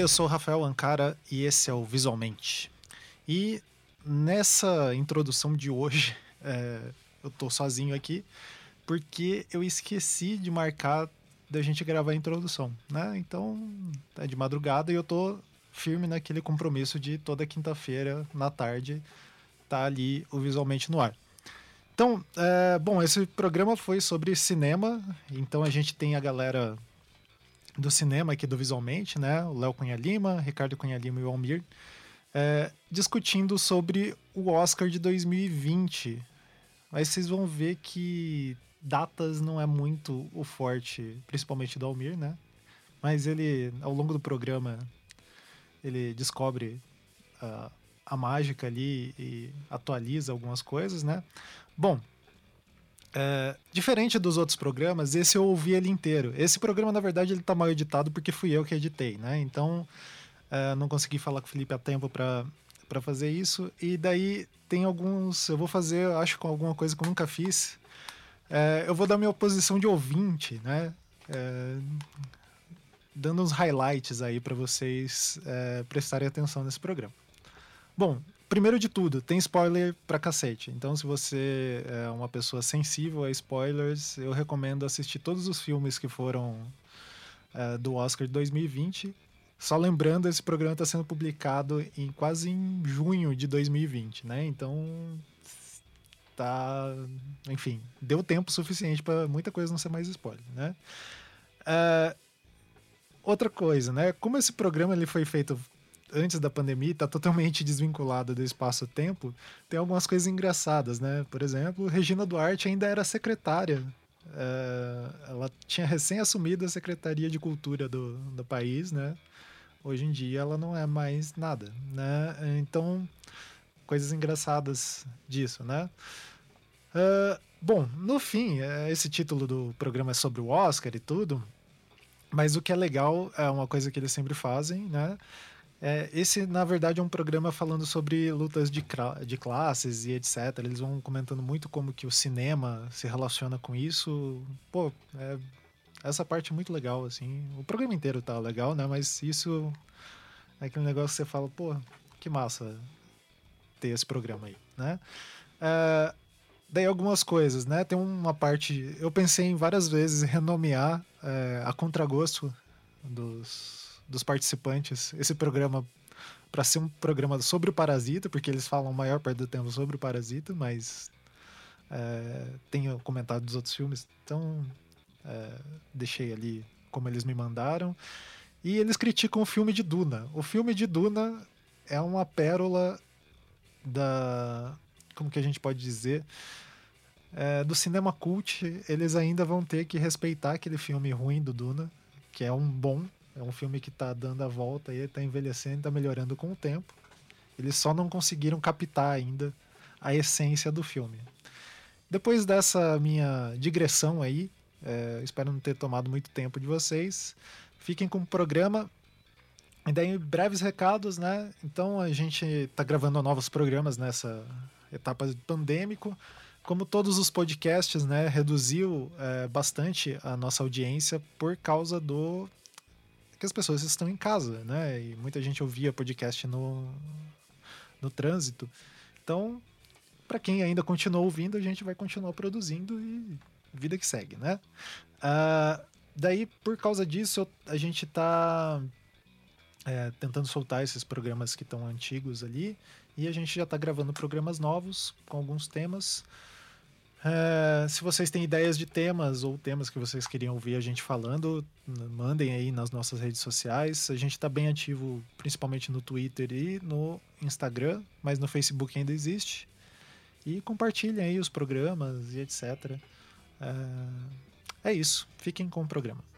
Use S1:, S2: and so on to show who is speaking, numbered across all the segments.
S1: eu sou o Rafael Ancara e esse é o Visualmente. E nessa introdução de hoje, é, eu tô sozinho aqui porque eu esqueci de marcar da gente gravar a introdução, né? Então, é de madrugada e eu tô firme naquele compromisso de toda quinta-feira, na tarde, tá ali o Visualmente no ar. Então, é, bom, esse programa foi sobre cinema, então a gente tem a galera do cinema aqui do Visualmente, né? O Léo Cunha Lima, Ricardo Cunha Lima e o Almir, é, discutindo sobre o Oscar de 2020. Mas vocês vão ver que datas não é muito o forte, principalmente do Almir, né? Mas ele, ao longo do programa, ele descobre uh, a mágica ali e atualiza algumas coisas, né? Bom, é, diferente dos outros programas, esse eu ouvi ele inteiro. Esse programa, na verdade, ele tá mal editado porque fui eu que editei, né? Então, é, não consegui falar com o Felipe a tempo para para fazer isso. E daí tem alguns. Eu vou fazer, acho, com alguma coisa que eu nunca fiz. É, eu vou dar minha posição de ouvinte, né? É, dando uns highlights aí para vocês é, prestarem atenção nesse programa. Bom, primeiro de tudo, tem spoiler pra cacete. Então, se você é uma pessoa sensível a spoilers, eu recomendo assistir todos os filmes que foram é, do Oscar de 2020. Só lembrando, esse programa está sendo publicado em quase em junho de 2020, né? Então, tá, enfim, deu tempo suficiente para muita coisa não ser mais spoiler, né? É, outra coisa, né? Como esse programa ele foi feito antes da pandemia, está totalmente desvinculado do espaço-tempo, tem algumas coisas engraçadas, né? Por exemplo, Regina Duarte ainda era secretária. É, ela tinha recém assumido a Secretaria de Cultura do, do país, né? Hoje em dia ela não é mais nada, né? Então, coisas engraçadas disso, né? Uh, bom, no fim, é, esse título do programa é sobre o Oscar e tudo, mas o que é legal é uma coisa que eles sempre fazem, né? É, esse, na verdade, é um programa falando sobre lutas de, de classes e etc. Eles vão comentando muito como que o cinema se relaciona com isso. Pô, é, essa parte é muito legal, assim. O programa inteiro tá legal, né? Mas isso é aquele negócio que você fala, pô, que massa ter esse programa aí, né? É, daí algumas coisas, né? Tem uma parte... Eu pensei em várias vezes renomear é, a contragosto dos dos participantes esse programa para ser um programa sobre o parasita, porque eles falam a maior parte do tempo sobre o parasita, mas é, tenho comentado dos outros filmes, então é, deixei ali como eles me mandaram. E eles criticam o filme de Duna. O filme de Duna é uma pérola da. Como que a gente pode dizer? É, do cinema cult, eles ainda vão ter que respeitar aquele filme ruim do Duna, que é um bom é um filme que está dando a volta e está envelhecendo, está melhorando com o tempo. Eles só não conseguiram captar ainda a essência do filme. Depois dessa minha digressão aí, é, espero não ter tomado muito tempo de vocês. Fiquem com o programa. E daí, breves recados, né? Então, a gente está gravando novos programas nessa etapa pandêmico. Como todos os podcasts, né? Reduziu é, bastante a nossa audiência por causa do que as pessoas estão em casa, né? E muita gente ouvia podcast no, no trânsito. Então, para quem ainda continua ouvindo, a gente vai continuar produzindo e vida que segue, né? Uh, daí, por causa disso, a gente está é, tentando soltar esses programas que estão antigos ali e a gente já está gravando programas novos com alguns temas. É, se vocês têm ideias de temas ou temas que vocês queriam ouvir a gente falando, mandem aí nas nossas redes sociais. A gente está bem ativo, principalmente no Twitter e no Instagram, mas no Facebook ainda existe. E compartilhem aí os programas e etc. É, é isso. Fiquem com o programa.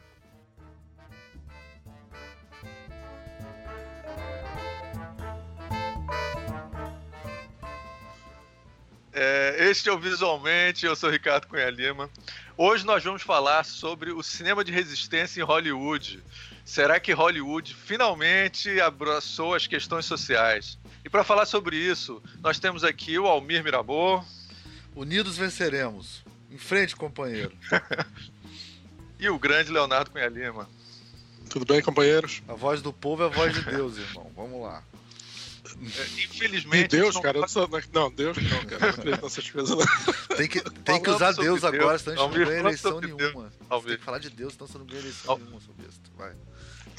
S2: É, este é o Visualmente, eu sou Ricardo Cunha Lima. Hoje nós vamos falar sobre o cinema de resistência em Hollywood. Será que Hollywood finalmente abraçou as questões sociais? E para falar sobre isso, nós temos aqui o Almir Mirabô.
S3: Unidos venceremos. Em frente, companheiro.
S2: e o grande Leonardo Cunha Lima.
S4: Tudo bem, companheiros?
S3: A voz do povo é a voz de Deus, irmão. Vamos lá.
S2: Infelizmente. Gente
S4: Deus,
S2: não
S4: cara. eu
S2: pode-
S4: Não, sou- não, Deus não, cara. Não acredito nessas coisas, não.
S3: Tem que, tem que usar
S2: sobre
S3: Deus
S2: Deus,
S3: agora, senão a gente não ganha
S2: falando
S3: eleição
S2: sobre
S3: nenhuma. Você tem que falar de Deus, senão você não ganha eleição
S2: Al-
S3: nenhuma, seu besta. Vai.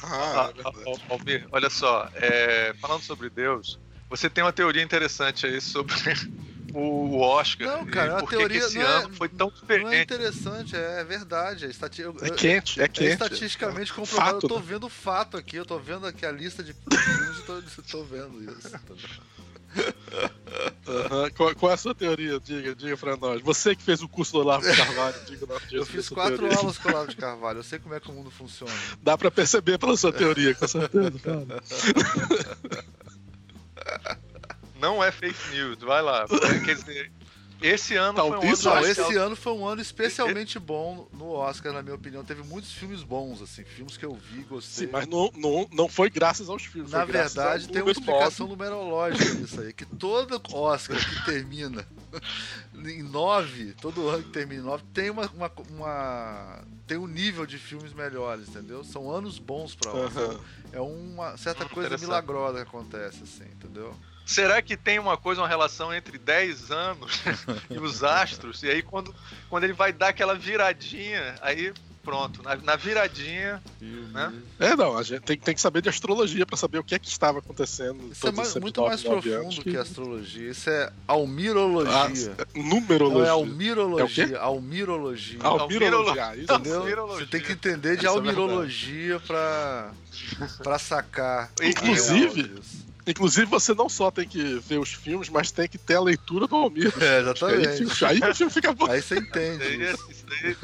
S4: Ah,
S2: Ah,
S4: é
S2: ah, Almir, olha só, é, falando sobre Deus, você tem uma teoria interessante aí sobre o Oscar.
S3: Não, cara,
S2: e
S3: é
S2: que que
S3: teoria-
S2: esse
S3: não é-
S2: ano foi tão
S3: Não é
S2: diferente.
S3: interessante, é, é verdade. É, estati...
S4: É quente, é
S3: é
S4: quente.
S3: estatisticamente comprovado.
S4: Fato,
S3: eu tô
S4: né?
S3: vendo fato aqui, eu tô vendo aqui a lista de filmes e tô, tô vendo isso.
S4: Aham. Qual, qual é a sua teoria? Diga, diga pra nós. Você que fez o curso do Olavo de Carvalho, diga nós
S3: Eu fiz quatro aulas com o Olavo de Carvalho, eu sei como é que o mundo funciona.
S4: Dá pra perceber pela sua teoria, com certeza.
S2: Não é fake news, vai lá. É, Quer dizer, esse ano
S4: Não,
S2: foi um ano
S4: isso
S3: Não,
S2: especial.
S3: esse ano foi um ano especialmente bom no Oscar, na minha opinião. Teve muitos filmes bons, assim, filmes que eu vi, gostei.
S4: Sim, mas não, não, não foi graças aos filmes.
S3: Na verdade, tem uma explicação numerológica nisso aí, que todo Oscar que termina em nove, todo ano que termina em nove, tem uma, uma, uma- tem um nível de filmes melhores, entendeu? São anos bons pra
S4: nove.
S3: Oscar.
S4: Aham.
S3: É uma certa
S2: Hum,
S3: coisa milagrosa que acontece, assim, entendeu?
S2: Será que tem uma coisa, uma relação entre 10 anos e os astros? E aí, quando, quando ele vai dar aquela viradinha, aí pronto, na, na viradinha. Né?
S4: É, não, a gente tem, tem que saber de astrologia pra saber o que é que estava acontecendo.
S3: Isso é mais- muito
S4: 9,
S3: mais
S4: 9
S3: profundo que...
S4: que-
S3: astrologia. Isso é almirologia.
S4: Ah,
S3: Não,
S4: numerologia.
S3: é
S4: É
S3: almirologia. almirologia.
S4: Almirologia. ah, isso
S3: Entendeu?
S2: Almirologia.
S3: Você tem que entender de
S4: Isso é
S3: almirologia pra, pra sacar. o
S4: Inclusive-. Inclusive, você não só tem que ver os filmes, mas tem que ter a leitura do Almir.
S3: É,
S4: Aí,
S3: exatamente.
S4: fica- aí o filme fica bom.
S3: Aí você entende. isso.
S2: isso daí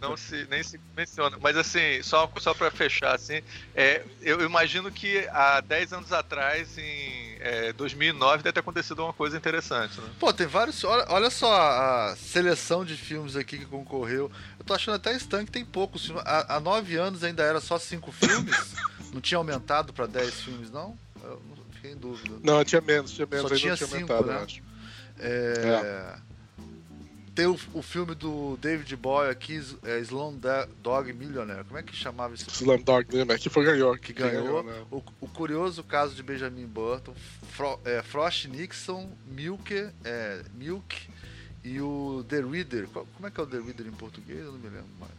S2: não se, nem se menciona. Mas assim, só, só pra fechar, assim, é, eu imagino que há 10 anos atrás, em é, 2009, deve ter acontecido uma coisa interessante, né?
S3: Pô, tem vários. Olha, olha só a seleção de filmes aqui que concorreu. Eu tô achando até estranho que tem poucos filmes. Há, há nove anos ainda era só cinco filmes? Não tinha aumentado pra 10 filmes, não? Eu fiquei em dúvida.
S4: Não, tinha menos, tinha menos.
S3: Só
S4: aí
S3: tinha
S4: não tinha
S3: cinco,
S4: aumentado,
S3: né?
S4: acho.
S3: É, Tem o, o filme do David Boyle aqui, é, Slumdog Millionaire. Como é que chamava esse filme?
S4: Slumdog né? Que foi ganhou.
S3: Que ganhou.
S4: né?
S3: O, o curioso caso de Benjamin Button, Fro, é, Frost Nixon, Milk, é, Milk e o The Reader. Qual- como é que é o The Reader em português? Eu não me lembro mais.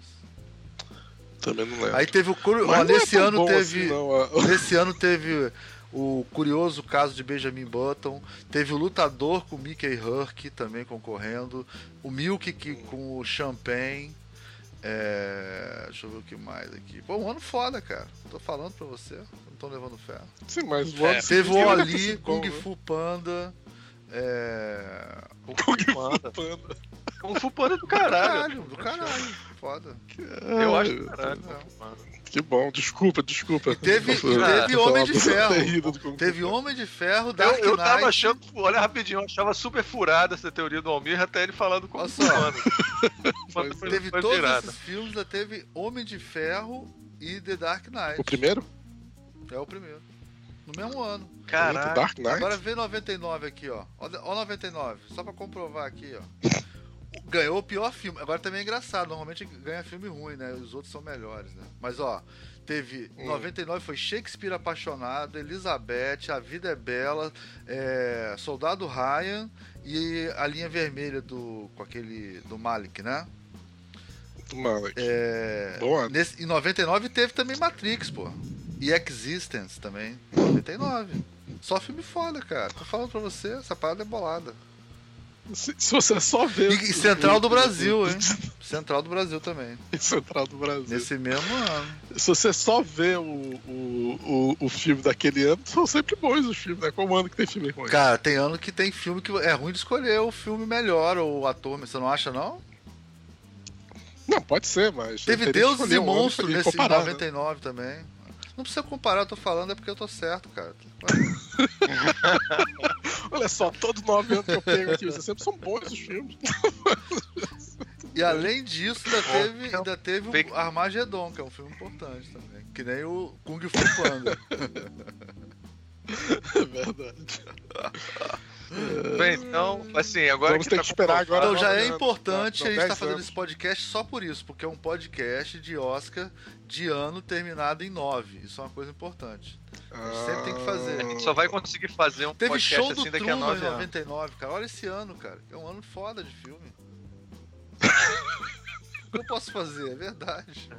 S4: Também não lembro.
S3: Aí teve o curioso.
S4: É
S3: Nesse
S4: tão
S3: ano teve.
S4: assim, não,
S3: Nesse ano teve o curioso caso de Benjamin Button, teve o lutador com Mickey Hurk também concorrendo, o Milk que, com o Champagne. É... Deixa eu ver o que mais aqui. Pô, um ano foda, cara. Tô falando pra você. Não tô levando fé.
S4: Sim, mas o
S2: É,
S3: Teve o Ali,
S4: ser bom,
S3: Kung
S4: né?
S3: Fu Panda. É...
S4: Kung Fu
S2: Panda. Kung Fu Panda é do
S3: Do
S2: caralho.
S3: caralho, do caralho. Foda.
S2: Eu acho do caralho.
S4: Que bom, desculpa, desculpa.
S3: E teve, teve
S4: tô
S3: Homem de
S4: falando
S3: Ferro. Teve. Homem de Ferro,
S2: Eu,
S3: Dark
S2: eu tava
S3: Knight.
S2: achando, olha rapidinho, eu achava super furada essa teoria do Almir até ele falar do Kung
S3: Olha
S2: Fu
S3: só.
S2: Panda. Quando foi-
S3: Teve todos
S2: virada.
S3: esses filmes, ainda teve Homem de Ferro e The Dark Knight.
S4: O primeiro?
S3: É o primeiro. No mesmo ano.
S2: Caralho.
S4: Dark Knight?
S3: Agora vê 99 aqui, ó. Ó ó 99, só pra comprovar aqui, ó. Ganhou o pior filme. Agora também é engraçado, normalmente ganha filme ruim, né? Os outros são melhores, né? Mas ó, teve
S4: Hum.
S3: 99 foi Shakespeare Apaixonado, Elizabeth, A Vida é Bela, é, Soldado Ryan e a linha vermelha do com aquele do Malik, né?
S4: Mano,
S3: É,
S4: Bom
S3: nesse, em 99 teve também Matrix, pô. E Existence também. 99. Só filme foda, cara. Tô falando pra você, essa parada é bolada.
S4: Se, se você só vê.
S3: E, e Central do Brasil, hein? Central do Brasil também.
S4: Central do Brasil.
S3: Nesse mesmo ano.
S4: Se você só vê o, o, o, o filme daquele ano, são sempre bons os filmes, né? Qual ano que tem filme ruim?
S3: Cara, tem ano que tem filme que é ruim de escolher o filme melhor ou o ator, mas você não acha, não?
S4: Não, pode ser, mas.
S3: Teve Deus e
S4: um
S3: Monstros
S4: e
S3: nesse
S4: comparar, né?
S3: 99 também. Não precisa comparar, eu tô falando, é porque eu tô certo, cara.
S4: Olha só, todos nove anos que eu pego aqui, você sempre são bons os filmes.
S3: E além disso, ainda teve,
S2: Então,
S3: ainda teve o Armagedon, que é um filme importante também. Que nem o Kung Fu Panda.
S4: É verdade.
S2: Bem, então, assim, agora
S4: Vamos
S2: que
S4: ter
S2: tá
S4: que esperar agora.
S3: Então já é
S4: não,
S3: importante
S4: não,
S3: a gente estar
S4: dez
S3: fazendo esse podcast só por isso, porque é um podcast de Oscar de ano terminado em 9. Isso é uma coisa importante.
S4: Ah,
S3: sempre tem que fazer.
S2: A gente só vai conseguir fazer um
S3: Teve
S2: podcast
S3: show do
S2: assim daqui a
S3: Truman em
S2: nove anos.
S3: 99, cara. Olha esse ano, cara. É um ano foda de filme. que eu posso fazer? É verdade.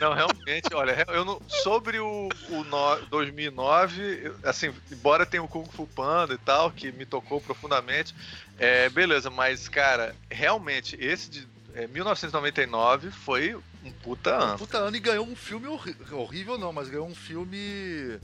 S2: Não, realmente, olha, eu não, sobre o, o no- 2009, eu- assim, embora tenha o Kung Fu Panda e tal, que me tocou profundamente, é, beleza, mas, cara, realmente, esse de é, 1999 foi um puta ano.
S3: Puta ano e ganhou um filme horrível, não, mas ganhou um filme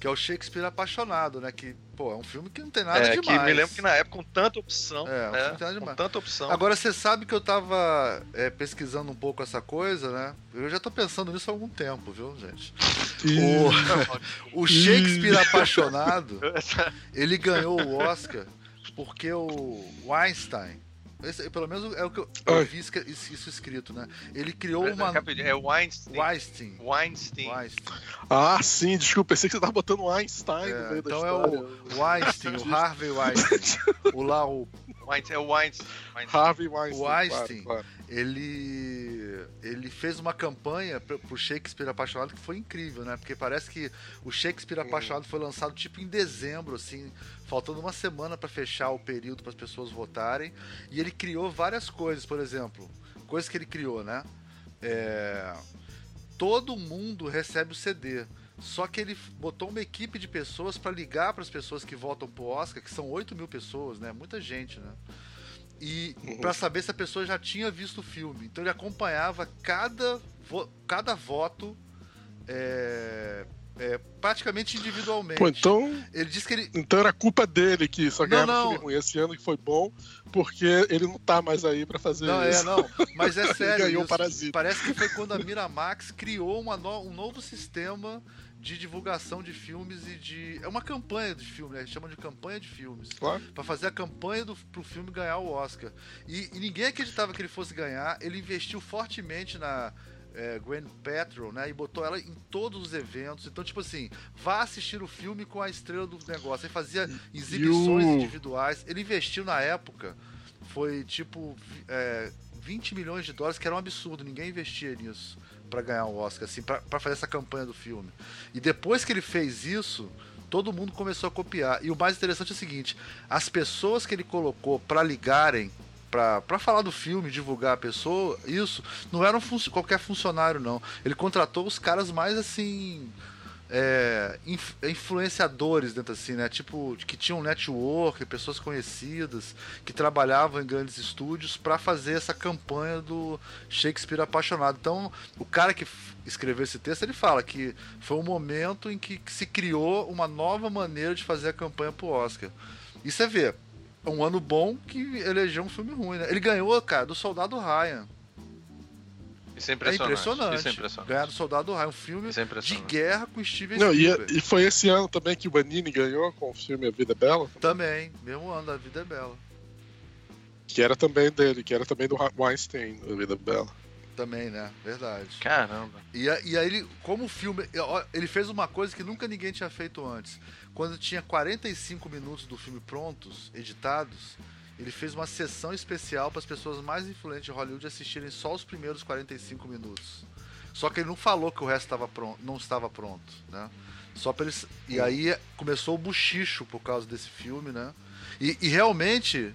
S3: que é o Shakespeare Apaixonado, né? Que, pô, é um filme que não tem nada
S2: É,
S3: demais.
S2: que me lembro que na época, com tanta opção,
S3: É,
S2: né,
S3: não tem nada
S2: com
S3: demais.
S2: tanta opção.
S3: Agora, você sabe que eu tava é, pesquisando um pouco essa coisa, né? Eu já tô pensando nisso há algum tempo, viu, gente? O, o Shakespeare Apaixonado, ele ganhou o Oscar porque o Weinstein, esse, pelo menos é o que eu, eu vi isso, isso escrito, né? Ele criou uma...
S2: Rapidinho, é Weinstein.
S3: Weinstein.
S2: Weinstein.
S3: Weinstein.
S4: Ah, sim, desculpa, pensei que você tava botando Einstein
S3: É,
S4: no meio da
S3: então é
S4: história.
S3: o Weinstein, o Harvey Weinstein. O lá, o
S2: Weinstein, é o Weinstein. Weinstein.
S4: Harvey Weinstein.
S3: O Weinstein.
S4: claro, claro.
S3: ele ele fez uma campanha pro pro Shakespeare Apaixonado que foi incrível, né? Porque parece que o Shakespeare. Apaixonado foi lançado tipo em dezembro, assim, faltando uma semana para fechar o período para as pessoas votarem, e ele criou várias coisas, por exemplo, coisas que ele criou, né? É, todo mundo recebe o CD. Só que ele botou uma equipe de pessoas para ligar para as pessoas que votam pro Oscar, que são 8 mil pessoas, né? Muita gente, né? E
S4: Uhum.
S3: para saber se a pessoa já tinha visto o filme. Então ele acompanhava cada, vo- cada voto é, é, praticamente individualmente.
S4: Pô, então,
S3: Ele disse que ele.
S4: então era culpa dele que só
S3: Não,
S4: ganhava
S3: não.
S4: filme ruim esse ano que foi bom, porque ele não tá mais aí pra fazer
S3: Não, é,
S4: isso.
S3: não. Mas é sério.
S4: ganhou
S3: isso.
S4: Parasita.
S3: Parece que foi quando a Miramax criou no- um novo sistema de divulgação de filmes e de. É uma campanha de filme, né? Eles chamam de campanha de filmes.
S4: Claro.
S3: Pra fazer a campanha do, pro filme ganhar o Oscar. E, e ninguém acreditava que ele fosse ganhar. Ele investiu fortemente na é, Gwen Petrol, né? E botou ela em todos os eventos. Então, tipo assim, vá assistir o filme com a estrela do negócio. Ele fazia exibições
S4: o-
S3: individuais. Ele investiu na época. Foi tipo é, 20 milhões de dólares, que era um absurdo. Ninguém investia nisso pra ganhar o Oscar, assim, pra fazer essa campanha do filme. E depois que ele fez isso, todo mundo começou a copiar. E o mais interessante é o seguinte: as pessoas que ele colocou pra ligarem, pra falar do filme, divulgar a pessoa, isso, não eram func- qualquer funcionário, não. Ele contratou os caras mais assim. É, inf- influenciadores dentro assim, né? Tipo, que tinham network, pessoas conhecidas, que trabalhavam em grandes estúdios pra fazer essa campanha do Shakespeare apaixonado. Então, o cara que escreveu esse texto, ele fala que foi um momento em que se criou uma nova maneira de fazer a campanha pro Oscar. E você vê, é um ano bom que elegeu um filme ruim, né? Ele ganhou, cara, do Soldado Ryan.
S2: Isso é
S3: É
S2: impressionante.
S3: impressionante.
S2: Isso é impressionante.
S3: Ganhar do Soldado Ryan, um filme
S2: é
S3: de
S2: impressionante.
S3: guerra com Steven
S4: Não, e,
S3: Spielberg.
S4: e foi esse ano também que o Banini ganhou com o filme A Vida é Bela,
S3: Também, mesmo ano, a vida é bela.
S4: que era também dele, que era também do Weinstein, A Vida é Bela.
S3: Também, né? Verdade.
S2: Caramba.
S3: E, e aí, ele, como o filme. Ele fez uma coisa que nunca ninguém tinha feito antes. Quando tinha 45 minutos do filme prontos, editados, ele fez uma sessão especial para as pessoas mais influentes de Hollywood assistirem só os primeiros 45 minutos. Só que ele não falou que o resto estava pronto, não estava pronto, né? Só para eles. E aí começou o buchicho por causa desse filme, né? E, e realmente,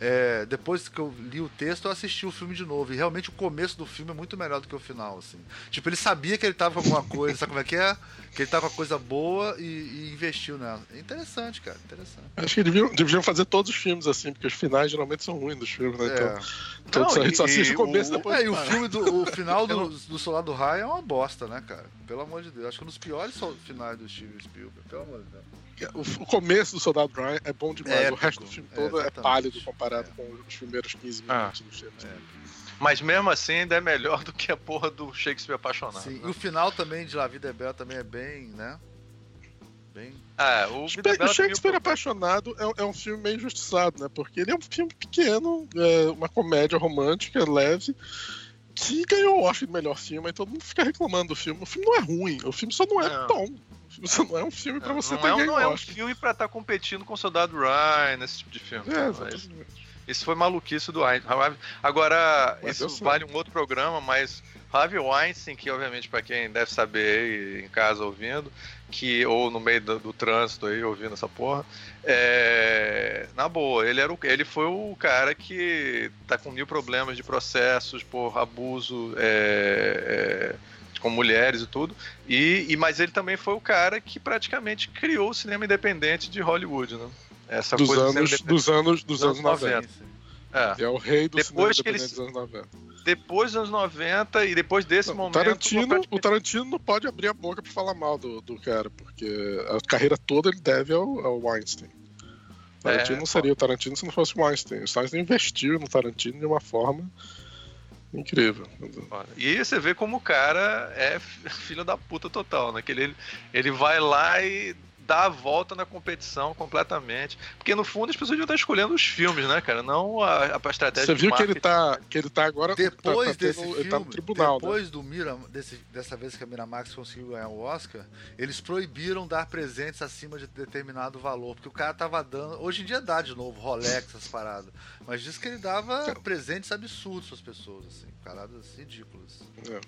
S3: é, depois que eu li o texto, eu assisti o filme de novo. E realmente o começo do filme é muito melhor do que o final, assim. Tipo, ele sabia que ele tava com alguma coisa, sabe como é que é? Que ele tava com a coisa boa e, e investiu nela. É interessante, cara, interessante.
S4: Acho que deviam, deviam fazer todos os filmes assim, porque os finais geralmente são ruins dos filmes, né? Então,
S3: É.
S4: então
S2: Não,
S4: a gente só assiste o começo
S2: o-
S4: e depois.
S3: É, e o filme do o final do, do Soldado Ryan é uma bosta, né, cara? Pelo amor de Deus. Acho que é um dos piores finais do Steven Spielberg. Pelo amor de Deus.
S4: O, começo do Soldado Ryan é bom demais.
S3: É
S4: o resto do filme
S3: É,
S4: todo é,
S3: exatamente.
S4: pálido comparado
S3: É.
S4: com os primeiros 15
S2: Ah.
S4: minutos do filme.
S2: Mas mesmo assim ainda é melhor do que a porra do Shakespeare apaixonado.
S3: Sim,
S2: né?
S3: e o final também de La Vida é Bela também é bem, né? Bem.
S2: Ah, o
S4: O Shakespeare Apaixonado é, é um filme meio injustiçado, né? Porque ele é um filme pequeno, é uma comédia romântica, leve, que ganhou o Oscar de melhor filme, e todo mundo fica reclamando do filme. O filme não é ruim, o filme só não é
S2: Não.
S4: bom. Isso não é um filme pra você
S2: não
S4: ter
S2: é, um- não é um filme pra estar competindo com o Soldado Ryan, esse tipo de filme.
S4: É,
S2: Mas
S4: exatamente.
S2: Isso foi maluquice do Weinstein. Agora,
S4: Mas
S2: isso vale um outro programa, mas Harvey Weinstein, que obviamente para quem deve saber aí em casa ouvindo, que ou no meio do, do trânsito aí ouvindo essa porra, é, na boa, ele era o, ele foi o cara que tá com mil problemas de processos por abuso é, é, com mulheres e tudo. E, e mas ele também foi o cara que praticamente criou o cinema independente de Hollywood, né? Essa
S4: Dos
S2: coisa
S4: anos, dos anos, dos anos 90.
S3: Sim, sim.
S2: É.
S4: É o rei do
S2: Depois
S4: cinema
S2: que ele-
S4: independente dos anos 90.
S2: depois dos anos 90 e depois desse
S4: Não, o,
S2: momento.
S4: Tarantino,
S2: praticamente-
S4: o Tarantino não pode abrir a boca pra falar mal do, do cara, porque a carreira toda ele deve ao, ao Weinstein. O Tarantino
S2: É,
S4: não seria o Tarantino se não fosse o Weinstein. O Weinstein investiu no Tarantino de uma forma incrível.
S2: E você vê como o cara é fi- filho da puta total, né? Que ele, ele vai lá e dá a volta na competição completamente. Porque no fundo as pessoas deviam estar escolhendo os filmes, né, cara? Não a, a estratégia
S4: Você
S2: de
S4: viu que ele tá, que ele tá agora.
S3: Depois
S4: tá, tá
S3: desse
S4: tendo-
S3: filme,
S4: ele tá no tribunal. né?
S3: depois do Mira, desse, dessa vez que a Miramax conseguiu ganhar o Oscar, eles proibiram dar presentes acima de determinado valor, porque o cara tava dando, hoje em dia dá de novo Rolex, essas paradas, mas diz que ele dava presentes absurdos pras pessoas, assim, paradas ridículas.
S4: É.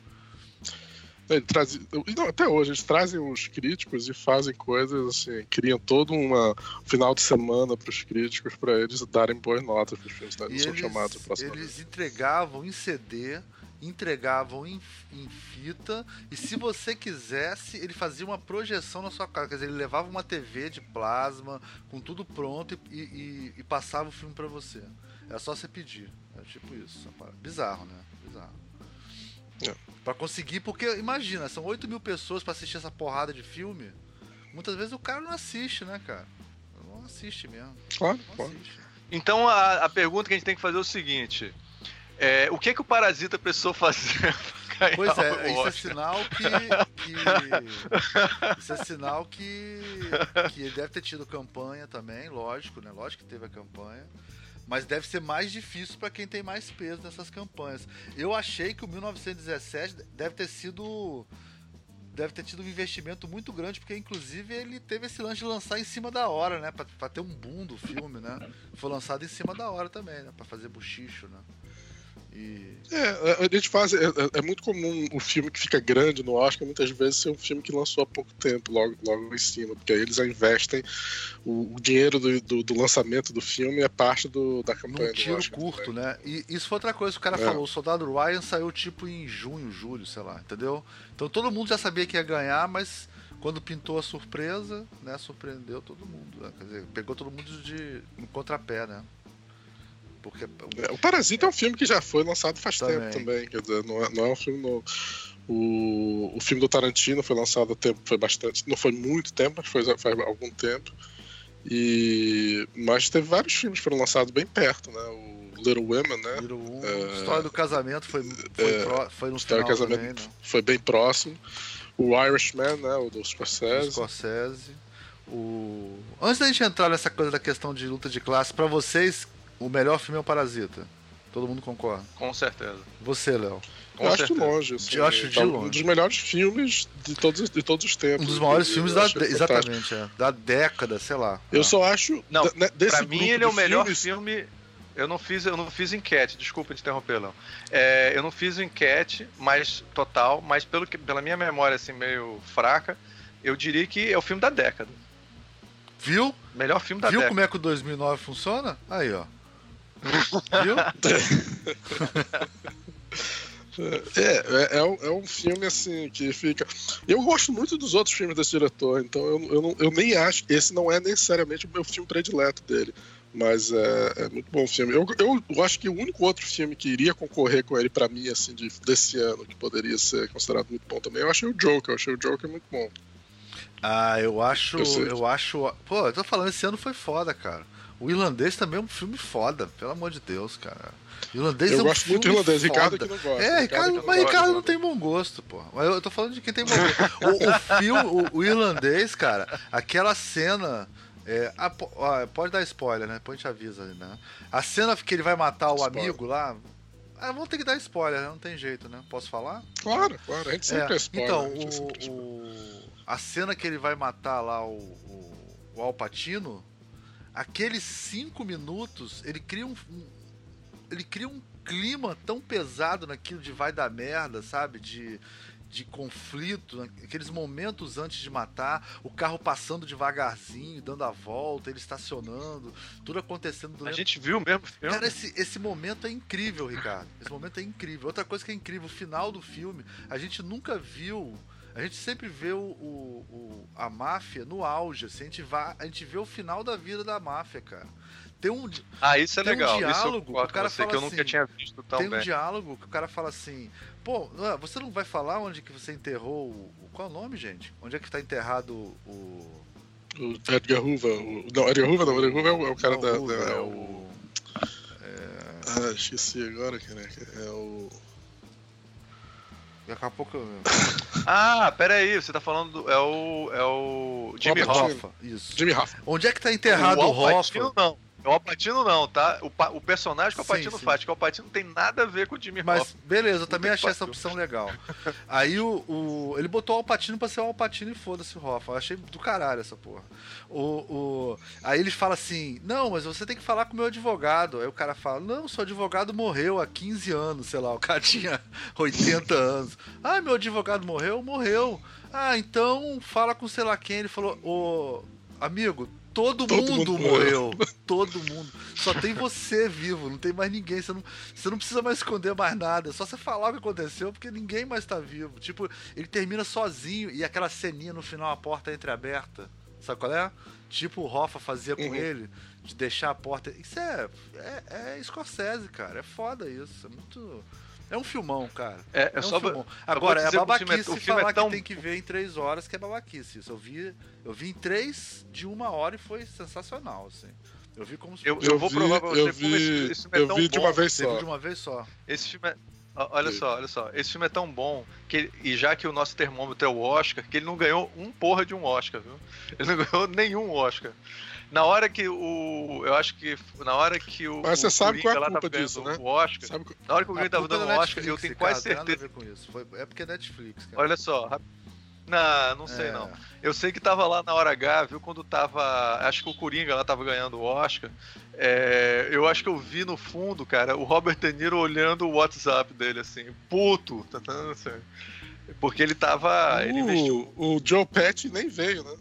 S4: Ele traz, não, até hoje, eles trazem os críticos e fazem coisas assim, criam todo uma, um final de semana para os críticos para eles darem boas notas para os filmes, né? Eles são chamados
S3: eles
S4: vez.
S3: entregavam em CD, entregavam em, em fita, e se você quisesse, ele fazia uma projeção na sua casa. Quer dizer, ele levava uma TV de plasma, com tudo pronto, e, e- e passava o filme pra você. Era só você pedir. Era tipo isso. Bizarro, né? Bizarro.
S4: É.
S3: Pra conseguir, porque imagina, são 8 mil pessoas pra assistir essa porrada de filme. Muitas vezes o cara não assiste, né, cara? Não assiste mesmo.
S4: Claro,
S3: Não
S4: claro.
S3: assiste.
S2: Então a, a pergunta que a gente tem que fazer é o seguinte: é, o que que o Parasita precisou fazer
S3: Pois é, isso é sinal que, que- Isso é sinal que. Que ele deve ter tido campanha também, lógico, né? Lógico que teve a campanha. Mas deve ser mais difícil para quem tem mais peso nessas campanhas. Eu achei que o 1917 deve ter sido. Deve ter tido um investimento muito grande, porque inclusive ele teve esse lance de lançar em cima da hora, né? Pra ter um boom do filme, né? Foi lançado em cima da hora também, né? Fazer buchicho, né? E.
S4: É, a gente faz. É, é- é muito comum o filme que fica grande no Oscar, muitas vezes ser um filme que lançou há pouco tempo, logo, logo em cima, porque aí eles investem o, o dinheiro do, do, do lançamento do filme é parte do, da campanha do
S3: tiro
S4: Oscar
S3: curto,
S4: também.
S3: né? E isso foi outra coisa que o cara
S4: É.
S3: falou. O Soldado Ryan saiu tipo em junho, julho, sei lá, entendeu? Então todo mundo já sabia que ia ganhar, mas quando pintou a surpresa, né, surpreendeu todo mundo. né? Quer dizer, pegou todo mundo de no contrapé, né? Porque
S4: o Parasita é um filme que já foi lançado faz
S3: Também.
S4: tempo também, quer dizer, não é, não é um filme novo. O, o filme do Tarantino foi lançado há tempo, foi bastante, não foi muito tempo, mas foi faz algum tempo. E mas teve vários filmes que foram lançados bem perto, né? O Little Women, né?
S3: Little Woman,
S4: É.
S3: História do Casamento foi, foi,
S4: É.
S3: pró- foi no
S4: História
S3: final
S4: do Casamento
S3: também, né?
S4: foi bem próximo. O Irishman, né? O do Scorsese.
S3: Scorsese. O... Antes da gente entrar nessa coisa da questão de luta de classe, pra vocês, o melhor filme é o Parasita. Todo mundo concorda.
S2: Com certeza.
S3: Você, Léo.
S2: Com
S4: Eu acho de longe. Assim,
S3: Eu acho de
S4: tá
S3: longe.
S4: Um dos melhores filmes de todos, de todos os tempos.
S3: Um dos maiores
S4: Eu
S3: filmes da.
S4: acho fantástico.
S3: Exatamente, é. Da década, sei lá.
S4: Eu
S3: Ah.
S4: só acho.
S2: Não,
S4: da- né, desse
S2: Pra mim, ele é o
S4: de
S2: melhor
S4: filmes,
S2: filme. Eu não fiz, eu não fiz enquete, desculpa te interromper, Léo. É, eu não fiz enquete, mas total, mas pelo que, pela minha memória assim meio fraca, eu diria que é o filme da década.
S3: Viu?
S2: Melhor filme da
S3: Viu
S2: década.
S3: como é que o 2009 funciona? Aí, ó. Viu?
S4: É, é, é um, é um filme assim que fica. Eu gosto muito dos outros filmes desse diretor, então eu, eu, não- eu nem acho. Esse não é necessariamente o meu filme predileto dele. Mas é, é muito bom o filme. Eu, eu acho que o único outro filme que iria concorrer com ele pra mim, assim, de, desse ano, que poderia ser considerado muito bom também, eu achei o Joker. Eu achei o Joker muito bom.
S3: Ah, eu acho.
S4: Eu.
S3: Eu acho. Pô, eu tô falando, esse ano foi foda, cara. O Irlandês também é um filme foda, pelo amor de Deus, cara. O Irlandês
S4: eu
S3: é um
S4: gosto muito do irlandês. Ricardo
S3: foda.
S4: que não gosta.
S3: É, Ricardo,
S4: que
S3: mas
S4: gosta
S3: Ricardo
S4: do
S3: não tem bom gosto, pô. Mas eu, tô falando de quem tem bom gosto. O, o filme, o, o irlandês, cara, aquela cena. é, po- ah, pode dar spoiler, né? Depois a gente avisa ali, né? A cena que ele vai matar o
S4: Spoiler.
S3: amigo lá. Ah, vamos ter que dar spoiler, né? Não tem jeito, né? Posso falar?
S4: Claro, claro. A gente sempre é, spoiler.
S3: então,
S4: a é
S3: o, o- a cena que ele vai matar lá o, o, o Alpatino, aqueles cinco minutos, ele cria um, um, ele cria um clima tão pesado naquilo de vai dar merda, sabe? De, de conflito, aqueles momentos antes de matar, o carro passando devagarzinho, dando a volta, ele estacionando, tudo acontecendo durante...
S2: A gente viu mesmo filme.
S3: Cara, esse, esse momento é incrível, Ricardo. Esse momento é incrível. Outra coisa que é incrível, o final do filme, a gente nunca viu. A gente sempre vê o, o, o a máfia no auge. Assim, a, gente vai, a gente vê o final da vida da máfia, cara. Tem um,
S2: ah, isso é
S3: tem
S2: legal.
S3: Um diálogo,
S2: isso eu
S3: o cara
S2: você,
S3: fala
S2: que eu
S3: assim,
S2: nunca tinha visto tão
S3: Tem
S2: bem.
S3: um diálogo que o cara fala assim: Pô, você não vai falar onde que você enterrou o. Qual é o nome, gente? Onde é que está enterrado o.
S4: O Edgar Hoover. O, não, Edgar Hoover não, Edgar Hoover é o, é o cara
S3: não,
S4: da.
S3: Hoover,
S4: da
S3: é
S4: é
S3: o.
S4: Ah, esqueci agora, cara. É o.
S3: Daqui a pouco eu.
S2: Ah, pera aí, você tá falando do, é o é o Jimmy Hoffa.
S3: Isso.
S4: Jimmy Hoffa.
S3: Onde é que tá enterrado o,
S2: o
S3: Hoffa?
S2: não. O Alpatino não, tá? O, pa- o personagem que o
S3: Sim,
S2: Alpatino
S3: sim.
S2: faz, que o Alpatino não tem nada a ver com o Jimmy
S3: Mas beleza, eu também achei essa opção legal. Aí o, o- ele botou o Alpatino pra ser o Alpatino e foda-se o Hoffa. Eu achei do caralho essa porra. O, o, aí ele fala assim: Não, mas você tem que falar com o meu advogado. Aí o cara fala: Não, seu advogado morreu há 15 anos, sei lá. O cara tinha 80 anos. Ah, meu advogado morreu? Morreu. Ah, então fala com sei lá quem. Ele falou: Ô, amigo. Todo,
S4: Todo
S3: mundo,
S4: mundo
S3: morreu. Todo mundo. Só tem você vivo, não tem mais ninguém. Você não, você não precisa mais esconder mais nada. É só você falar o que aconteceu, porque ninguém mais tá vivo. Tipo, ele termina sozinho e aquela ceninha no final, a porta entreaberta. Sabe qual é? Tipo o Hoffa fazia com
S4: Uhum.
S3: ele, de deixar a porta. Isso é, é. É Scorsese, cara. É foda isso. É muito. É um filmão, cara.
S2: É, é
S3: É um
S2: só
S3: filmão. Agora, é
S2: o filme é-
S3: babaquice
S2: o filme é
S3: falar
S2: tão-
S3: que tem que ver em três horas, que é babaquice. Isso eu vi, eu vi em três de uma hora e foi sensacional, assim. Eu vi como se
S2: Eu,
S3: fosse
S2: eu vou
S4: vi-
S2: provar pra você
S4: eu
S2: como esse,
S4: vi,
S2: esse filme é
S4: eu
S2: tão
S4: vi de
S2: bom.
S4: uma vez só.
S3: de uma vez só.
S2: Esse filme é. Olha
S4: Sim.
S2: só, olha só. Esse filme é tão bom que, e já que o nosso termômetro é o Oscar, que ele não ganhou um porra de um Oscar, viu? Ele não ganhou nenhum Oscar. Na hora que o. Eu acho que. Na hora que o.
S4: Mas você
S2: o
S4: sabe qual é a
S2: Coringa lá
S4: culpa
S2: tava ganhando
S4: disso, né?
S2: O Oscar.
S4: Sabe que-
S2: Na hora que o Coringa tava
S3: é
S2: dando
S3: da
S2: um Oscar, eu tenho
S3: cara,
S2: quase
S3: tem nada a
S2: certeza.
S3: ver com isso. Foi- é porque é Netflix, cara.
S2: Olha só. Não, não sei
S3: É.
S2: não. Eu sei que tava lá na hora H, viu? Quando tava. Acho que o Coringa lá tava ganhando o Oscar. É, eu acho que eu vi no fundo, cara, o Robert De Niro olhando o WhatsApp dele, assim, puto. tá entendendo? Assim, porque ele tava. Ele investiu.
S4: o, o Joe Patch nem veio, né?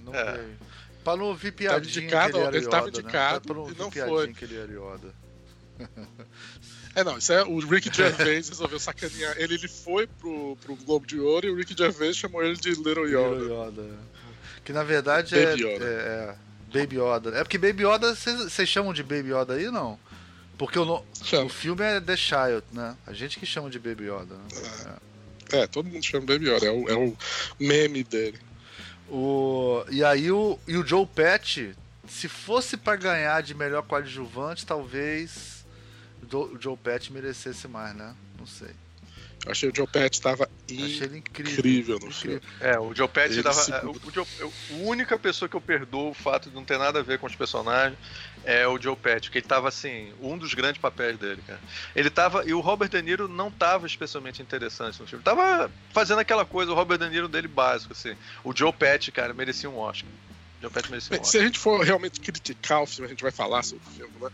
S3: Não
S2: É.
S3: veio. Pra não ouvir
S4: Tava
S3: piadinha
S4: indicado,
S3: que ele era
S4: ele tava
S3: Yoda,
S4: indicado
S3: né? Não
S4: e não foi.
S3: que ele era Yoda.
S4: É, não, isso é o Rick Gervais resolveu sacanear ele. Ele foi pro, pro Globo de Ouro e o Rick Gervais chamou ele de Little Yoda.
S3: Little Yoda. Que na verdade
S4: Baby
S3: é,
S4: Yoda.
S3: é, é Baby Yoda. É porque Baby Yoda, vocês chamam de Baby Yoda aí, não? Porque o, no- o filme é The Child, né? A gente que chama de Baby Yoda. Né?
S4: É, todo mundo chama Baby Yoda, é o, é o meme dele.
S3: O, e aí o, e o Joe Patch, se fosse pra ganhar de melhor coadjuvante, talvez o Joe Patch merecesse mais, né? Não sei.
S4: Eu achei o Joe Patch tava
S3: Achei ele incrível.
S4: incrível no filme.
S2: É, o Joe
S4: Ele
S2: dava.
S4: se-
S2: é, o, o Joe- a única pessoa que eu perdoo o fato de não ter nada a ver com os personagens é o Joe Pesci, que ele tava assim, um dos grandes papéis dele, cara. Ele tava. E o Robert De Niro não tava especialmente interessante no filme. Tava fazendo aquela coisa, o Robert De Niro dele básico, assim. O Joe Pesci, cara, merecia um Oscar.
S4: Bem, se a gente for realmente criticar o filme, a gente vai falar sobre o filme, né?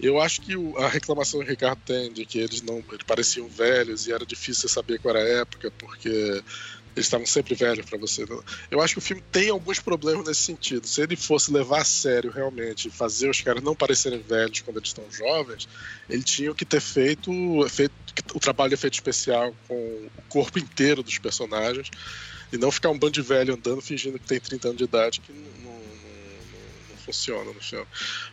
S4: Eu acho que o- a reclamação que o Ricardo tem de que eles não eles pareciam velhos e era difícil saber qual era a época, porque eles estavam sempre velhos pra você. né? Eu acho que o filme tem alguns problemas nesse sentido. Se ele fosse levar a sério realmente, fazer os caras não parecerem velhos quando eles estão jovens, ele tinha que ter feito, feito o trabalho de efeito especial com o corpo inteiro dos personagens e não ficar um bando de velho andando fingindo que tem 30 anos de idade, que não funciona no filme.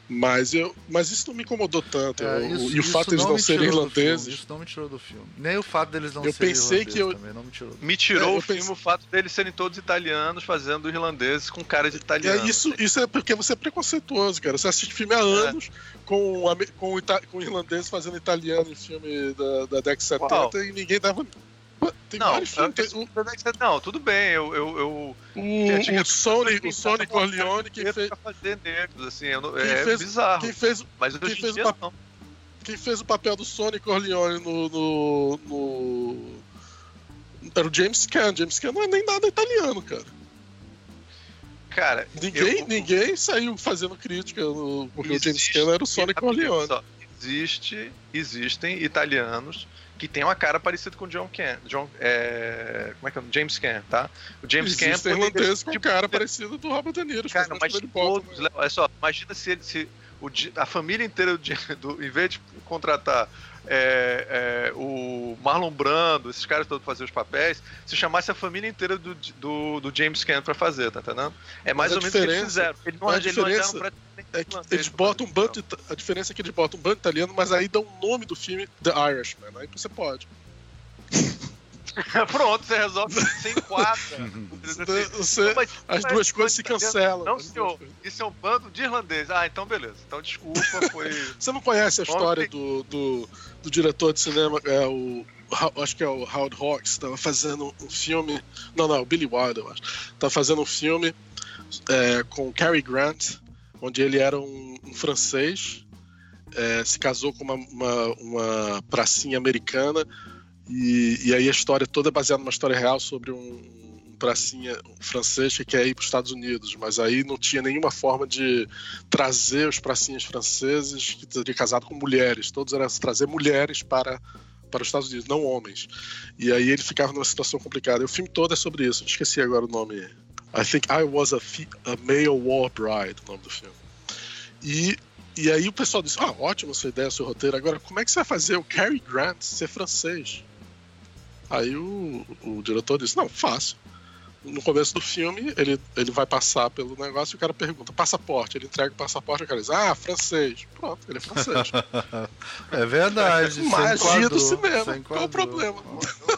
S4: Mas, eu, mas isso não me incomodou tanto.
S3: É,
S4: Eu-
S3: isso-
S4: e o fato de eles
S3: não
S4: não serem
S3: filme,
S4: irlandeses.
S3: Isso não me tirou do filme. Nem o fato deles não
S4: Eu
S3: serem
S4: pensei
S3: irlandeses
S4: que eu-
S3: também não me tirou.
S2: Me tirou
S4: É,
S2: o filme
S4: pensei-
S2: o fato deles serem todos italianos fazendo irlandeses com cara de italiano.
S4: É, isso,
S2: assim.
S4: isso é porque você é preconceituoso, cara. Você assiste filme há anos com, com, com irlandês fazendo italiano em filme da, da década de 70
S2: Uau.
S4: e ninguém dava. Tem
S2: Não,
S4: vários filmes. Tem-
S2: não, tudo bem, eu, eu, eu,
S4: o, o, Sony, o Sony Corleone, quem fez,
S2: fazer negros, assim, eu não-
S4: Quem
S2: é
S4: fez-
S2: bizarro.
S4: quem fez,
S2: Mas
S4: quem fez o
S2: dia,
S4: pap- quem fez o papel do Sony Corleone no, no, no- Era o James Caan. James Caan não é nem nada italiano, cara.
S2: Cara,
S4: Ninguém,
S2: eu-
S4: ninguém saiu fazendo crítica, no- porque o James
S2: existe-
S4: Cameron era o Sonic Corleone.
S2: Existe, existem italianos que têm uma cara parecida com o John Can, John, é, como é que é? James Can, tá? O James Can
S4: Existem
S2: poderia-
S4: irlandeses com
S2: tipo,
S4: cara parecido do Robert De Niro.
S2: Cara,
S4: fazendo
S2: mas todos? Léo, olha só, imagina se, ele, se o, a família inteira do, do em vez de contratar é, é, o Marlon Brando, esses caras todos fazer os papéis, se chamasse a família inteira do, do, do James Caan pra fazer, tá entendendo? É mais ou menos o que eles fizeram. Eles não,
S4: a
S2: eles não
S4: diferença
S2: praticamente
S4: É que eles botam um bando. A diferença é que eles botam um bando italiano, mas aí dão o nome do filme The Irishman. Aí você pode.
S2: Pronto, você resolve, você enquadra.
S4: Você-
S2: Não,
S4: as duas coisas se cancelam.
S2: Não, senhor. Isso é um bando de irlandês. Ah, então beleza. Então desculpa, foi.
S4: Você não conhece a história do, do, do diretor de cinema, é o. Ho- Acho que é o Howard Hawks, estava fazendo um filme. Não, não, o Billy Wilder, eu acho. Estava fazendo um filme é, com Cary Grant, onde ele era um, um francês, é, se casou com uma, uma, uma pracinha americana, e, e aí a história toda é baseada numa história real sobre um, um pracinha francês que quer ir para os Estados Unidos, mas aí não tinha nenhuma forma de trazer os pracinhas franceses que teria casado com mulheres. Todos eram trazer mulheres para, para os Estados Unidos, não homens. E aí ele ficava numa situação complicada. E o filme todo é sobre isso. Esqueci agora o nome. I think I was a, a male war bride, o nome do filme. E, e aí o pessoal disse: Ah, ótimo sua ideia, seu roteiro. Agora, como é que você vai fazer o Cary Grant ser francês? Aí o, o diretor disse: Não, fácil. No começo do filme, ele, ele vai passar pelo negócio e o cara pergunta: passaporte. Ele entrega o passaporte e o cara diz: Ah, francês. Pronto, ele é francês.
S3: É verdade. você
S4: Magia do
S3: enquadrou,
S4: cinema.
S3: você
S4: Qual o problema?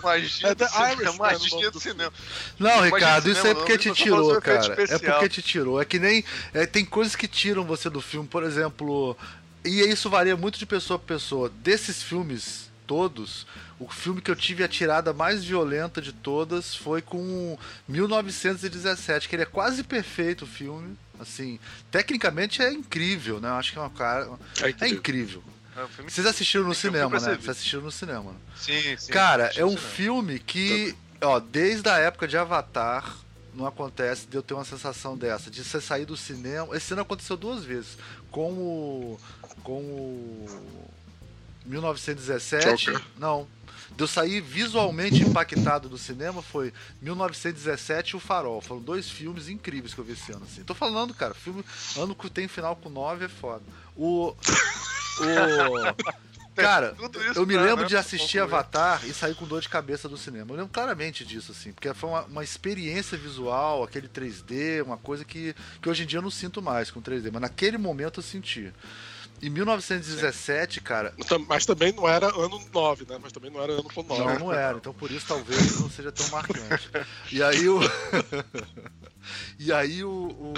S2: Magia
S4: É
S2: do cinema,
S4: o
S2: magia do
S4: do
S2: cinema.
S3: Não, Ricardo,
S2: cinema,
S3: isso é porque
S2: não
S3: te tirou, cara. É porque te tirou. É que nem. é, tem coisas que tiram você do filme, por exemplo. E isso varia muito de pessoa pra pessoa. Desses filmes todos, o filme que eu tive a tirada mais violenta de todas foi com 1917, que ele é quase perfeito o filme. Assim, tecnicamente é incrível, né? Eu acho que é uma cara. É incrível.
S2: É um filme-
S3: Vocês assistiram no
S2: filme
S3: cinema, né? Vocês assistiram no cinema.
S2: Sim, sim.
S3: Cara, é um filme que, ó, desde a época de Avatar, não acontece de eu ter uma sensação dessa, de você sair do cinema. Esse ano aconteceu duas vezes. Com o. Com o. 1917.
S4: Joker.
S3: Não. De eu sair visualmente impactado do cinema foi 1917 e O Farol. Foram dois filmes incríveis que eu vi esse ano. Assim. Tô falando, cara, filme. Ano que tem final com 9 é foda. O. O. Cara, eu me lembro
S2: né,
S3: de assistir. Avatar e sair com dor de cabeça do cinema. Eu lembro claramente disso, assim, porque foi uma, uma experiência visual, aquele 3D, uma coisa que, que hoje em dia eu não sinto mais com 3D, mas naquele momento eu senti. Em 1917, cara,
S4: Tam- Mas também não era ano 9, né? Mas também não era ano com 9.
S3: não, não era, então por isso talvez não seja tão marcante. E aí o. e aí o, o-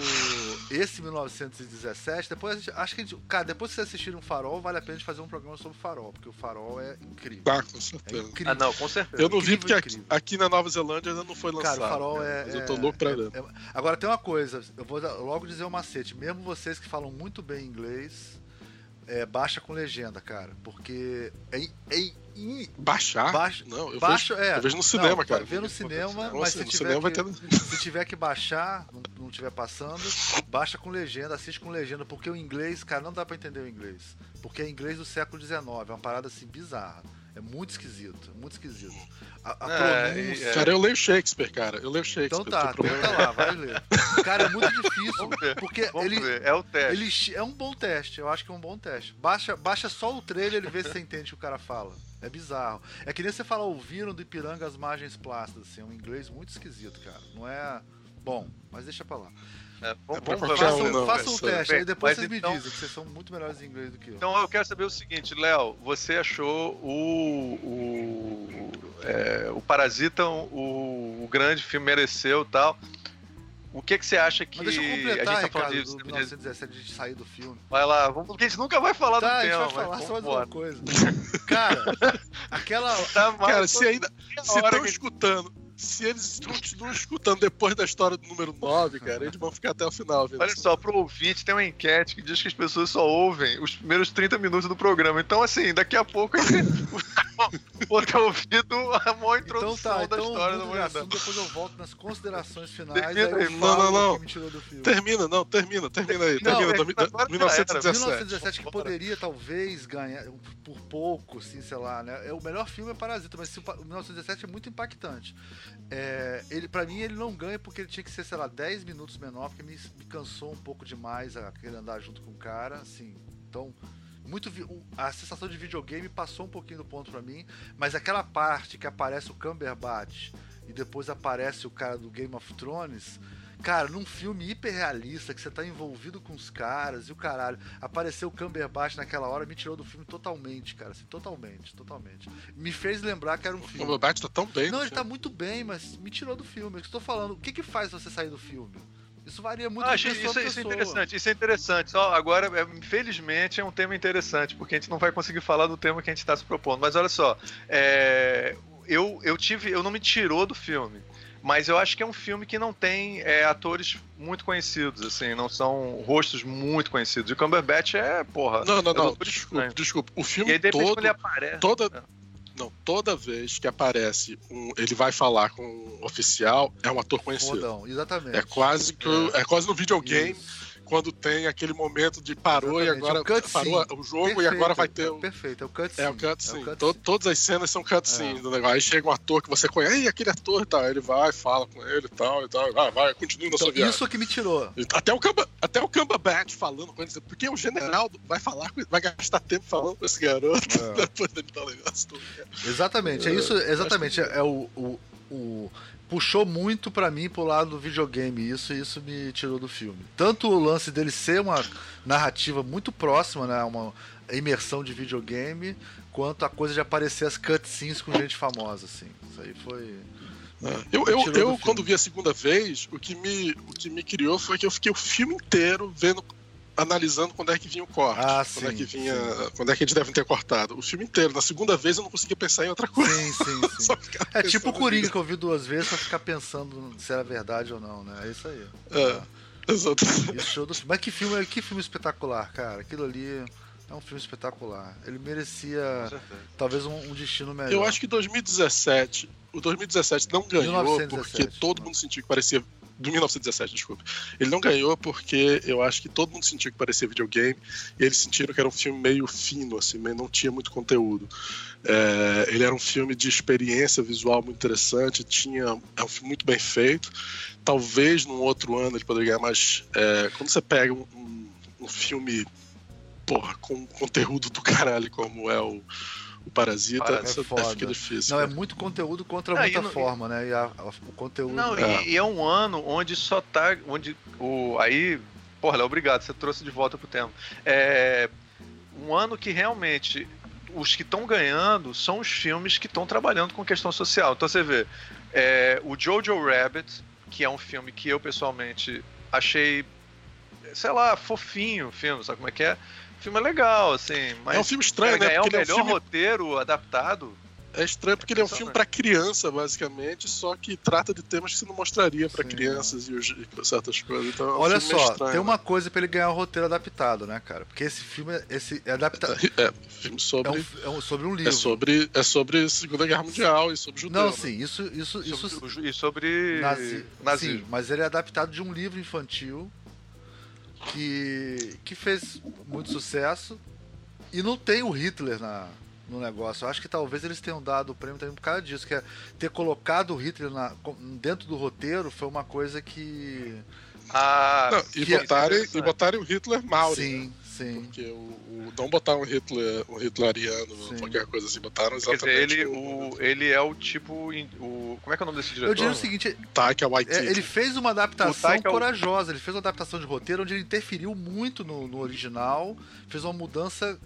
S3: Esse 1917, depois a gente- acho que a gente. Cara, depois que vocês assistirem um farol, vale a pena a gente fazer um programa sobre o farol, porque o farol é incrível.
S4: Tá, com
S3: É
S4: certeza.
S3: incrível.
S2: Ah, não, com certeza.
S4: Eu não vi porque aqui, aqui na Nova Zelândia ainda não foi lançado.
S3: Cara, o farol é.
S4: Mas eu
S3: é-
S4: tô louco pra
S3: é-
S4: ver.
S3: é- Agora tem uma coisa, eu vou logo dizer um macete. Mesmo vocês que falam muito bem inglês, é, baixa com legenda, cara. Porque é, é
S4: Baixar?
S3: Baixa-
S4: Não, eu vejo,
S3: é.
S4: eu vejo no cinema,
S3: não,
S4: cara.
S3: Vê no cinema,
S4: Não,
S3: mas
S4: assim,
S3: se
S4: no
S3: tiver,
S4: cinema
S3: que,
S4: ter.
S3: se tiver que baixar, não, não tiver passando, baixa com legenda, assiste com legenda, porque o inglês, cara, não dá pra entender o inglês. Porque é inglês do século XIX, é uma parada assim bizarra. É muito esquisito, é muito esquisito. A, a
S2: É,
S3: pronúncia.
S2: é.
S4: Cara, eu leio Shakespeare, cara. Eu leio Shakespeare.
S3: Então tá, tenta lá, vai ler. Cara, é muito difícil,
S2: Vamos ver.
S3: porque
S2: Vamos
S3: ele,
S2: ver, é o teste.
S3: ele é um bom teste, eu acho que é um bom teste. Baixa, baixa só o trailer e vê se você entende o que o cara fala. É bizarro. É que nem você falar ouviram do Ipiranga as margens plácidas, assim, é um inglês muito esquisito, cara. Não é bom, mas deixa pra lá.
S2: É, vamos,
S4: É qualquer
S2: ver.
S4: um, não,
S3: o
S4: essa-
S3: teste, aí
S2: Bem,
S3: depois
S2: mas
S3: vocês me
S2: então-
S3: dizem que vocês são muito melhores em inglês do que eu.
S2: Então eu quero saber o seguinte, Léo, você achou o, o, é, o Parasita o, o grande filme mereceu e tal. O que que você acha que
S3: mas deixa eu
S2: a
S3: completar,
S2: gente tá falando
S3: Ricardo,
S2: de
S3: do 1917, de sair do filme.
S2: Vai lá, vamos, porque a gente nunca vai falar
S3: Tá,
S2: do
S3: a gente
S2: tema.
S3: vai falar só mais
S2: vambora.
S3: uma coisa. Cara, aquela,
S2: Tá
S4: Cara, se ainda. Se estão
S2: que-
S4: escutando. Se eles continuam escutando depois da história do número 9, cara, eles vão ficar até o final?
S2: Olha só, pro ouvinte tem uma enquete que diz que as pessoas só ouvem os primeiros 30 minutos do programa. Então, assim, daqui a pouco o por ter ouvido a maior
S3: Então
S2: introdução
S3: tá,
S2: da
S3: então
S2: história
S3: muda
S2: da
S3: de
S2: humanidade.
S3: assunto, depois eu volto nas considerações finais.
S2: Termina
S3: aí
S4: Não, não, não.
S3: o que me tirou do filme.
S4: Termina, não, termina, termina aí.
S3: Não,
S4: termina,
S2: é,
S4: domi-
S2: agora já
S4: 1917.
S3: 1917 que poderia talvez ganhar por pouco, assim, sei lá, né? É, o melhor filme é Parasita, mas se o pa- o 1917 é muito impactante. É, ele, pra mim, ele não ganha porque ele tinha que ser, sei lá, 10 minutos menor, porque me, me cansou um pouco demais a querer andar junto com o cara, assim. Então, muito o- a sensação de videogame passou um pouquinho do ponto pra mim, mas aquela parte que aparece o Cumberbatch e depois aparece o cara do Game of Thrones, Cara, num filme hiperrealista, que você tá envolvido com os caras e o caralho, apareceu o Cumberbatch naquela hora, me tirou do filme totalmente, cara, assim, totalmente, totalmente. Me fez lembrar que era um
S4: O
S3: filme.
S4: Cumberbatch tá tão bem.
S3: Não, ele tá muito bem, mas me tirou do filme. É o que eu tô falando. O que que faz você sair do filme? Isso varia muito
S2: Ah,
S3: de pessoa
S2: isso,
S3: a
S2: isso é interessante, isso é interessante. Só agora, é, infelizmente, é um tema interessante, porque a gente não vai conseguir falar do tema que a gente está se propondo. Mas olha só, é, eu, eu tive. Eu não me tirou do filme. Mas eu acho que é um filme que não tem é, atores muito conhecidos, assim, não são rostos muito conhecidos. E o Cumberbatch é, porra.
S4: Não, não,
S2: é
S4: não.
S2: doutor
S4: Desculpa,
S2: estranho.
S4: desculpa. O
S2: E
S4: filme
S2: aí, de repente,
S4: todo.
S2: quando ele aparece.
S4: Toda, não, toda vez que aparece um, ele vai falar com um oficial, é um ator conhecido.
S3: Exatamente.
S4: É quase que o- é quase no videogame
S3: Isso.
S4: Quando tem aquele momento de parou e
S3: Exatamente,
S4: agora
S3: é o
S4: parou o jogo e
S3: Perfeito,
S4: agora vai ter o
S3: Perfeito, é o cutscene.
S4: é o cutscene.
S3: É
S4: To- todas as cenas são cutscene do negócio. Aí chega um ator que você conhece, "Ei, aquele ator e tal. Ele vai, fala com ele e tal, e tal. Vai, vai, continua na
S3: Então,
S4: sua viagem.
S3: isso que me tirou.
S4: Até o, até o Cumberbatch falando com ele, porque o general vai falar, com- vai gastar tempo falando com esse garoto
S3: É.
S4: depois dele dar o negócio todo.
S3: Exatamente, é isso, exatamente. É o, o, o- puxou muito pra mim pro lado do videogame, isso isso me tirou do filme. Tanto o lance dele ser uma narrativa muito próxima, né, uma imersão de videogame, quanto a coisa de aparecer as cutscenes com gente famosa, assim. Isso aí foi
S4: Eu,
S3: Me
S4: eu, eu
S3: filme.
S4: quando vi a segunda vez, o que, me, o que me criou foi que eu fiquei o filme inteiro vendo, analisando quando é que vinha o corte.
S3: Ah,
S4: quando é
S3: sim,
S4: que vinha.
S3: sim.
S4: Quando é que eles devem ter cortado. O filme inteiro. Na segunda vez eu não conseguia pensar em outra coisa.
S3: Sim, sim, sim. É tipo o Coringa que eu vi duas vezes pra ficar pensando se era verdade ou não, né? É isso aí.
S4: É, exato.
S3: Isso show do Mas que filme, que filme espetacular, cara. Aquilo ali é um filme espetacular. Ele merecia talvez um, um destino melhor.
S4: Eu acho que 2017. O 2017 não ganhou
S3: 1917,
S4: porque todo mundo sentiu que parecia. Do 1917, desculpa. Ele não ganhou porque eu acho que todo mundo sentiu que parecia videogame e eles sentiram que era um filme meio fino, assim, não tinha muito conteúdo. É, ele era um filme de experiência visual muito interessante, tinha, é um filme muito bem feito. Talvez num outro ano ele poderia ganhar, mas é, quando você pega um, um- um filme porra, com conteúdo do caralho como é o, o Parasita, isso
S3: É foda.
S4: fica difícil.
S3: Não, é
S4: cara.
S3: muito conteúdo contra
S2: Não,
S3: muita
S2: e não-
S3: forma, né? E a- a- o conteúdo.
S2: Não,
S4: É.
S2: e, e é um ano onde só tá. Onde o. Aí. Porra, Léo, obrigado, você trouxe de volta pro tema. É. Um ano que realmente. Os que estão ganhando são os filmes que estão trabalhando com questão social. Então você vê. é, o Jojo Rabbit, que é um filme que eu pessoalmente achei. Sei lá, fofinho o filme, sabe como é que é? Filme é legal, assim, mas.
S4: é um filme estranho,
S2: cara,
S4: né?
S2: É o
S4: ele é
S2: melhor
S4: um filme
S2: roteiro adaptado.
S4: É estranho porque ele é um filme pra criança, basicamente, só que trata de temas que você não mostraria pra
S3: Sim.
S4: crianças e, os- e certas coisas. Então, é um
S3: Olha
S4: filme
S3: só,
S4: estranho,
S3: tem
S4: né?
S3: uma coisa pra ele ganhar o roteiro adaptado, né, cara? Porque esse filme é, esse é adaptado.
S4: É, filme
S3: É,
S4: sobre.
S3: um, é um- sobre um livro.
S4: É sobre, é sobre Segunda Guerra Mundial e sobre judeu.
S3: Não,
S4: né?
S3: sim, isso, isso, isso
S2: Sobre, o- e sobre.
S3: Nazi...
S2: nazismo.
S3: Sim, mas ele é adaptado de um livro infantil que, que fez muito sucesso e não tem o Hitler na, no negócio. Eu acho que talvez eles tenham dado o prêmio também por causa disso, que é ter colocado o Hitler na- dentro do roteiro foi uma coisa que.
S2: Ah,
S4: Não, e,
S3: que é
S4: botarem, e
S2: interessante.
S4: botarem o Hitler Mauri. né?
S3: Sim.
S4: Porque o, o- não botar um Hitler, um hitleriano,
S3: Sim.
S4: qualquer coisa assim, botaram
S2: Quer
S4: exatamente
S2: dizer, ele,
S4: o,
S2: o, ele é o tipo. O, como é que é o nome desse diretor?
S3: Eu diria o seguinte,
S4: Taika Waititi.
S3: É, ele fez uma adaptação
S2: Taika-
S3: corajosa, ele fez uma adaptação de roteiro onde ele interferiu muito no, no original, fez uma mudança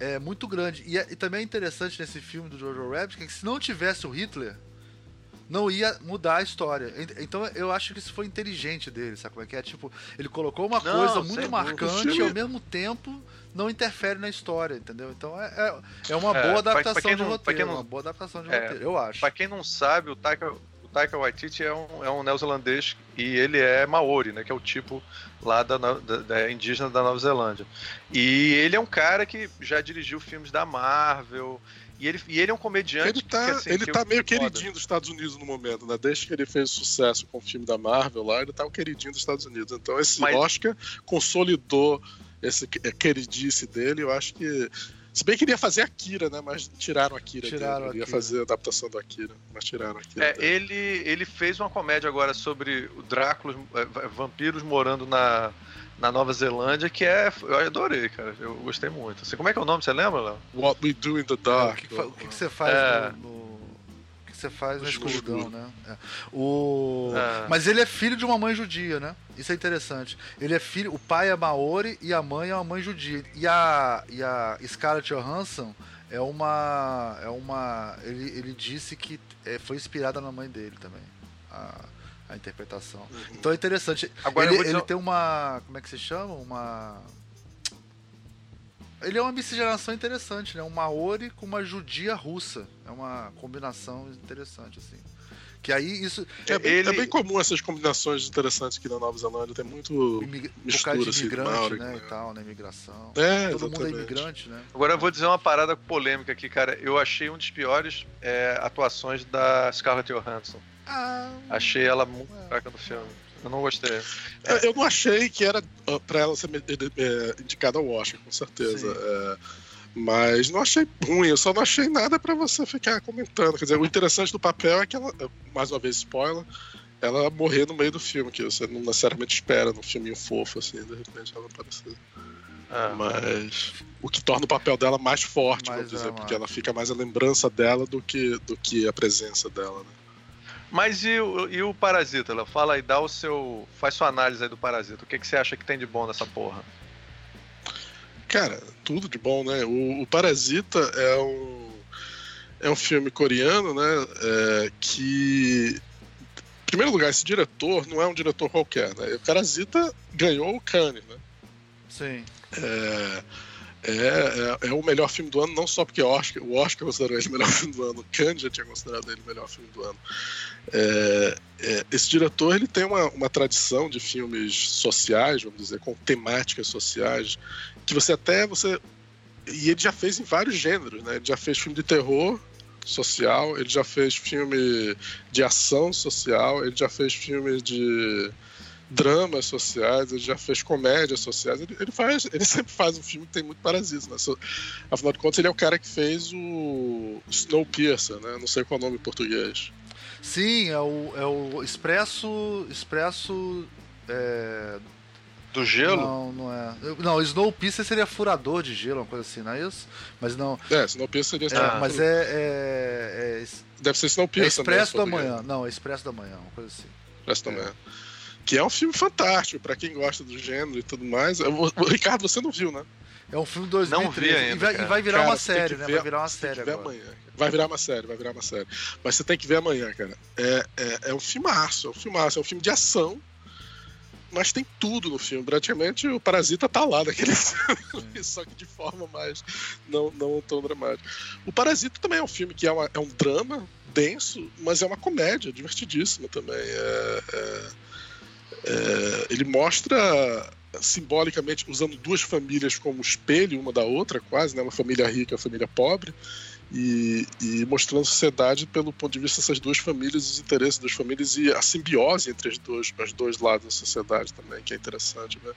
S3: é, muito grande. E, é- e também é interessante nesse filme do Jojo Rabbit que se não tivesse o Hitler, não ia mudar a história. Ent- Então eu acho que isso foi inteligente dele, sabe como é que é? Tipo, ele colocou uma
S2: Não,
S3: coisa muito marcante e ao mesmo tempo não interfere na história, entendeu? Então é, é, é uma
S2: É,
S3: boa
S2: pra- pra
S3: adaptação
S2: quem
S3: de
S2: não- pra
S3: roteiro,
S2: não-
S3: uma boa adaptação de
S2: É,
S3: roteiro, eu acho.
S2: Pra quem não sabe, o Taika, o Taika Waititi é um, é um neozelandês e ele é Maori, né? Que é o tipo lá da, da, da, indígena da Nova Zelândia. E ele é um cara que já dirigiu filmes da Marvel. E ele, e ele é um comediante.
S4: Ele tá,
S2: que, assim,
S4: ele
S2: que
S4: tá meio queridinho dos Estados Unidos no momento, né? Desde que ele fez sucesso com o filme da Marvel lá, ele tá o queridinho dos Estados Unidos. Então esse
S2: Mas-
S4: Oscar consolidou esse eh, queridice dele. Eu acho que. Se bem que ele ia fazer Akira, né? Mas tiraram a Akira.
S3: Tiraram
S4: dele. Ele ia fazer a adaptação do Akira, mas tiraram Akira.
S2: É,
S4: dele.
S2: ele, ele fez uma comédia agora sobre o Drácula, é, va- vampiros morando na, na Nova Zelândia, que é. Eu adorei, cara. Eu gostei muito. Assim, como é que é o nome? Você lembra, Léo?
S4: What We Do in the
S3: O
S4: Dark.
S3: fa- o que que você faz
S2: É.
S3: no, no- O que que você faz
S4: No
S3: na escuridão, né? É. O...
S2: É.
S3: Mas ele é filho de uma mãe judia, né? Isso é interessante. Ele é filho, o pai é maori e a mãe é uma mãe judia. E a, e a Scarlett Johansson é uma, é uma, ele, ele disse que é, foi inspirada na mãe dele também. A, a interpretação.
S4: Uhum.
S3: Então é interessante.
S2: Agora
S3: ele,
S2: vou dizer-
S3: ele tem uma, como é que se chama? Uma ele é uma miscigenação interessante, né? Um maori com uma judia russa. É uma combinação interessante, assim. Que aí isso.
S4: É bem,
S2: Ele-
S4: é bem comum essas combinações interessantes aqui na Nova Zelândia. Tem muito.
S3: Imig...
S4: Mistura,
S3: de
S4: assim,
S3: imigrante,
S4: maori,
S3: né? E tal, né? Imigração.
S4: É,
S3: Todo mundo é
S4: exatamente.
S3: imigrante, né?
S2: Agora eu vou dizer uma parada polêmica aqui, cara. Eu achei um dos piores é, atuações da Scarlett Johansson.
S3: Ah,
S2: Achei ela muito fraca no filme. Eu não gostei.
S4: É, Eu não achei que era pra ela ser é, indicada ao Oscar, com certeza. É, mas não achei ruim, eu só não achei nada pra você ficar comentando. Quer dizer, o interessante do papel é que ela, mais uma vez, spoiler, ela morrer no meio do filme, que você não necessariamente espera num filminho fofo, assim, de repente ela aparecer.
S2: Ah,
S4: Mas o que torna o papel dela mais forte,
S3: Mais
S4: vamos dizer,
S3: dramático.
S4: porque ela fica mais a lembrança dela do que, do que a presença dela, né?
S2: Mas e o, e o Parasita? Léo? Fala aí, dá o seu. Faz sua análise aí do Parasita. O que, que você acha que tem de bom nessa porra?
S4: Cara, tudo de bom, né? O, o Parasita é um, é um filme coreano, né? é, que. Em primeiro lugar, esse diretor não é um diretor qualquer, né? O Parasita ganhou o Cannes, né?
S3: sim.
S4: É, é, é, é o melhor filme do ano, não só porque o Oscar, o Oscar considerou ele o melhor filme do ano, o Cannes já tinha considerado ele o melhor filme do ano. É, é, esse diretor ele tem uma, uma tradição de filmes sociais, vamos dizer, com temáticas sociais, que você até você e ele já fez em vários gêneros, né? Ele já fez filme de terror social, ele já fez filme de ação social, ele já fez filme de dramas sociais, ele já fez comédias sociais, ele, ele faz, ele sempre faz um filme que tem muito parasita, né? Afinal de contas, ele é o cara que fez o Snowpiercer, né? Não sei qual é o nome em português.
S3: Sim, é o, é o Expresso. Expresso. É...
S2: Do gelo?
S3: Não, não é. Não, Snowpiercer seria furador de gelo, uma coisa assim, não é isso? Mas não.
S4: É, Snowpiercer seria
S3: É, mas é. é, é,
S4: Deve ser
S3: é
S4: Snowpiercer. né,
S3: Expresso
S4: em
S3: da. Manhã. Não, é Expresso da Manhã, uma coisa assim.
S4: Expresso da Manhã. Que é um filme fantástico, pra quem gosta do gênero e tudo mais. O, o- Ricardo, você não viu, né?
S3: É um filme de 2013.
S2: vi ainda,
S3: e, vai, e vai virar
S4: Cara,
S3: uma série, né?
S4: ver-
S3: vai virar uma série agora.
S4: amanhã. Vai virar uma série, vai virar uma série. Mas você tem que ver amanhã, cara. É, é, é um filmaço, é um filmaço, é um filme de ação, mas tem tudo no filme. Praticamente o Parasita tá lá naquele filme, só que de forma mais não, não tão dramática. O Parasita também é um filme que é, uma- é um drama denso, mas é uma comédia divertidíssima também. É- é- é, ele mostra simbolicamente usando duas famílias como espelho uma da outra quase né uma família rica e uma família pobre e, e mostrando a sociedade pelo ponto de vista dessas duas famílias os interesses das famílias e a simbiose entre as dois os dois lados da sociedade também que é interessante né?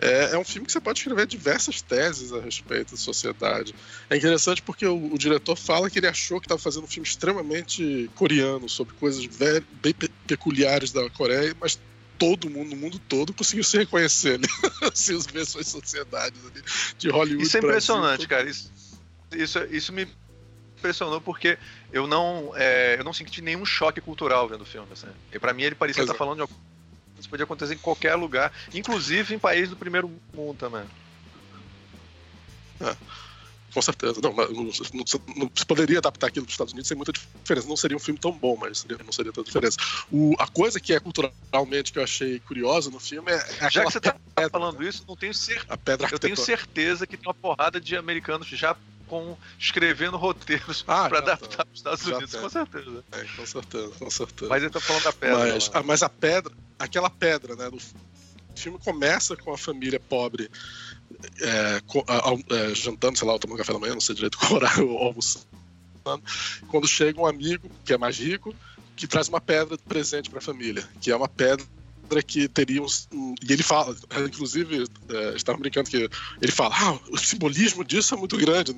S4: é, é um filme que você pode escrever diversas teses a respeito da sociedade é interessante porque o, o diretor fala que ele achou que estava fazendo um filme extremamente coreano sobre coisas bem pe- peculiares da Coreia mas todo mundo, no mundo todo, conseguiu se reconhecer ali, assim, os ver suas sociedades ali, de Hollywood.
S2: Isso é
S4: Brasil,
S2: impressionante,
S4: todo-
S2: cara. Isso, isso, isso me impressionou porque eu não, é, eu não senti nenhum choque cultural vendo o filme. Assim. E pra mim ele parecia
S4: Pois
S2: estar
S4: é.
S2: falando de algo que podia acontecer em qualquer lugar, inclusive em países do primeiro mundo também.
S4: Com certeza. Não, mas não, não- não se poderia adaptar aquilo para os Estados Unidos sem muita diferença. Não seria um filme tão bom, mas seria- não seria tanta diferença. O, a coisa que é culturalmente que eu achei curiosa no filme é, é
S2: Já que você tá
S4: pedra,
S2: falando isso, não tenho certeza. Eu tenho certeza que tem uma porrada de americanos já com escrevendo roteiros
S4: Ah, já
S2: adaptar
S4: tá.
S2: para os Estados
S4: Já
S2: Unidos, com certeza.
S4: É, com certeza, com certeza.
S2: Mas ele tá falando da pedra.
S4: Mas, ah, mas a pedra, aquela pedra, né? O filme começa com a família pobre é, é, jantando, sei lá, tomando café da manhã, não sei direito qual horário, almoçando. Quando chega um amigo que é mais rico, que traz uma pedra de presente para a família, que é uma pedra que teria um, e ele fala, inclusive, é, estavam brincando que ele fala, ah, o simbolismo disso é muito grande.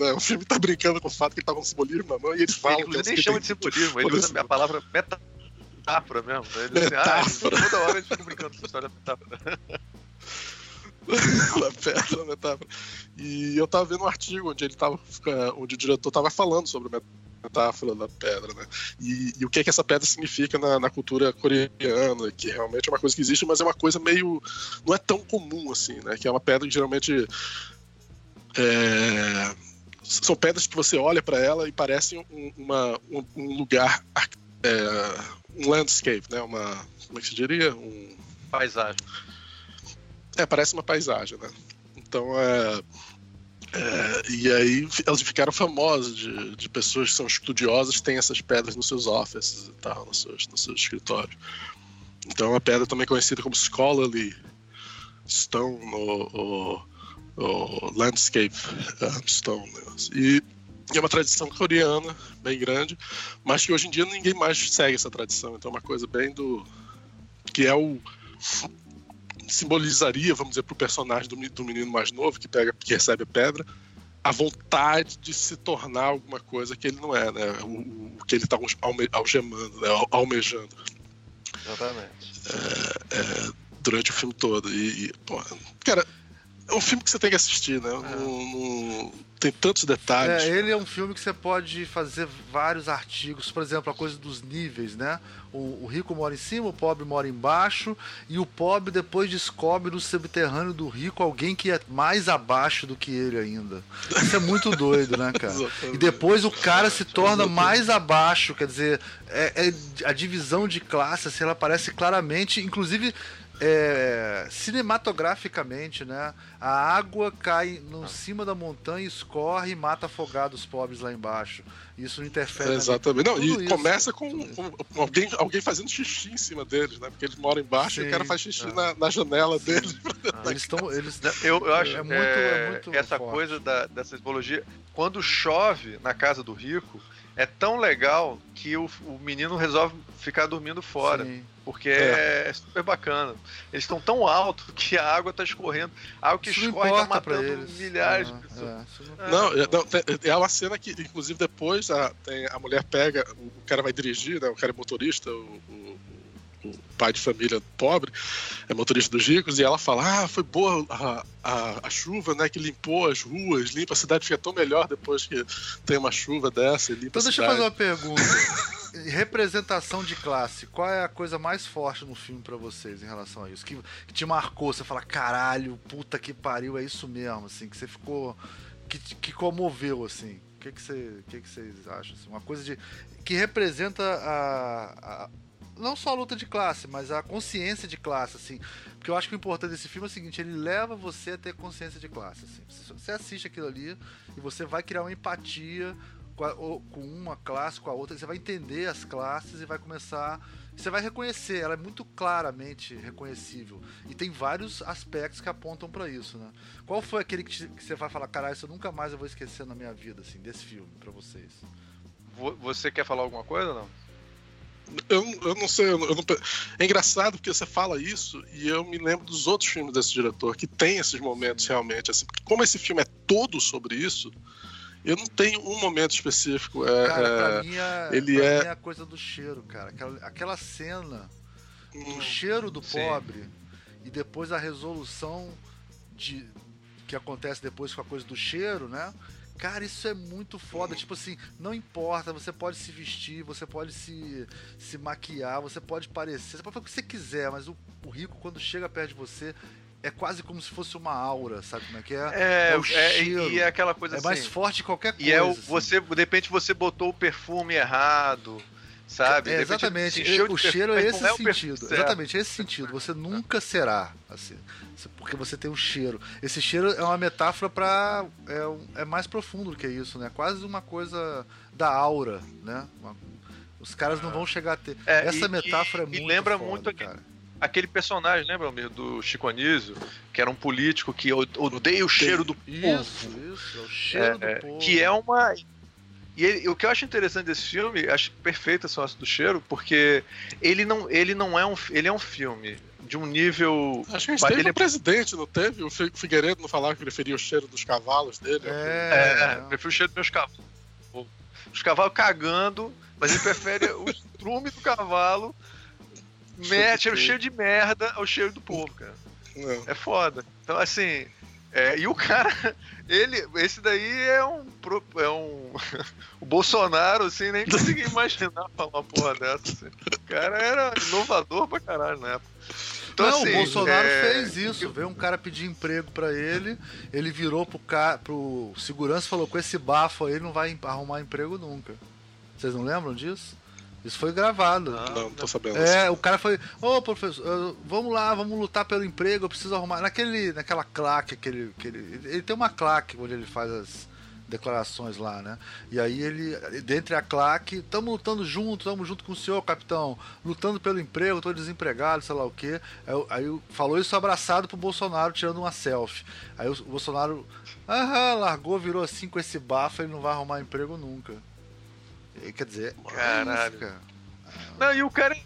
S4: Né? O filme está brincando com o fato que ele tá com um simbolismo na mão e eles falam. Ele,
S2: ele nem chama de simbolismo, ele usa a palavra metáfora mesmo. Né? Ele metáfora. Diz, ah, toda hora eles ficam brincando com essa história da metáfora.
S4: na pedra, metáfora. E eu tava vendo um artigo onde ele tava, onde o diretor tava falando sobre a metáfora da pedra, né? E, e o que é que essa pedra significa na, na, cultura coreana, que realmente é uma coisa que existe, mas é uma coisa meio não é tão comum assim, né? Que é uma pedra que geralmente é, são pedras que você olha para ela e parecem um, uma, um, um lugar, é, um landscape, né? Uma, como é que se diria? Um
S2: paisagem.
S4: É, parece uma paisagem, né? Então, é, é, e aí elas ficaram famosas de, de, pessoas que são estudiosas têm essas pedras nos seus offices e tal, nos seus, nos seus escritórios. Então, é uma pedra também conhecida como scholarly stone ou, ou, ou landscape uh, stone. Né? E é uma tradição coreana bem grande, mas que hoje em dia ninguém mais segue essa tradição. Então, é uma coisa bem do que é o simbolizaria, vamos dizer, para o personagem do, do, menino mais novo que pega, que recebe a pedra, a vontade de se tornar alguma coisa que ele não é, né? O, o que ele está alme, algemando, né? almejando.
S2: Exatamente.
S4: É, é, durante o filme todo. E, e pô, cara, é um filme que você tem que assistir, né? É. Não, não, tem tantos detalhes.
S3: É, ele é um filme que você pode fazer vários artigos, por exemplo, a coisa dos níveis, né? O, o, rico mora em cima, o pobre mora embaixo, e o pobre depois descobre no subterrâneo do rico alguém que é mais abaixo do que ele ainda. Isso é muito doido, né, cara? e depois o cara se torna mais abaixo, quer dizer, é, é a divisão de classe, assim, ela aparece claramente, inclusive é, cinematograficamente, né? A água cai no cima da montanha, escorre e mata afogados pobres lá embaixo. Isso interfere.
S4: É, exatamente. Não, e isso, começa com, com, alguém, alguém fazendo xixi em cima deles, né? Porque eles moram embaixo Sim, e o cara faz xixi é. na, na, janela Sim. deles.
S2: Ah, eles estão. Eles... Eu, eu acho é muito, é, é muito essa forte. coisa da, dessa simbologia. Quando chove na casa do rico, é tão legal que o, o menino resolve ficar dormindo fora. Sim. Porque é. é super bacana. Eles estão tão altos que a água está escorrendo. A água que Isso escorre está matando milhares de pessoas.
S4: É. Não, é, não, é uma cena que, inclusive, depois a, tem, a mulher pega, o cara vai dirigir, né, o cara é motorista, o, o o pai de família pobre, é motorista dos ricos, e ela fala: Ah, foi boa a, a, a, chuva, né? Que limpou as ruas, limpa a cidade, fica tão melhor depois que tem uma chuva dessa. Limpa
S3: então, deixa eu fazer uma pergunta. Representação de classe, qual é a coisa mais forte no filme para vocês em relação a isso? Que, que te marcou, você fala, caralho, puta que pariu, é isso mesmo, assim, que você ficou. que, que comoveu, assim. O que, que, você, que, que vocês acham? Assim? Uma coisa de. que representa a, a não só a luta de classe, mas a consciência de classe, assim. Porque eu acho que o importante desse filme é o seguinte, ele leva você a ter consciência de classe, assim. Você assiste aquilo ali e você vai criar uma empatia com, uma classe, com a outra, você vai entender as classes e vai começar você vai reconhecer, ela é muito claramente reconhecível. E tem vários aspectos que apontam para isso, né? Qual foi aquele que, te, que, você vai falar, caralho, isso eu nunca mais eu vou esquecer na minha vida, assim, desse filme, para vocês?
S2: Você quer falar alguma coisa ou não?
S4: Eu, eu não sei, eu não, é engraçado porque você fala isso e eu me lembro dos outros filmes desse diretor que tem esses momentos realmente. Assim, como esse filme é todo sobre isso, eu não tenho um momento específico. É,
S3: cara, pra é, mim é, ele é... É a coisa do cheiro, cara. Aquela, aquela cena hum, do cheiro do sim. pobre e depois a resolução de que acontece depois com a coisa do cheiro, né? Cara, isso é muito foda. Tipo assim, não importa, você pode se vestir, você pode se, se maquiar, você pode parecer, você pode fazer o que você quiser, mas o, o rico, quando chega perto de você, é quase como se fosse uma aura, sabe como é que é?
S2: É, é, o cheiro, é e é aquela coisa
S3: é
S2: assim.
S3: É mais forte que qualquer coisa.
S2: E é o,
S3: assim.
S2: você, de repente você botou o perfume errado, sabe?
S3: É, exatamente. o cheiro é esse é sentido. Exatamente, é esse sentido. Você nunca será assim porque você tem um cheiro. Esse cheiro é uma metáfora para é, é, mais profundo do que isso, né? Quase uma coisa da aura, né? Uma, Os caras não vão chegar a ter.
S2: É,
S3: Essa
S2: e-
S3: metáfora
S2: e-
S3: é
S2: e
S3: muito
S2: lembra
S3: foda,
S2: muito aquele-
S3: cara.
S2: Aquele personagem, lembra meu, do Chico Anísio, que era um político que o- odeia o cheiro do
S3: Isso,
S2: povo.
S3: isso, é o cheiro
S2: É,
S3: do povo.
S2: que é uma. E ele- o que eu acho interessante desse filme, acho perfeito esse negócio do cheiro, porque ele não, ele não é um, ele é um filme de um nível.
S4: Acho que a gente
S2: Mas
S4: teve
S2: ele-
S4: um presidente, não teve? O Fi- Figueiredo não falava que preferia o cheiro dos cavalos dele?
S2: É,
S3: É,
S2: eu prefiro o cheiro dos meus cavalos. Os cavalos cagando, mas ele prefere o estrume do cavalo, mete o
S4: povo.
S2: cheiro de merda ao cheiro do povo, cara.
S4: Não.
S2: É foda. Então, assim. é, e o cara, ele, esse daí é um. É um o Bolsonaro, assim, nem consegui imaginar falar uma porra dessa. assim. O cara era inovador pra caralho na época. Então,
S3: não,
S2: assim,
S3: o Bolsonaro
S2: é,
S3: fez isso. Veio um cara pedir emprego pra ele, ele virou pro, ca... pro segurança e falou: com esse bafo aí não vai arrumar emprego nunca. Vocês não lembram disso? Isso foi gravado.
S2: Não,
S4: Não, não tô sabendo.
S3: É, o cara foi, ô professor, eh, vamos lá, vamos lutar pelo emprego, eu preciso arrumar. Naquele, naquela claque, aquele, aquele, ele tem uma claque onde ele faz as declarações lá, né? E aí ele, dentre a claque, estamos lutando junto, estamos junto com o senhor, capitão, lutando pelo emprego, estou desempregado, sei lá o quê. Aí, aí falou isso abraçado pro Bolsonaro, tirando uma selfie. Aí o Bolsonaro, aham, largou, virou assim com esse bafo, ele não vai arrumar emprego nunca. E, quer dizer, é
S2: Caralho.
S3: isso, cara.
S2: Não, e o cara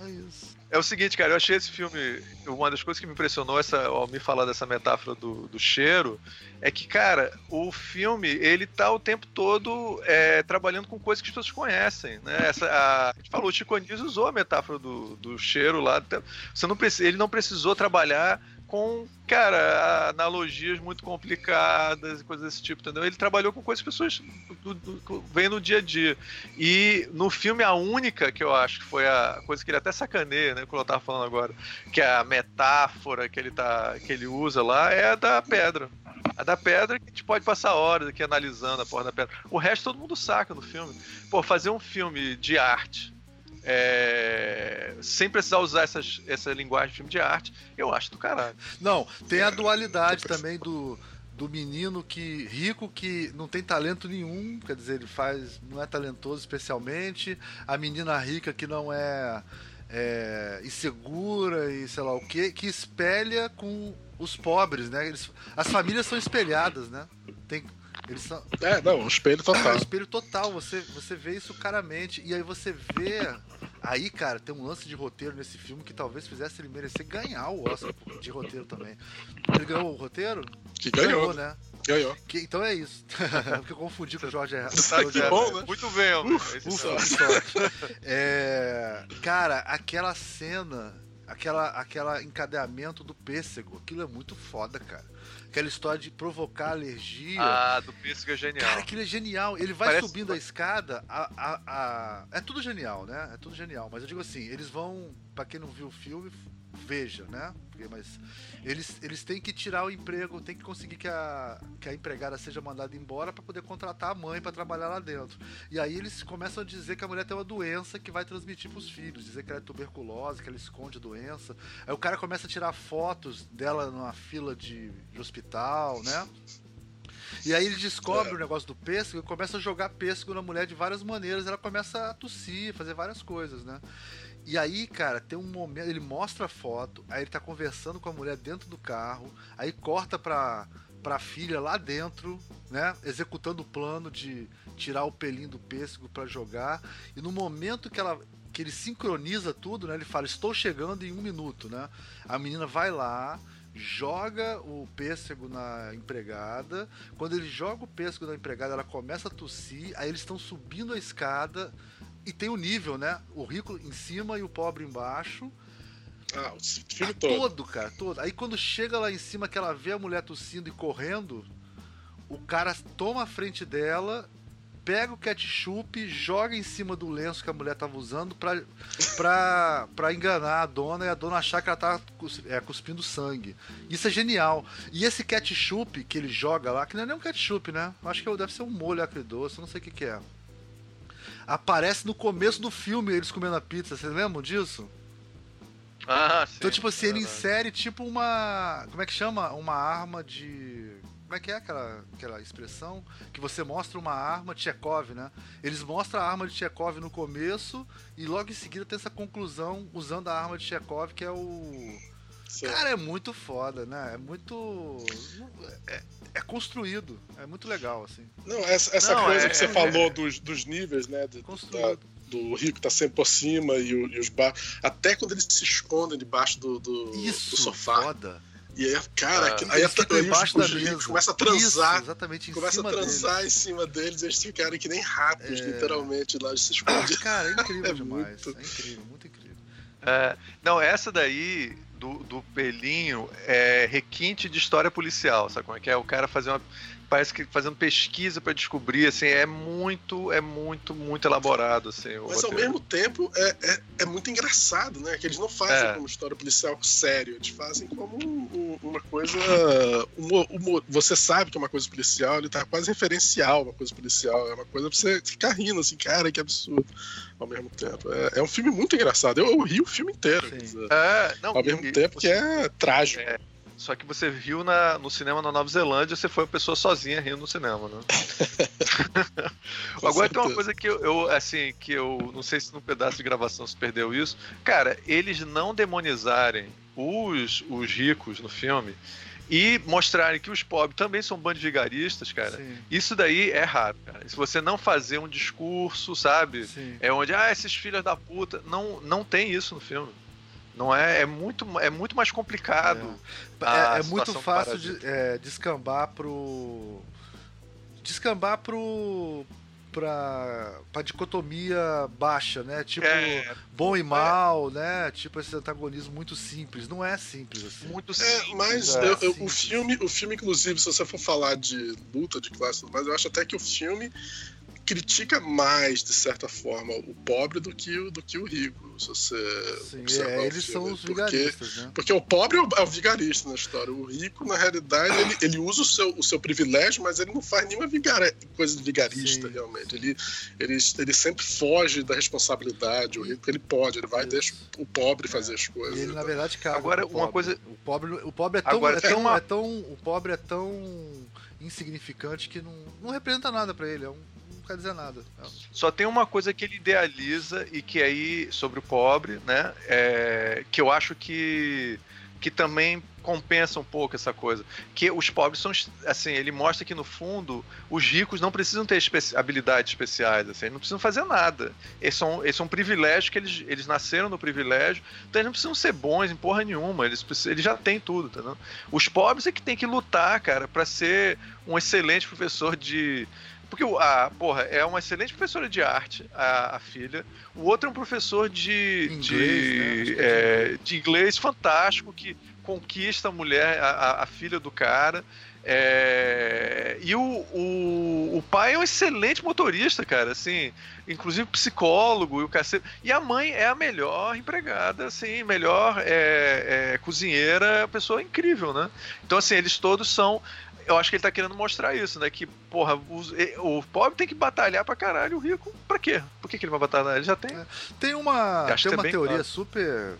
S3: É isso.
S2: É o seguinte, cara, eu achei esse filme. Uma das coisas que me impressionou essa, ao me falar dessa metáfora do, do cheiro é que, cara, o filme ele tá o tempo todo é, trabalhando com coisas que as pessoas conhecem. Né? Essa, a, a gente falou, o Chico Anísio usou a metáfora do, do cheiro lá. Você não ele não precisou trabalhar com, cara, analogias muito complicadas e coisas desse tipo, entendeu? Ele trabalhou com coisas que as pessoas do- do- veem no dia a dia. E no filme, a única que eu acho que foi a coisa que ele até sacaneia, né? Como eu tava falando agora, que é a metáfora que ele, tá, que ele usa lá, é a da pedra. A da pedra que a gente pode passar horas aqui analisando a porra da pedra. O resto todo mundo saca no filme. Pô, fazer um filme de arte. É, sem precisar usar essas, essa linguagem de filme de arte, eu acho do caralho.
S3: Não, tem a dualidade também do, do menino que rico que não tem talento nenhum, quer dizer, ele faz, não é talentoso especialmente, a menina rica que não é, é insegura e sei lá o que, que espelha com os pobres, né? Eles, as famílias são espelhadas, né? Tem, eles são,
S4: É, não, o espelho
S3: é
S4: total.
S3: um espelho total, você, você vê isso claramente. E aí você vê. Aí, cara, tem um lance de roteiro nesse filme que talvez fizesse ele merecer ganhar o Oscar de roteiro também. Ele ganhou o roteiro?
S4: Que ganhou,
S3: né?
S4: ganhou.
S3: Que- então é isso. Porque eu confundi com o Jorge Herrera.
S2: Tá
S4: que bom, né?
S2: Muito bem, homem.
S3: Ufa, sorte. É, cara, aquela cena, aquela, aquela encadeamento do pêssego, aquilo é muito foda, cara. Aquela história de provocar alergia.
S2: Ah, do Pêssego é genial.
S3: Cara, aquilo é genial. Ele vai
S2: Parece-
S3: subindo a escada, a, a, a- é tudo genial, né? É tudo genial. Mas eu digo assim, eles vão, Pra quem não viu o filme, veja, né? Porque, mas eles, eles têm que tirar o emprego, tem que conseguir que a, que a empregada seja mandada embora para poder contratar a mãe para trabalhar lá dentro. E aí eles começam a dizer que a mulher tem uma doença que vai transmitir pros filhos, dizer que ela é tuberculose, que ela esconde a doença. Aí o cara começa a tirar fotos dela numa fila de, de hospital, né? E aí ele descobre o negócio do pêssego e começa a jogar pêssego na mulher de várias maneiras. Ela começa a tossir, fazer várias coisas, né? E aí, cara, tem um momento. Ele mostra a foto, aí ele tá conversando com a mulher dentro do carro, aí corta pra, pra filha lá dentro, né? Executando o plano de tirar o pelinho do pêssego pra jogar. E no momento que ela. Que ele sincroniza tudo, né? Ele fala, estou chegando em um minuto, né? A menina vai lá, joga o pêssego na empregada. Quando ele joga o pêssego na empregada, ela começa a tossir. Aí eles estão subindo a escada e tem o nível, né? O rico em cima e o pobre embaixo.
S4: Ah, o filme
S3: Ah,
S4: todo.
S3: todo, cara, todo. Aí quando chega lá em cima que ela vê a mulher tossindo e correndo, o cara toma a frente dela, pega o ketchup, joga em cima do lenço que a mulher tava usando pra, pra, pra enganar a dona e a dona achar que ela cus- é, cuspindo sangue. Isso é genial. E esse ketchup que ele joga lá, que não é nem um ketchup, né? Acho que deve ser um molho acridoce, eu não sei o que que é. Aparece no começo do filme eles comendo a pizza, vocês lembram disso?
S2: Ah, sim.
S3: Então, tipo assim, ele insere tipo uma. Como é que chama? Uma arma de. Como é que é aquela, aquela expressão? Que você mostra uma arma, Tchekov, né? Eles mostram a arma de Tchekov no começo e logo em seguida tem essa conclusão usando a arma de Tchekov, que é o. Sim. Cara, é muito foda, né? É muito. É, é, construído. É muito legal, assim.
S4: Não, essa, essa Não, coisa é, que você é, falou dos, dos níveis, né? De, construído. Da do rico tá sempre por cima e, o, e os bar... Até quando eles se escondem debaixo do, do,
S3: Isso,
S4: do sofá.
S3: Foda.
S4: E aí, cara,
S3: ah, aí,
S4: aí
S3: embaixo da mesa.
S4: começa a transar.
S3: Isso, exatamente em
S4: começa
S3: cima
S4: a transar
S3: deles.
S4: em cima deles, eles ficarem que nem ratos, é... literalmente, lá de se esconder.
S3: cara, é incrível é demais. Muito... É incrível, muito incrível.
S2: É, não, essa daí do, do pelinho é requinte de história policial, sabe como é que é? O cara fazer uma parece que fazendo pesquisa para descobrir, assim, é muito, é muito, muito elaborado, assim.
S4: Mas roteiro. ao mesmo tempo é, é, é, muito engraçado, né? Que eles não fazem é. como história policial sério, eles fazem como um, uma coisa. você sabe que é uma coisa policial, ele tá quase referencial uma coisa policial, é uma coisa pra você ficar rindo, assim, cara, que absurdo. Ao mesmo tempo. É, é um filme muito engraçado. Eu, eu ri o filme inteiro. Dizer,
S2: é, não,
S4: ao mesmo e, tempo que é trágico.
S2: Só que você viu na, no cinema na Nova Zelândia, você foi uma pessoa sozinha rindo no cinema, né? Agora tem uma coisa que eu, eu, assim, que eu não sei se no pedaço de gravação se perdeu isso. Cara, eles não demonizarem os, os ricos no filme e mostrarem que os pobres também são bandos vigaristas, cara. Sim. Isso daí é raro, cara. Se você não fazer um discurso, sabe? Sim. É onde, ah, esses filhos da puta. Não, não tem isso no filme. Não é, é muito, é muito mais complicado.
S3: É, é, é muito fácil de é, descambar pro descambar pro pra, pra dicotomia baixa, né? Tipo, é, bom e mal, é. né? Tipo, esse antagonismo muito simples. Não é simples assim.
S2: Muito
S4: é,
S2: simples.
S4: mas eu, eu, o filme, o filme, inclusive, se você for falar de luta de classe, mas eu acho até que o filme critica mais, de certa forma, o pobre do que o, do que o rico. Se você
S3: Sim, é, eles são os
S4: porque,
S3: vigaristas, né?
S4: Porque o pobre é o, é o, vigarista na história. O rico, na realidade, ele, ele usa o seu, o seu privilégio, mas ele não faz nenhuma vigara, coisa de vigarista, Sim. realmente. Ele, ele, ele sempre foge da responsabilidade. O rico, ele pode, ele vai e deixa o pobre fazer é. as coisas.
S3: E ele, na verdade, cara,
S2: Agora, uma coisa...
S3: O pobre, o pobre é tão... Agora, é tão, uma... é tão o pobre é tão insignificante que não, não representa nada para ele. É um quer dizer nada.
S2: Só tem uma coisa que ele idealiza e que aí, sobre o pobre, né? É, que eu acho que, que também compensa um pouco essa coisa. Que os pobres são, assim, ele mostra que no fundo os ricos não precisam ter habilidades especiais, assim, não precisam fazer nada. Eles são, eles são um privilégio que eles, eles nasceram no privilégio, então eles não precisam ser bons em porra nenhuma, eles, eles já têm tudo, entendeu? Os pobres é que tem que lutar, cara, para ser um excelente professor de porque a, porra, é uma excelente professora de arte, a, a filha. O outro é um professor de inglês, de, né? é, de inglês fantástico que conquista a mulher, a, a filha do cara. É... E o, o, o, pai é um excelente motorista, cara, assim, inclusive psicólogo e o cacete. E a mãe é a melhor empregada, assim, melhor é, é, cozinheira, pessoa incrível, né? Então, assim, eles todos são eu acho que ele tá querendo mostrar isso, né? Que, porra, o, o pobre tem que batalhar pra caralho, o rico, pra quê? Por que, que ele vai batalhar? Ele já tem. É,
S3: tem uma, tem uma teoria claro. super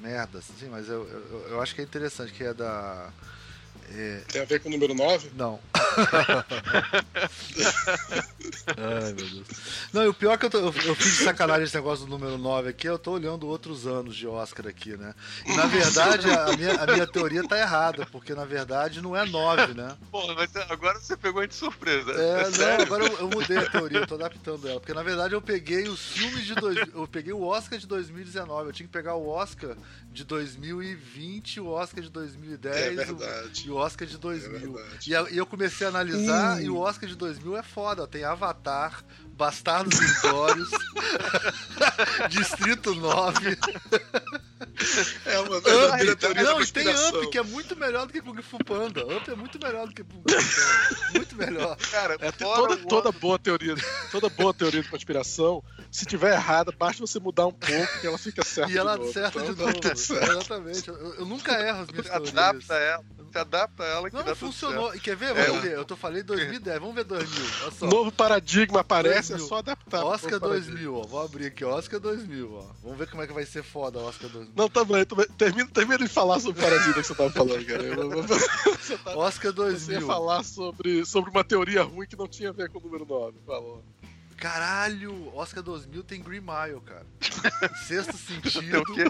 S3: merda, assim, mas eu, eu, eu, acho que é interessante, que é da.
S4: É... Tem a ver com o número 9?
S3: Não. Ai, meu Deus. Não, e o pior é que eu, tô, eu, eu, fiz de sacanagem esse negócio do número 9 aqui, eu tô olhando outros anos de Oscar aqui, né? E na verdade a minha, a minha teoria tá errada, porque na verdade não é 9, né?
S2: Pô, mas agora você pegou de surpresa.
S3: É, é não, agora eu, eu, mudei a teoria, eu tô adaptando ela. Porque na verdade eu peguei os filmes de. Dois, eu peguei o Oscar de 2019, eu tinha que pegar o Oscar de 2020, o Oscar de 2010 é o, e o Oscar de 2000. É e, e, eu comecei a analisar, hum. e o Oscar de 2000 é foda, tem Avatar, Bastardos Inglórios, Distrito 9.
S4: É uma verdadeira
S3: Up, Não, e tem Up, que é muito melhor do que Kung Fu Panda. Up é muito melhor do que Kung Fu Panda. Muito melhor.
S4: Cara, é, toda, toda, boa teoria, toda boa teoria de conspiração, se tiver errada, basta você mudar um pouco que ela fica certa.
S3: E ela acerta então, de novo. Exatamente. Eu, eu, nunca erro as minhas teorias.
S2: Adapta ela. Você adapta ela que
S3: Não,
S2: dá
S3: não
S2: tudo
S3: funcionou. E quer ver?
S2: É.
S3: Vamos ver. Eu tô falei 2010. Vamos ver 2000. Olha só.
S4: Novo paradigma aparece,
S3: 2000.
S4: é só adaptar.
S3: Oscar
S4: novo paradigma.
S3: 2000, ó. Vou abrir aqui, Oscar 2000, ó. Vamos ver como é que vai ser foda Oscar 2000.
S4: Não, tá bem, tá bem. Termina, termina de falar sobre o Parasita que você tava falando, cara. Eu- eu- Você, tá,
S3: Oscar
S4: você ia
S3: 2000.
S4: falar sobre, sobre uma teoria ruim que não tinha a ver com o número 9. Falou.
S3: Caralho, Oscar 2000 tem Green Mile, cara. Sexto sentido.
S2: o quê?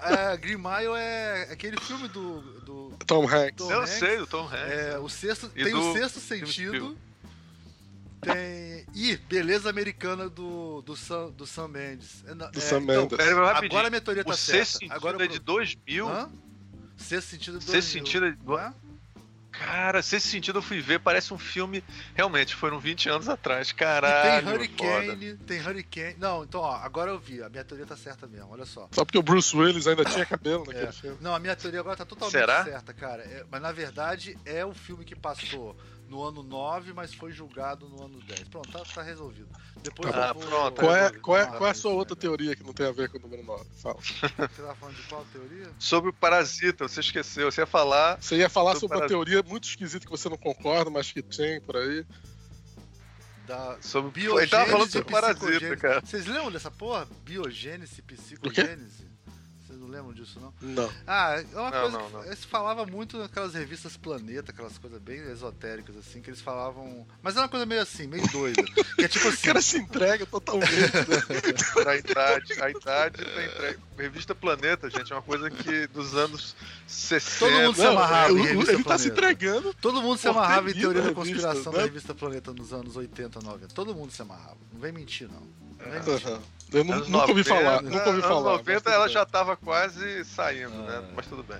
S3: É, Green Mile é aquele filme do. do
S4: Tom Hanks.
S3: Tom
S2: Eu
S3: Hanks.
S2: sei, do Tom Hanks.
S3: é, o sexto,
S2: E
S3: tem
S2: do
S3: o sexto sentido. Tem. Ih, beleza americana do, do, Sam, do Sam Mendes. É,
S4: Do
S3: é,
S4: Sam
S3: então,
S4: Mendes.
S2: Pera.
S3: Agora a minha teoria tá
S2: o sexto
S3: certa.
S2: sentido
S3: Agora
S2: é de
S3: pro-
S2: 2000?
S3: Hã? Sexto sentido é
S2: Sexto
S3: 2000.
S2: sentido é de...
S3: É?
S2: Cara, sexto sentido eu fui ver, parece um filme... Realmente, foram 20 anos atrás.
S3: E
S2: Caralho,
S3: tem Hurricane,
S2: foda.
S3: tem Hurricane. Não, então, ó, agora eu vi. A minha teoria tá certa mesmo, olha só.
S4: Só porque o Bruce Willis ainda tinha cabelo naquele
S3: É.
S4: filme.
S3: Não, a minha teoria agora tá totalmente
S2: Será?
S3: certa, cara. É, mas na verdade é o filme que passou no ano 9, mas foi julgado no ano 10. Pronto, tá, tá resolvido. Depois
S2: Ah,
S3: eu vou...
S2: pronto,
S4: Qual é, qual, é,
S3: Vamos lá,
S4: qual é a sua
S3: isso,
S4: outra
S3: né?
S4: teoria que não tem a ver com o número 9? Fala.
S3: Você tava falando de qual teoria?
S2: Sobre o Parasita, você esqueceu. Você ia falar...
S4: Você ia falar sobre uma
S2: Parasita.
S4: teoria muito esquisita que você não concorda, mas que tem por aí.
S3: Da
S2: Sobre...
S3: biogênese
S2: Ele tava falando
S3: e
S2: sobre Parasita, cara.
S3: Vocês lembram dessa porra? Biogênese, psicogênese? Não lembram disso, não?
S4: Não.
S3: Ah, é uma
S2: Não,
S3: coisa
S2: não,
S3: que
S2: não.
S3: eles falavam muito naquelas revistas Planeta, aquelas coisas bem esotéricas, assim, que eles falavam. Mas é uma coisa meio assim, meio doida. que é tipo
S4: O
S3: assim.
S4: cara se entrega totalmente. né?
S2: A idade, a idade da entrega. Revista Planeta, gente, é uma coisa que dos anos 60.
S3: Todo mundo se
S4: Não,
S3: amarrava em
S4: ele,
S3: revista
S4: ele tá se
S3: Planeta.
S4: entregando.
S3: Todo mundo se amarrava em teoria da
S4: a revista,
S3: conspiração
S4: né?
S3: da revista Planeta nos anos 80, 90. Todo mundo se amarrava. Não vem mentir, não.
S4: Eu nunca ouvi
S2: 90,
S4: falar. Nunca ouvi
S2: anos
S4: falar. mas
S2: 90
S4: tudo
S2: ela
S4: bem.
S2: já tava quase saindo,
S3: Ah.
S2: né? Mas tudo bem.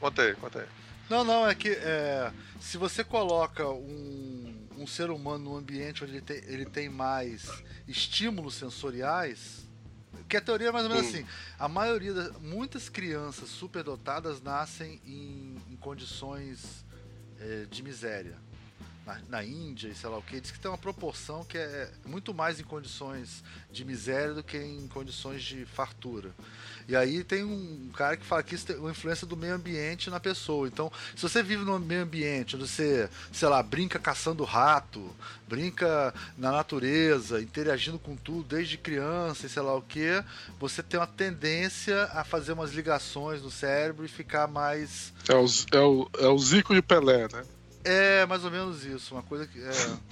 S2: Conta aí, conta aí.
S3: Não, não, é que é, se você coloca um, um ser humano num ambiente onde ele tem, ele tem mais estímulos sensoriais, que a teoria é mais ou menos
S4: Hum.
S3: assim, a maioria, das, muitas crianças superdotadas nascem em, em condições é, de miséria. Na, na Índia e sei lá o que, diz que tem uma proporção que é muito mais em condições de miséria do que em condições de fartura. E aí tem um cara que fala que isso tem uma influência do meio ambiente na pessoa. Então, se você vive num meio ambiente onde você, sei lá, brinca caçando rato, brinca na natureza, interagindo com tudo desde criança e sei lá o que, você tem uma tendência a fazer umas ligações no cérebro e ficar mais.
S4: É o, é, o, é o Zico e o Pelé, né?
S3: É mais ou menos isso, uma coisa que. é,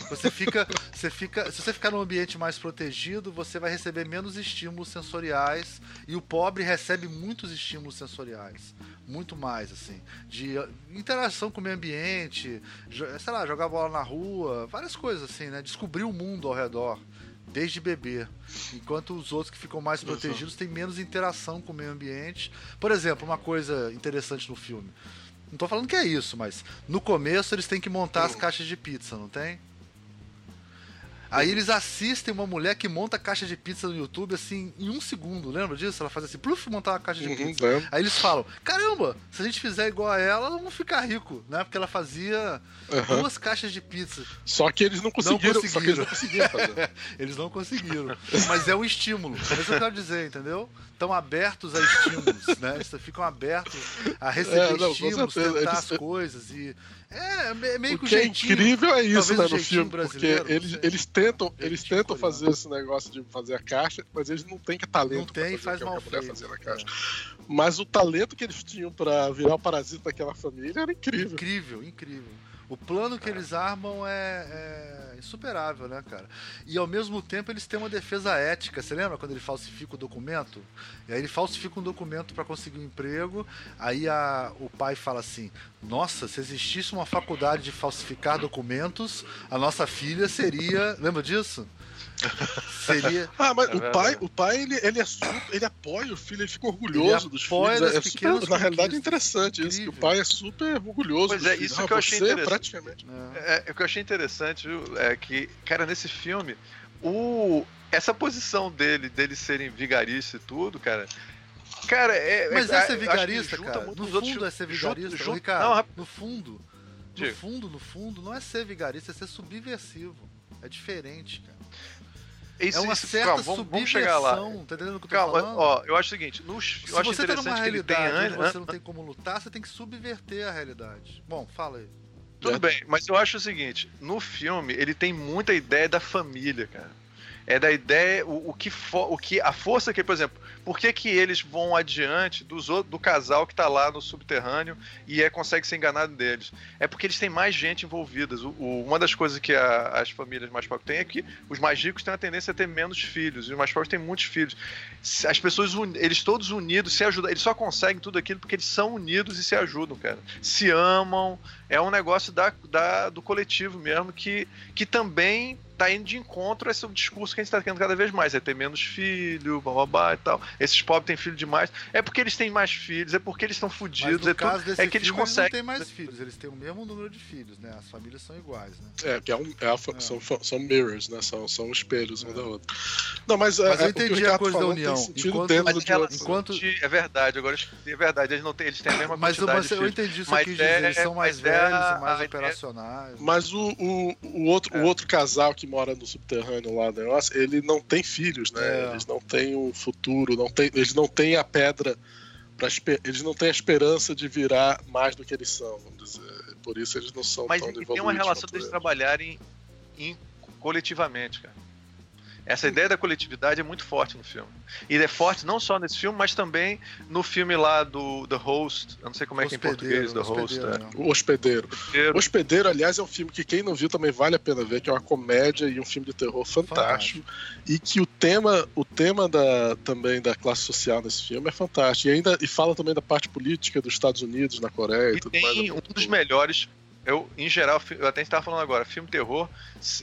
S3: você fica. Você fica. Se você ficar num ambiente mais protegido, você vai receber menos estímulos sensoriais. E o pobre recebe muitos estímulos sensoriais. Muito mais, assim. De interação com o meio ambiente, sei lá, jogar bola na rua, várias coisas assim, né? Descobrir o mundo ao redor. Desde bebê. Enquanto os outros que ficam mais protegidos têm menos interação com o meio ambiente. Por exemplo, uma coisa interessante no filme. Não tô falando que é isso, mas no começo eles têm que montar as caixas de pizza, não tem? Aí eles assistem uma mulher que monta caixa de pizza no YouTube assim em um segundo, lembra disso? Ela faz assim, pluf, montar uma caixa de
S4: Uhum,
S3: pizza. Aí eles falam, caramba, se a gente fizer igual a ela, vamos ficar rico, né? Porque ela fazia
S4: Aham.
S3: duas caixas de pizza.
S4: Só que eles não conseguiram. Só que eles não conseguiram fazer.
S3: Eles não conseguiram. Mas é um estímulo. É isso que eu quero dizer, entendeu? Estão abertos a estímulos, né? Eles ficam abertos a receber
S4: É, não,
S3: estímulos, tentar
S4: Eles-
S3: as coisas e. É, me- meio
S4: O
S3: que o
S4: que é incrível é isso, né, no filme, porque eles, eles tentam, eles tentam fazer esse negócio de fazer a caixa, mas eles não têm que talento
S3: Não tem,
S4: fazer
S3: faz
S4: o que
S3: mal
S4: a fazia na caixa. Mas o talento que eles tinham pra virar o parasita daquela família era incrível.
S3: Incrível, incrível. O plano que eles armam é, é insuperável, né, cara? E ao mesmo tempo eles têm uma defesa ética. Você lembra quando ele falsifica o documento? E aí ele falsifica um documento para conseguir um emprego. Aí a, o pai fala assim: Nossa, se existisse uma faculdade de falsificar documentos, a nossa filha seria. Lembra disso? Seria.
S4: Ah, mas
S2: É
S4: o
S2: verdade.
S4: pai, o pai ele, ele, é super, ele apoia o filho, ele fica orgulhoso
S3: Ele
S4: dos
S3: apoia
S4: filhos. É super, na realidade é interessante isso, que o
S3: Incrível.
S4: pai é super orgulhoso
S2: Pois
S4: dos
S2: é,
S4: filhos.
S2: isso
S4: Ah,
S2: que eu achei
S4: você,
S2: interessante.
S4: praticamente.
S2: É, o que eu achei interessante, viu, é que, cara, nesse filme, o, essa posição dele, dele serem vigarista e tudo, cara. Cara, é.
S3: Mas
S2: é,
S3: é ser vigarista, cara. No
S2: os outros
S3: fundo é ser vigarista,
S2: junta-
S3: Ricardo.
S2: Não, rap-
S3: no fundo, no
S2: Diga.
S3: fundo, no fundo, não é ser vigarista, é ser subversivo. É diferente, cara.
S2: Isso,
S3: é uma
S2: isso,
S3: certa
S2: calma, vamos, vamos chegar lá.
S3: subversão, Tá entendendo o que eu tô
S2: Calma,
S3: falando?
S2: ó, eu acho o seguinte, no,
S3: Se
S2: eu acho
S3: você tá
S2: interessante
S3: numa
S2: que ele antes.
S3: onde você não tem como lutar, você tem que subverter a realidade. Bom, fala aí.
S2: Tudo bem, mas eu acho o seguinte: no filme ele tem muita ideia da família, cara. É da ideia, o, o que, fo- o que a força que, por exemplo, por que, que eles vão adiante dos do casal que tá lá no subterrâneo e é, consegue ser enganado deles? É porque eles têm mais gente envolvida. O, o- uma das coisas que a- as famílias mais pobres têm é que os mais ricos têm a tendência a ter menos filhos e os mais pobres têm muitos filhos. As pessoas, eles todos unidos, se ajudam, eles só conseguem tudo aquilo porque eles são unidos e se ajudam, cara. Se amam, é um negócio da, da- do coletivo mesmo que, que também tá indo de encontro a esse discurso que a gente tá tendo cada vez mais, é ter menos filho, bababá e tal. Esses pobres têm filho demais. É porque eles têm mais filhos, é porque eles estão fodidos, é,
S3: caso
S2: tudo,
S3: desse
S2: é que eles
S3: filme, eles não
S2: conseguem.
S3: têm mais filhos, eles têm o mesmo número de filhos, né? As famílias são iguais, né?
S4: É, que é um, é a-
S3: É.
S4: São, são mirrors, né? São, são espelhos um da outra. Não, mas, é,
S3: Mas eu
S4: é,
S3: entendi a coisa da união. Enquanto-
S4: de
S3: enquanto-
S2: de- é verdade, agora eu escutei, é verdade, eles, não têm, eles têm a mesma
S3: Mas,
S2: quantidade
S3: mas
S2: de
S3: eu entendi isso aqui, dizer, eles
S2: é-
S3: são mais
S2: é
S3: velhos e mais operacionais.
S4: Mas o, o, o, outro,
S2: É.
S4: o outro casal que mora no subterrâneo lá do negócio, ele não tem filhos, né?
S3: É.
S4: Eles não têm um futuro, não tem, eles não têm a pedra eles não têm a esperança de virar mais do que eles são, vamos dizer. Por isso eles não são
S2: Mas
S4: tão
S2: e tem uma relação deles
S4: eles.
S2: trabalharem em, coletivamente, cara. Essa ideia da coletividade é muito forte no filme. E é forte não só nesse filme, mas também no filme lá do The Host. Eu não sei como é que é em português, The Host. É.
S3: né?
S4: O Hospedeiro.
S2: Hospedeiro.
S4: O Hospedeiro, aliás, é um filme que quem não viu também vale a pena ver, que é uma comédia e um filme de terror fantástico. E que o tema, o tema da, também da classe social nesse filme é fantástico. E ainda e fala também da parte política dos Estados Unidos na Coreia e,
S2: E
S4: tudo mais.
S2: tem um dos melhores. Eu, em geral, eu até estava falando agora, filme terror.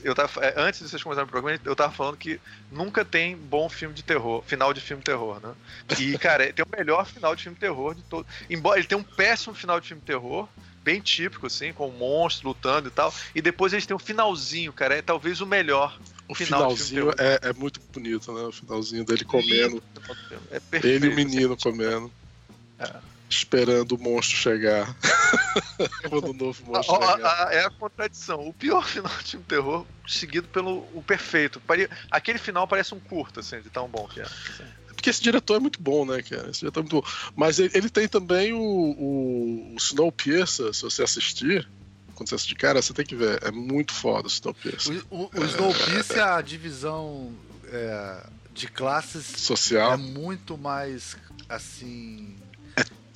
S2: Eu tava, é, antes de vocês começarem o programa, eu tava falando que nunca tem bom filme de terror, final de filme terror, né? E, cara, tem o melhor final de filme terror de todo. Embora ele tenha um péssimo final de filme terror, bem típico, assim, com um monstro lutando e tal. E depois eles têm um finalzinho, cara. É talvez o melhor.
S4: O
S2: final de
S4: finalzinho é, é muito bonito, né? O finalzinho dele comendo.
S2: É perfeito.
S4: Ele e o menino comendo.
S2: É.
S4: Esperando o monstro chegar. Quando o novo
S2: A-
S4: monstro
S2: a-
S4: chegar.
S2: a- é a contradição. O pior final de filme terror, seguido pelo o perfeito. Aquele final parece um curto, assim, de tão bom que é.
S4: Porque esse diretor é muito bom, né, cara? Esse diretor é muito bom. Mas ele, ele tem também o, o, o Snowpiercer, se você assistir. Quando você assistir, cara, você tem que ver. É muito foda o Snowpiercer.
S3: O, o, o Snowpiercer, a divisão é, de classes
S4: Social.
S3: é muito mais assim.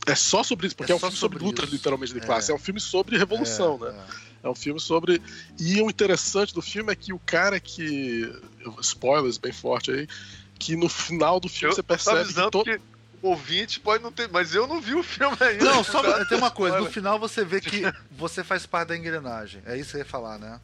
S4: É só sobre isso, porque
S3: É
S4: é, um filme sobre
S3: sobre
S4: lutas,
S3: isso.
S4: literalmente, de
S3: É.
S4: classe. É um filme sobre revolução,
S3: é,
S4: né?
S3: é.
S4: É um filme sobre. E o interessante do filme é que o cara que. Spoilers bem forte aí. Que no final do filme
S2: Eu
S4: você percebe que
S2: avisando
S4: todo.
S2: que o ouvinte pode não ter. Mas eu não vi o filme ainda.
S3: Não, só tem uma coisa, no final você vê que você faz parte da engrenagem. É isso que eu ia falar, né?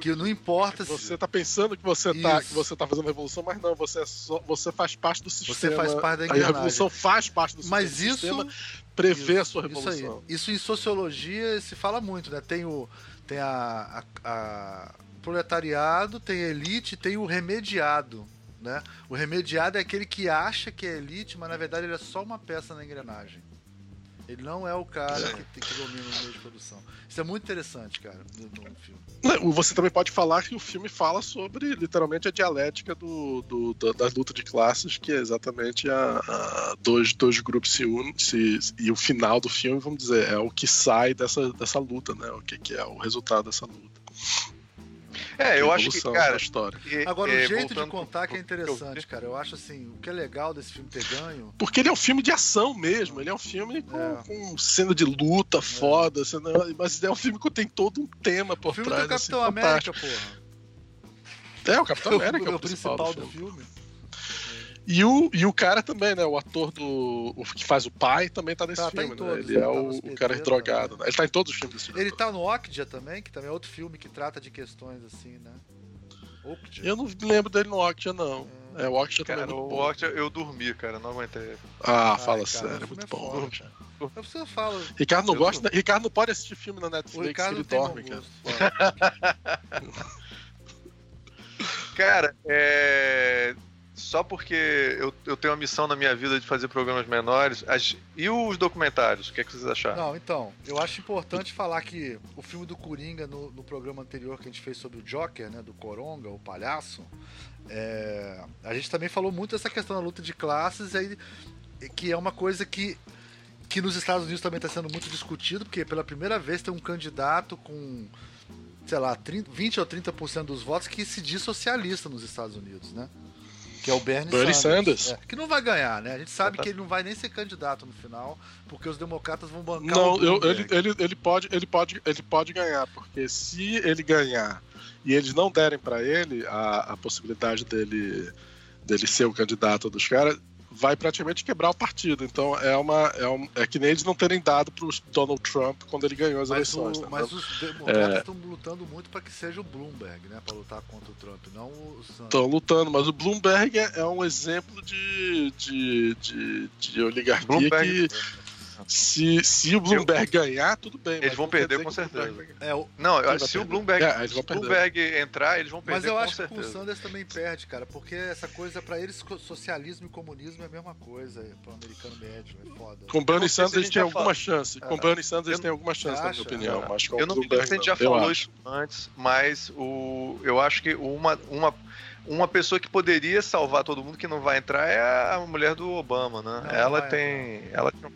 S3: Que não importa se
S4: Você tá pensando que você tá, que você tá fazendo revolução, mas não, você, é só, você faz parte do sistema.
S3: você faz parte da
S4: A
S3: engrenagem.
S4: revolução faz parte do sistema.
S3: Mas isso
S4: sistema prevê a sua
S3: Isso
S4: revolução.
S3: aí. Isso em sociologia se fala muito, né? Tem o tem a, a- a proletariado, tem a elite, tem o remediado, né? O remediado é aquele que acha que é elite, mas na verdade ele é só uma peça na engrenagem. Ele não é o cara que, que domina o meio de produção. Isso é muito interessante, cara, no, no filme.
S4: Você também pode falar que o filme fala sobre, literalmente, a dialética do, do- da, da luta de classes, que é exatamente a, a- dois, dois grupos se unem, e o final do filme, vamos dizer, é o que sai dessa, dessa luta, né? O que, que é o resultado dessa luta.
S2: É, eu acho que, cara.
S4: história.
S2: e-
S3: Agora,
S2: é,
S3: o jeito de contar que é
S2: pro- pro-
S3: interessante, cara. Eu acho assim, o que é legal desse filme ter ganho.
S4: Porque ele é um filme de ação mesmo, ele é um filme com,
S3: É.
S4: com cena de luta foda, cena- mas é um filme que tem todo um tema por
S3: O filme
S4: trás.
S3: do Capitão
S4: assim,
S3: América,
S4: fantástico.
S3: porra.
S4: É, o Capitão América é o,
S3: o
S4: principal,
S3: principal
S4: do
S3: do
S4: filme. E o, e o cara também, né? O ator do. O que faz o pai também tá nesse
S3: Tá, tá
S4: filme, né?
S3: todos,
S4: Ele
S3: ele
S4: é
S3: tá
S4: o, o cara drogado, né? Ele tá em todos os filmes desse
S3: Ele
S4: diretor.
S3: tá no Okja também, que também é outro filme que trata de questões assim, né? Okja.
S4: Eu não lembro dele no Okja, não. É, o Okja também
S2: Cara,
S4: é muito
S2: o
S4: bom.
S2: Octa eu dormi, cara, não aguentei.
S4: Ah,
S3: Ai,
S4: fala
S3: cara,
S4: sério,
S3: o
S4: é muito
S3: é
S4: bom.
S3: foda, cara. É eu falo.
S4: Ricardo não
S2: Eu
S4: gosta. Ricardo não pode assistir filme na
S3: O
S4: Netflix,
S3: Ricardo
S4: ele
S3: não tem
S4: dorme, cara.
S3: gosto.
S2: Cara, é. Só porque eu, eu tenho a missão na minha vida de fazer programas menores. As, e os documentários? O que, é que vocês acharam?
S3: Não, então, eu acho importante falar que o filme do Coringa, no, no programa anterior que a gente fez sobre o Joker, né? Do Coronga, o palhaço, é, a gente também falou muito dessa questão da luta de classes, aí, que é uma coisa que, que nos Estados Unidos também está sendo muito discutido, porque pela primeira vez tem um candidato com sei lá, 30, 20 ou 30% dos votos que se diz socialista nos Estados Unidos, né? Que é o Bernie,
S4: Bernie
S3: Sanders.
S4: Sanders.
S3: É, que não vai ganhar, né? A gente sabe que ele não vai nem ser candidato no final, porque os democratas vão bancar
S4: Não,
S3: o
S4: eu- ele, ele, ele, pode, ele, pode, ele pode ganhar, porque se ele ganhar e eles não derem pra ele a, a possibilidade dele, dele ser o candidato dos caras, vai praticamente quebrar o partido. Então é uma é, um, é que nem eles não terem dado pro Donald Trump quando ele ganhou as
S3: Mas,
S4: eleições.
S3: o-
S4: né?
S3: mas os democratas estão lutando muito para que seja o Bloomberg, né? Para lutar contra o Trump, não o Sanders.
S4: Estão lutando, mas o Bloomberg é, é um exemplo de, de, de, de oligarquia
S2: Bloomberg-
S4: que se, se o Bloomberg ganhar, tudo bem.
S2: Eles vão perder com
S4: que
S2: certeza.
S3: É, o-
S2: Não, eu que se o? Bloomberg,
S4: É, eles
S2: se o. Bloomberg entrar, eles vão perder
S3: mas eu
S2: com
S3: acho que
S2: certeza.
S3: o Sanders também perde, cara, porque essa coisa para eles socialismo e comunismo é a mesma coisa para o americano médio, é foda.
S4: Com
S2: Eu
S4: Bernie Sanders tem
S2: já
S4: alguma chance. Com
S3: Ah,
S4: Bernie Sanders
S2: eu-
S4: tem alguma chance, na minha opinião.
S2: Ah,
S4: Mas com
S2: Eu não sei
S4: Bloomberg
S2: se a gente já.
S4: Eu
S2: falou isso antes, mas o, eu acho que uma, uma, uma pessoa que poderia salvar todo mundo que não vai entrar é a mulher do Obama, né?
S3: Não,
S2: ela
S3: vai
S2: tem. Ela, ela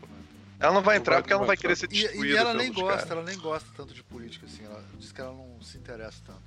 S2: não vai
S4: Não
S2: entrar
S4: vai-
S2: porque ela
S4: não
S2: vai querer ser
S3: E,
S2: destruída.
S3: e ela nem gosta,
S2: caras.
S3: ela nem gosta tanto de política, assim. Ela diz que ela não se interessa tanto.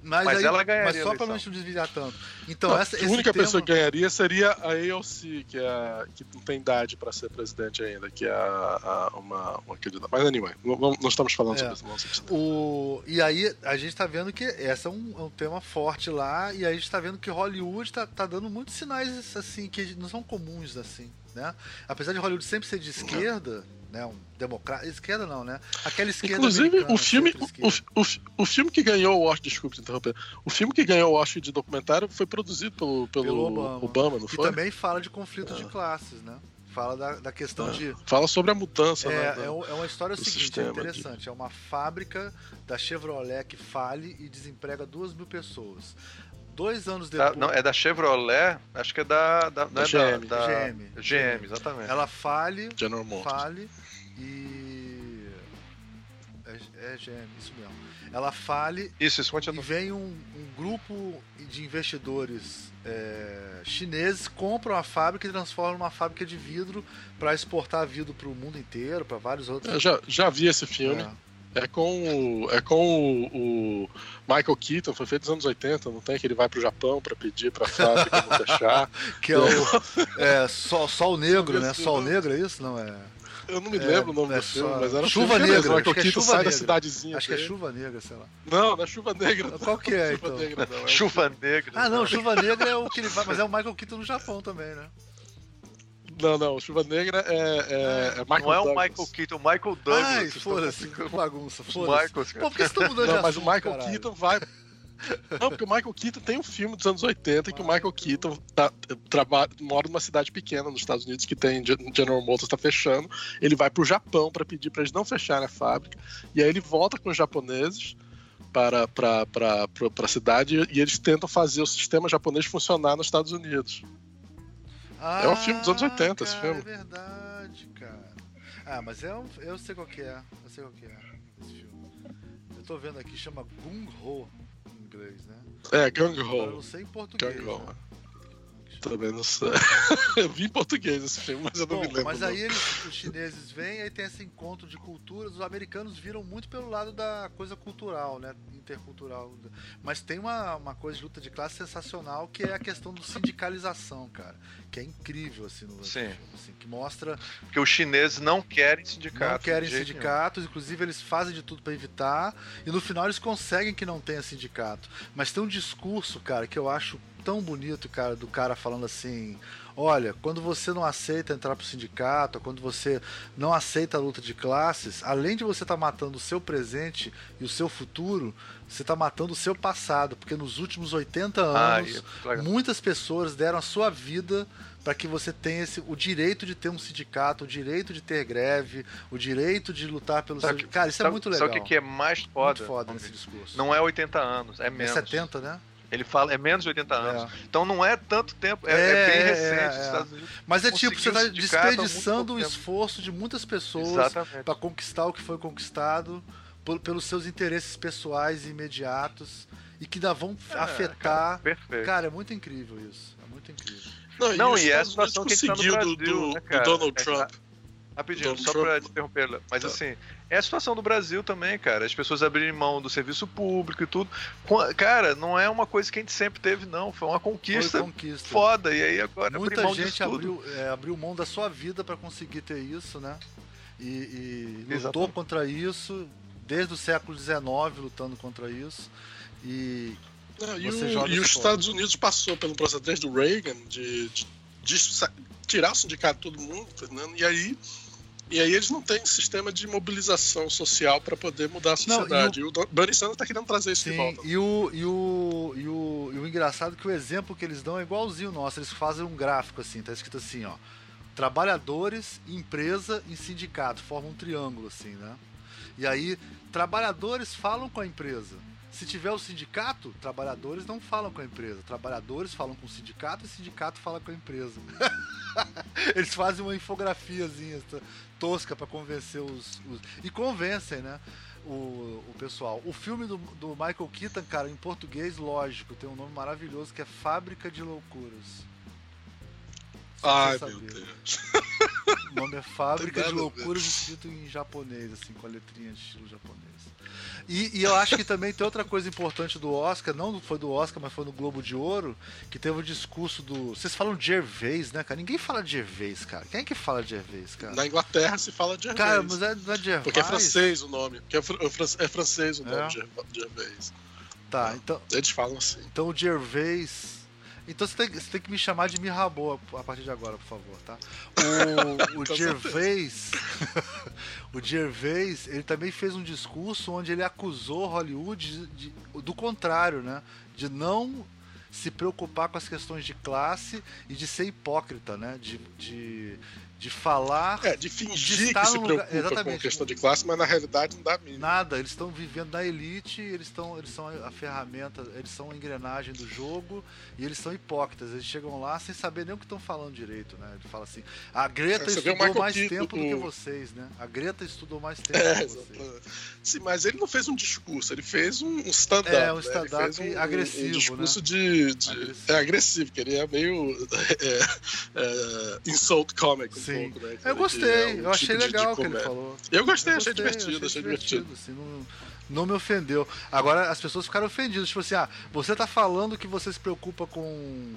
S3: Mas,
S2: Mas
S3: aí,
S2: ela ganharia
S3: mas só pra não desviar tanto. Então,
S4: Não,
S3: essa,
S4: a única
S3: tema-
S4: pessoa que ganharia seria a AOC, que, é que não tem idade para ser presidente ainda, que é a, a- uma, uma candidata. Mas, anyway, não, não- não estamos falando
S3: É.
S4: sobre isso. Não, sobre isso.
S3: O, e aí a gente tá vendo que esse é um, é um tema forte lá, e aí a gente tá vendo que Hollywood tá, tá dando muitos sinais assim, que não são comuns assim, né? Apesar de Hollywood sempre ser de esquerda, né? Um democrata. Esquerda não, né? Aquela esquerda.
S4: Inclusive, o filme, o, o, o filme que ganhou o Oscar, desculpe te interromper, o filme que ganhou o Oscar de documentário foi produzido pelo, pelo,
S3: Pelo
S4: Obama.
S3: Obama.
S4: não foi?
S3: também fala de conflito de classes, né? Fala da, da questão
S4: Ah,
S3: de.
S4: Fala sobre a mudança, né?
S3: É,
S4: da-
S3: é, é uma história seguinte, é
S4: sistema de-
S3: interessante. É uma fábrica da Chevrolet que fale e desemprega duas mil pessoas. Dois anos depois.
S2: não, é da Chevrolet, acho que é da. da, não é
S4: GM.
S2: Da, da-
S3: GM.
S2: GM, exatamente.
S3: Ela fale,
S4: General Motors.
S3: fale e. É, é GM, isso mesmo. Ela fale
S2: Isso, isso
S3: e
S2: continua.
S3: vem um, um grupo de investidores é, chineses, compram a fábrica e transformam numa fábrica de vidro para exportar vidro para o mundo inteiro, para vários outros.
S4: Eu já, já vi esse filme.
S3: É.
S4: É com, o, é com o, o Michael Keaton, foi feito nos anos 80, não tem? Que ele vai pro Japão pra pedir pra fábrica não fechar.
S3: Que é o é, sol, sol Negro, né? Sol. Negro, é isso? Não é?
S4: Eu não me
S3: É,
S4: lembro o nome
S3: é
S4: do filme,
S3: só-
S4: mas era
S3: Chuva
S4: filme mesmo.
S3: Negra,
S4: O
S3: acho
S4: Michael
S3: que é
S4: Keaton
S3: Chuva
S4: sai da
S3: Negra.
S4: cidadezinha.
S3: Acho que é. Chuva Negra, sei lá.
S4: Não, não é Chuva Negra. não.
S3: Qual que é,
S4: Chuva
S3: então?
S4: Negra, não. É
S2: Chuva Negra.
S3: Ah, não, Chuva Negra é o que ele vai, mas é o Michael Keaton no Japão também, né?
S4: Não, não, Chuva Negra é, é, é Michael
S2: Não é o
S4: Douglas.
S2: Michael Keaton, o Michael Douglas.
S3: Ai, foda-se, que bagunça, foda-se. Pô, por que vocês estão mudando de
S4: Não, mas o Michael
S3: caralho?
S4: Keaton vai. Não, porque o Michael Keaton tem um filme dos anos 80 em que o Michael Keaton tá, trabalha, mora numa cidade pequena nos Estados Unidos que tem General Motors tá fechando. Ele vai pro Japão para pedir para eles não fecharem a fábrica. E aí ele volta com os japoneses para, para, para, para, para a cidade e eles tentam fazer o sistema japonês funcionar nos Estados Unidos.
S3: Ah,
S4: É um filme dos anos 80 esse
S3: cara,
S4: filme.
S3: É verdade, cara. Ah, mas é um, eu sei qual que é. Eu sei qual que é esse filme. Eu tô vendo aqui, chama Gung Ho em inglês, né?
S4: É, Gang
S3: Agora eu
S4: Ho.
S3: não sei em português.
S4: Gang Ho.
S3: né?
S4: Também não sei. eu vi em português esse filme, mas eu não
S3: Bom,
S4: me lembro.
S3: mas
S4: não.
S3: aí eles, os chineses vêm, aí tem esse encontro de culturas, os americanos viram muito pelo lado da coisa cultural, né? Intercultural. Mas tem uma, uma coisa de luta de classe sensacional que é a questão do sindicalização, cara. Que é incrível, assim, no
S2: Sim.
S3: filme, assim, que mostra
S2: Porque os chineses não querem sindicato.
S3: não querem sindicatos, inclusive eles fazem de tudo para evitar, e no final eles conseguem que não tenha sindicato. Mas tem um discurso, cara, que eu acho tão bonito, cara, do cara falando assim: olha, quando você não aceita entrar pro sindicato, quando você não aceita a luta de classes, além de você estar matando o seu presente e o seu futuro, você está matando o seu passado, porque nos últimos 80
S2: Ah,
S3: anos,
S2: legal.
S3: muitas pessoas deram a sua vida para que você tenha esse, o direito de ter um sindicato, o direito de ter greve, o direito de lutar pelo
S2: Sabe
S3: seu... Cara, isso é
S2: sabe-
S3: muito legal.
S2: Sabe o que, é mais foda?
S3: Muito foda nesse discurso.
S2: Não é 80 anos, é
S3: é
S2: menos.
S3: 70, né?
S2: Ele fala, é menos de 80 anos.
S3: É.
S2: Então não é tanto tempo, é,
S3: É,
S2: é bem
S3: é,
S2: recente.
S3: é,
S2: os
S3: é.
S2: Estados Unidos
S3: Mas é tipo, você
S2: conseguiu
S3: tá
S2: um
S3: desperdiçando o
S2: tempo.
S3: esforço de muitas pessoas para conquistar o que foi conquistado por- pelos seus interesses pessoais e imediatos e que ainda vão
S2: É,
S3: afetar.
S2: cara.
S3: Cara, é muito incrível isso. É muito incrível.
S4: Não,
S2: Não, e é a situação que a gente tá no
S4: conseguiu do,
S2: Brasil,
S4: do-
S2: né,
S4: do? Donald
S2: É,
S4: Trump.
S2: Rapidinho,
S4: Donald
S2: só te interromper, mas
S4: Tá.
S2: assim, é a situação do Brasil também, cara. As pessoas abrirem mão do serviço público e tudo. Cara, não é uma coisa que a gente sempre teve, não. Foi uma conquista
S3: Foi conquista.
S2: foda. E aí agora
S3: Muita
S2: mão
S3: gente
S2: disso tudo.
S3: abriu, é, abriu mão da sua vida para conseguir ter isso, né? E, e lutou
S2: Exatamente.
S3: contra isso desde o século XIX, lutando contra isso. E
S4: Não, e o-
S3: joga
S4: e os
S3: fora.
S4: Estados Unidos passou pelo processo desde o Reagan de, de- de sa- tirar o sindicato de todo mundo, entendendo? e aí e aí eles não têm sistema de mobilização social para poder mudar a
S3: Não, e
S4: sociedade. e o, Bernie Sanders está querendo trazer isso de
S3: Sim,
S4: volta.
S3: e o, e, o, e, o, e o engraçado é que o exemplo que eles dão é igualzinho o nosso. Eles fazem um gráfico assim, tá escrito assim, ó. Trabalhadores, empresa e sindicato. Formam um triângulo, assim, né? E aí, trabalhadores falam com a empresa. Se tiver o sindicato, trabalhadores não falam com a empresa. Trabalhadores falam com o sindicato e o sindicato fala com a empresa. Eles fazem uma infografiazinha tosca para convencer os, os- E convencem, né? O, o pessoal. O filme do, do Michael Keaton, cara, em português, lógico, tem um nome maravilhoso que é Fábrica de Loucuras.
S4: Ai, meu. Deus.
S3: O nome é Fábrica de. Loucuras escrito em japonês, assim, com a letrinha de estilo japonês. E, e eu acho que também tem outra coisa importante do Oscar, não foi do Oscar, mas foi no Globo de Ouro, que teve o discurso do. Vocês falam Gervais, né, cara? Ninguém fala de Gervais, cara. Quem é que fala Gervais, cara?
S4: Na Inglaterra se fala Gervais.
S3: Cara, mas é, não é Gervais.
S4: Porque é francês o nome. Porque é, é fran- é francês o nome
S3: É?
S4: Gervais.
S3: Tá, então,
S4: Eles falam assim.
S3: então o Gervais. Então você tem, você tem que me chamar de Mirabô a partir de agora, por favor, tá? O, o Gervais. o Gervais, ele também fez um discurso onde ele acusou Hollywood de- de- do contrário, né? De não se preocupar com as questões de classe e de ser hipócrita, né? De, de, de falar.
S4: É, de fingir
S3: De estar
S4: que se
S3: num lugar-
S4: preocupa com questão de classe, mas na realidade não dá a mínima.
S3: Nada, eles estão vivendo na elite, eles, estão, eles são a ferramenta, eles são a engrenagem do jogo e eles são hipócritas. Eles chegam lá sem saber nem o que estão falando direito, né? Ele fala assim: a Greta
S4: o
S3: estudou mais tempo do
S4: do-
S3: que vocês, né? A Greta estudou mais tempo
S4: É,
S3: do que vocês.
S4: exatamente. Sim, mas ele não fez um discurso, ele fez um um stand-up.
S3: É, um
S4: né?
S3: Stand-up
S4: fez
S3: agressivo,
S4: Um discurso
S3: né?
S4: de, de-
S3: Agressivo.
S4: É agressivo, que ele é meio é, é, insult comic um
S3: Sim.
S4: pouco, né?
S3: Eu gostei,
S4: é um
S3: eu achei
S4: tipo
S3: legal o que ele
S4: comédia.
S3: falou.
S4: Eu gostei,
S3: Eu
S4: achei
S3: gostei,
S4: divertido, achei divertido.
S3: assim, não, não me ofendeu. Agora as pessoas ficaram ofendidas, tipo assim, ah, você tá falando que você se preocupa com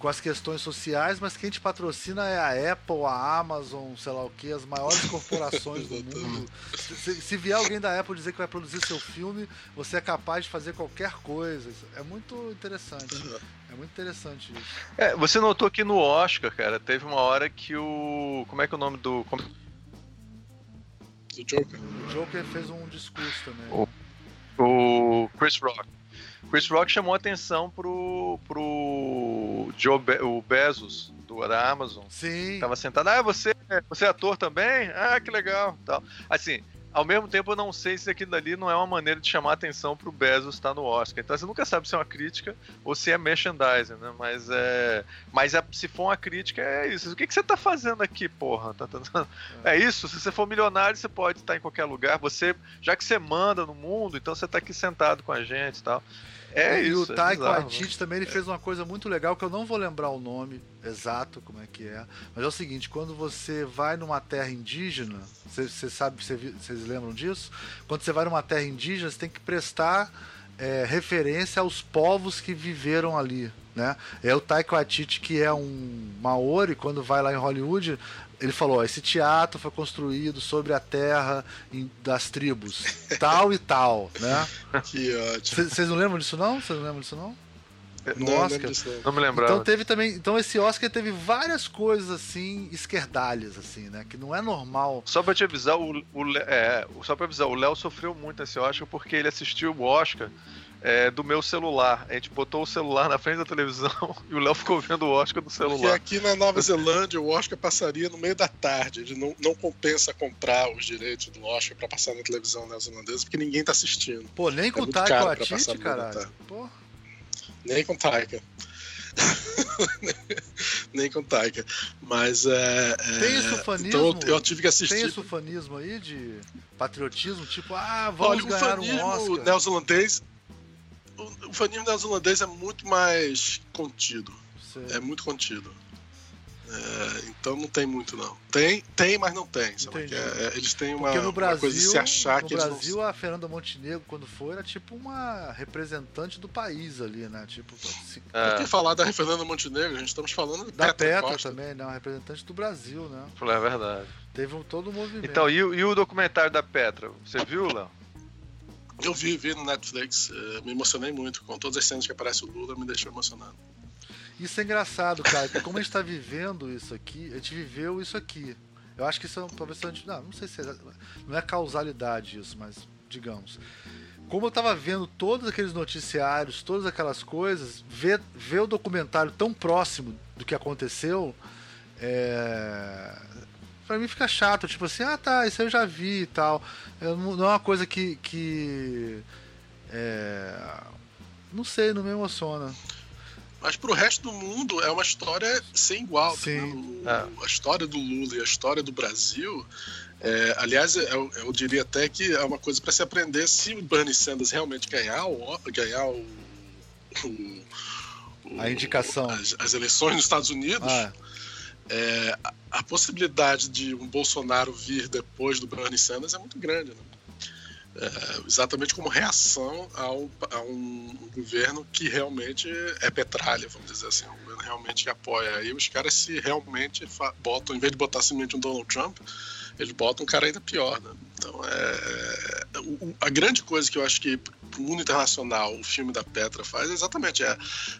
S3: com as questões sociais, mas quem te patrocina é a Apple, a Amazon, sei lá o que, as maiores corporações do mundo. Se, se vier alguém da Apple dizer que vai produzir seu filme, você é capaz de fazer qualquer coisa. É muito interessante. É muito interessante isso.
S2: É, você notou que no Oscar, cara, teve uma hora que o. Como é que é o nome do. como-
S4: Do Joker.
S3: O Joker fez um discurso também.
S2: O- O Chris Rock. Chris Rock chamou atenção pro. pro. Joe Be- o Bezos, do, da Amazon.
S3: Sim.
S2: Tava sentado, ah, você, você é ator também? Ah, que legal. Tal. Assim, ao mesmo tempo eu não sei se aquilo dali não é uma maneira de chamar atenção pro Bezos estar no Oscar. Então você nunca sabe se é uma crítica ou se é merchandising, né? Mas é. Mas é- se for uma crítica, é isso. O que, que você tá fazendo aqui, porra? Tá- tá- É isso, se você for milionário, você pode estar em qualquer lugar. Você, já que você manda no mundo, então você tá aqui sentado com a gente e tal. É
S3: e
S2: isso.
S3: o
S2: é
S3: Taika
S2: bizarro, né?
S3: Waititi também ele fez uma coisa muito legal que eu não vou lembrar o nome exato como é que é, mas é o seguinte: quando você vai numa terra indígena, você você sabe, você vocês lembram disso? Quando você vai numa terra indígena, você tem que prestar é, referência aos povos que viveram ali. Né? É o Taika Waititi que é um maori quando vai lá em Hollywood ele falou ó, esse teatro foi construído sobre a terra em- das tribos tal e tal né
S4: Que ótimo.
S3: vocês não lembram disso não? Vocês não lembram disso não? No
S4: Não,
S3: Oscar?
S4: disso, não.
S2: Não me lembrava.
S3: Então teve também, então esse Oscar teve várias coisas assim esquerdalhas assim, né, que não é normal.
S2: Só pra te avisar, o, o é, só pra avisar, o Léo sofreu muito nesse Oscar porque ele assistiu o Oscar é, do meu celular. A gente botou o celular na frente da televisão e o Léo ficou vendo o Oscar do
S4: Porque
S2: celular.
S4: aqui na Nova Zelândia o Oscar passaria no meio da tarde. Ele não, não compensa comprar os direitos do Oscar pra passar na televisão neozelandesa porque ninguém tá assistindo.
S3: Pô, nem com o
S4: muito
S3: Taika Waititi, caralho.
S4: Nem com Taika. Nem com Taika. Mas é. é
S3: tem esse ufanismo?
S4: Então eu, tive que assistir.
S3: Tem esse ufanismo aí de patriotismo, tipo, ah, vamos Olha, ganhar um Oscar.
S4: neozelandês. O ufanismo neozelandês é muito mais contido. Sei. É muito contido. É, então não tem muito, não. Tem, tem mas não tem. É, é, eles têm uma,
S3: no Brasil,
S4: uma coisa de se achar
S3: no
S4: que
S3: Brasil, não... a Fernanda Montenegro, quando foi, era tipo uma representante do país ali, né? Tipo,
S4: se... é. Por que falar da Fernanda Montenegro? A gente estamos falando
S3: da Petra, Petra também, né? Uma representante do Brasil, né?
S2: É verdade.
S3: Teve um, todo o movimento.
S2: Então, e, e o documentário da Petra? Você viu, Léo?
S4: Eu vi, vi no Netflix. É, me emocionei muito. Com todas as cenas que aparece o Lula, me deixou emocionado.
S3: Isso é engraçado, cara, porque como a gente tá vivendo isso aqui, a gente viveu isso aqui. Eu acho que isso é talvez gente, não, não sei se é, não é causalidade isso, mas digamos. Como eu tava vendo todos aqueles noticiários, todas aquelas coisas, ver, ver o documentário tão próximo do que aconteceu, é... para mim fica chato, tipo assim, ah tá, isso eu já vi e tal. Eu, não é uma coisa que, que é... não sei, não me emociona.
S4: Mas pro resto do mundo é uma história sem igual. Tá Sim. É. A história do Lula e a história do Brasil. É, aliás, eu, eu, diria até que é uma coisa para se aprender se o Bernie Sanders realmente ganhar o, ganhar o, o,
S3: o a indicação,
S4: as, as, eleições nos Estados Unidos. Ah. É, a, possibilidade de um Bolsonaro vir depois do Bernie Sanders é muito grande. Né? é, exatamente como reação ao, a um, governo que realmente é petralha, vamos dizer assim, um governo realmente que apoia. Aí os caras se realmente botam, em vez de botar simplesmente um Donald Trump, eles botam um cara ainda pior. Né? Então, é, é o, a grande coisa que eu acho que para o mundo internacional o filme da Petra faz é exatamente é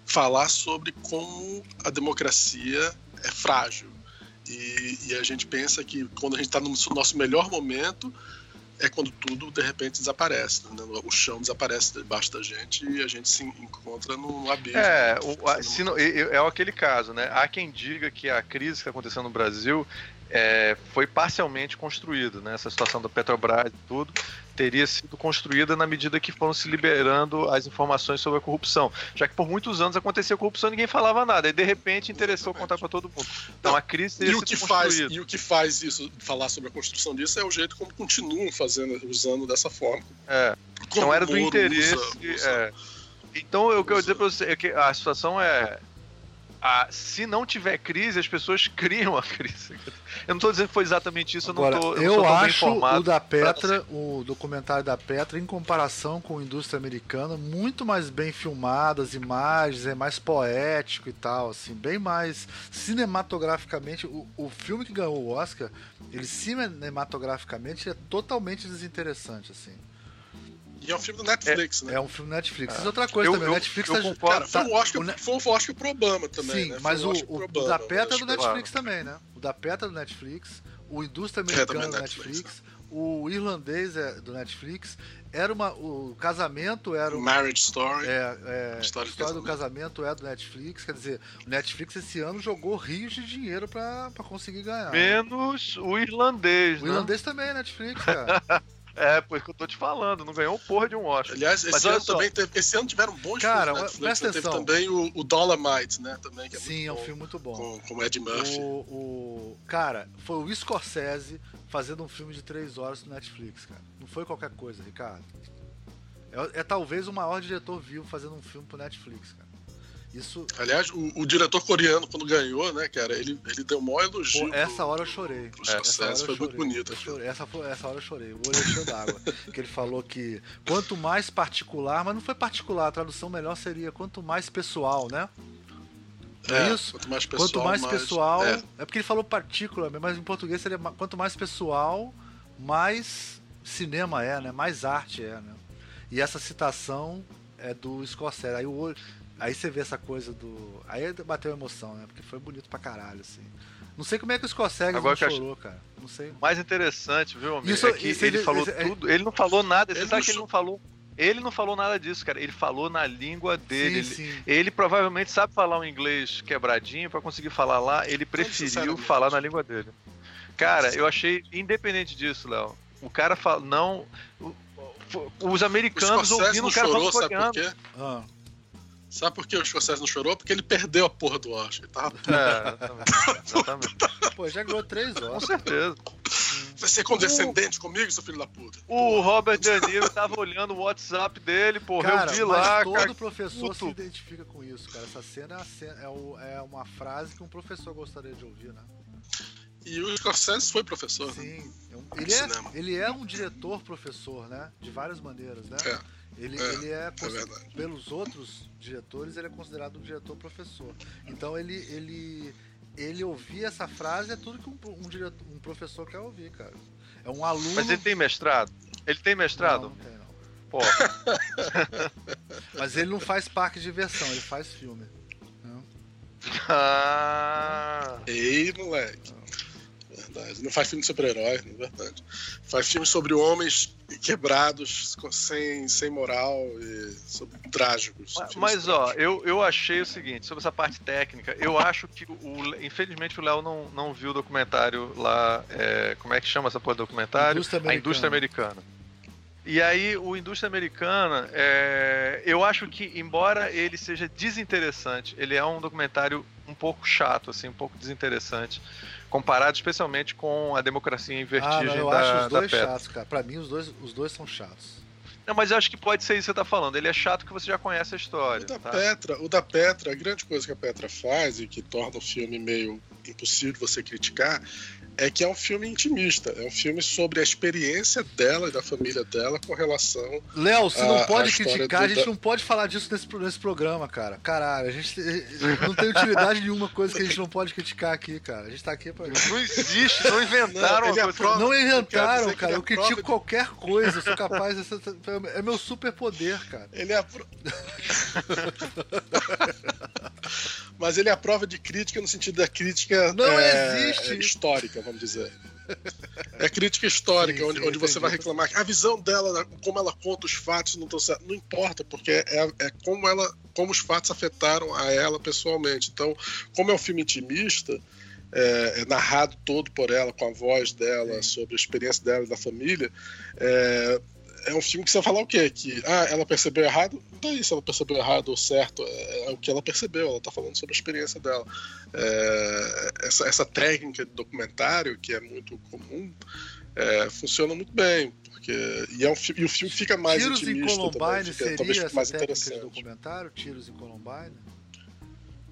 S4: falar sobre como a democracia é frágil. E, e a gente pensa que quando a gente está no nosso melhor momento, é quando tudo de repente desaparece. Né? O chão desaparece debaixo da gente e a gente se encontra no abismo.
S2: É, o, a, não, é, é aquele caso, né? Há quem diga que a crise que está acontecendo no Brasil é, foi parcialmente construída, né? Essa situação da Petrobras e tudo teria sido construída na medida que foram se liberando as informações sobre a corrupção. Já que por muitos anos acontecia corrupção e ninguém falava nada. E de repente interessou Exatamente. contar para todo mundo. Então a crise teria
S4: e o que faz E o que faz isso, falar sobre a construção disso, é o jeito como continuam fazendo, usando dessa forma.
S2: É. Como então era do interesse. Usa, usa. É. Então o que eu dizer para você é que a situação é a, se não tiver crise, as pessoas criam a crise. Eu não estou dizendo que foi exatamente isso, Agora, eu não tô, eu,
S3: eu acho o da Petra, o documentário da Petra, em comparação com a indústria americana, muito mais bem filmado, as imagens, é mais poético e tal, assim, bem mais cinematograficamente. O, o filme que ganhou o Oscar, ele cinematograficamente é totalmente desinteressante, assim.
S4: E é um filme do Netflix,
S3: é,
S4: né?
S3: É um filme do Netflix. Isso é outra coisa eu, também. Eu, o Netflix eu, tá,
S4: concordo. Cara, foi, o Oscar, o, foi o Oscar pro Obama também,
S3: Sim,
S4: né?
S3: mas o, o, Obama, da Petra é do Netflix claro. também, né? O da Petra é do Netflix, o Indústria é, Americana é, do Netflix, Netflix né? o Irlandês é do Netflix. Era uma, o casamento era
S4: um, Marriage Story.
S3: É, é, a história, história do, casamento. é do Netflix. Quer dizer, o Netflix esse ano jogou rios de dinheiro para conseguir ganhar.
S2: Menos o irlandês.
S3: O né? irlandês também é Netflix, cara.
S2: É, por isso que eu tô te falando, não ganhou porra de um Oscar.
S4: Aliás, esse, ano, também teve, esse ano tiveram bons
S3: Cara, filmes
S4: né? Teve também o, o Dolomite, né? Também,
S3: que é Sim, é um
S4: bom,
S3: filme muito bom.
S4: Com, com o Ed Murphy.
S3: O, o, Cara, foi o Scorsese fazendo um filme de três horas no Netflix, cara. Não foi qualquer coisa, Ricardo. É, é talvez o maior diretor vivo fazendo um filme pro Netflix, cara. Isso...
S4: Aliás, o, o, diretor coreano, quando ganhou, né, cara, ele, ele deu maior elogio.
S3: Pô, essa hora eu chorei.
S4: Hora foi muito bonito.
S3: Essa, essa hora eu chorei. O olho encheu d'água. que ele falou que quanto mais particular, mas não foi particular, a tradução melhor seria quanto mais pessoal, né? É, é isso?
S4: Quanto mais pessoal.
S3: Quanto mais, mais pessoal. É. é. porque ele falou partícula, mas em português seria quanto mais pessoal, mais cinema é, né? Mais arte é, né? E essa citação é do Scorsese. Aí o olho Aí você vê essa coisa do. Aí bateu emoção, né? Porque foi bonito pra caralho, assim. Não sei como é que os conseguem Agora não chorou, acho... cara. Não sei.
S2: Mais interessante, viu, amigo? Isso, é que isso ele, ele, falou isso, é- tudo. Ele não falou nada. Você sabe que ele não falou. Ele não falou nada disso, cara. Ele falou na língua dele. Sim, ele, sim. ele, provavelmente sabe falar um inglês quebradinho para conseguir falar lá. Ele preferiu falar na língua dele. Cara, eu achei, independente disso, Léo, o cara fala. Não. Os americanos ouvindo o cara falando coreano.
S3: Ah.
S4: Sabe por que o Scorsese não chorou? Porque ele perdeu a porra do Oscar. Tá?
S2: É, exatamente.
S3: Pô, já ganhou três
S2: Com
S3: horas.
S2: certeza.
S4: Vai ser condescendente comigo, seu filho da puta.
S2: O Robert De Niro tava olhando o WhatsApp dele, porra,
S3: Cara,
S2: eu vi
S3: mas
S2: lá,
S3: todo
S2: cara.
S3: professor
S2: puto.
S3: se identifica com isso, cara. Essa cena é, a cena- é o- é uma frase que um professor gostaria de ouvir, né?
S4: E o Scorsese foi professor. né?
S3: Sim. é um- ele, é,
S4: Cinema.
S3: ele é um diretor-professor, né? De várias maneiras, né?
S4: É,
S3: Ele
S4: é,
S3: ele é,
S4: verdade.
S3: pelos outros diretores, ele é considerado um diretor-professor. Então ele, ele, ele ouvir essa frase é tudo que um, um, diretor, um professor quer ouvir, cara. É um aluno.
S2: Mas ele tem mestrado? Ele tem mestrado?
S3: Não, não tem, não.
S2: Pô,
S3: Mas ele não faz parque de diversão, ele faz filme.
S2: ah,
S4: Ei, moleque. Verdade. Não faz filme de super-herói, na verdade. Faz filme sobre homens quebrados, sem, sem moral e sobre trágicos.
S2: mas, mas, ó, eu, eu achei o seguinte, sobre essa parte técnica, eu acho que o, o- infelizmente o Léo não, não viu o documentário lá, é, como é que chama essa porra do documentário?
S3: Indústria
S2: A indústria americana. E aí, o Indústria Americana, é, eu acho que, embora ele seja desinteressante, ele é um documentário um pouco chato, assim, um pouco desinteressante, comparado especialmente com a democracia em
S3: Ah,
S2: vertigem
S3: não, eu
S2: da,
S3: acho os dois
S2: Petra.
S3: chatos, cara. Pra mim, os dois, os dois são chatos.
S2: Não, mas eu acho que pode ser isso que você tá falando. Ele é chato que você já conhece a história.
S4: O da,
S2: tá?
S4: Petra, o da Petra, a grande coisa que a Petra faz e que torna o filme meio impossível de você criticar é que é um filme intimista. É um filme sobre a experiência dela e da família dela com relação.
S3: Léo, você não
S4: a
S3: pode criticar,
S4: do-
S3: a gente não pode falar disso nesse, nesse programa, cara. Caralho, a gente não tem utilidade nenhuma coisa que a gente não pode criticar aqui, cara. A gente tá aqui pra.
S2: Não existe, não inventaram
S4: Não, é prova-
S3: Não inventaram, cara.
S4: é
S3: Eu critico
S4: de-
S3: qualquer coisa. Eu sou capaz. essa- É meu superpoder, cara.
S4: Ele é a pro- Mas ele é a prova de crítica no sentido da crítica
S3: Não
S4: é,
S3: existe.
S4: histórica, vamos dizer. É crítica histórica,
S3: Sim,
S4: onde,
S3: sim,
S4: onde você vai reclamar que a visão dela, como ela conta os fatos, não. Não importa, porque é, é como ela, como os fatos afetaram a ela pessoalmente. Então, como é um filme intimista, é, é narrado todo por ela, com a voz dela, sobre a experiência dela e da família, é, é um filme que você vai falar o quê? Que ah, ela percebeu errado? Não daí se ela percebeu errado ou certo, é, é o que ela percebeu, ela tá falando sobre a experiência dela. É, essa, essa técnica de documentário, que é muito comum, é, funciona muito bem. Porque, e, é um, e o filme fica mais
S3: Tiros em
S4: intimista também,
S3: Columbine
S4: fica,
S3: seria
S4: talvez fique
S3: essa
S4: mais
S3: de
S4: interessante.
S3: documentário? Tiros em Columbine?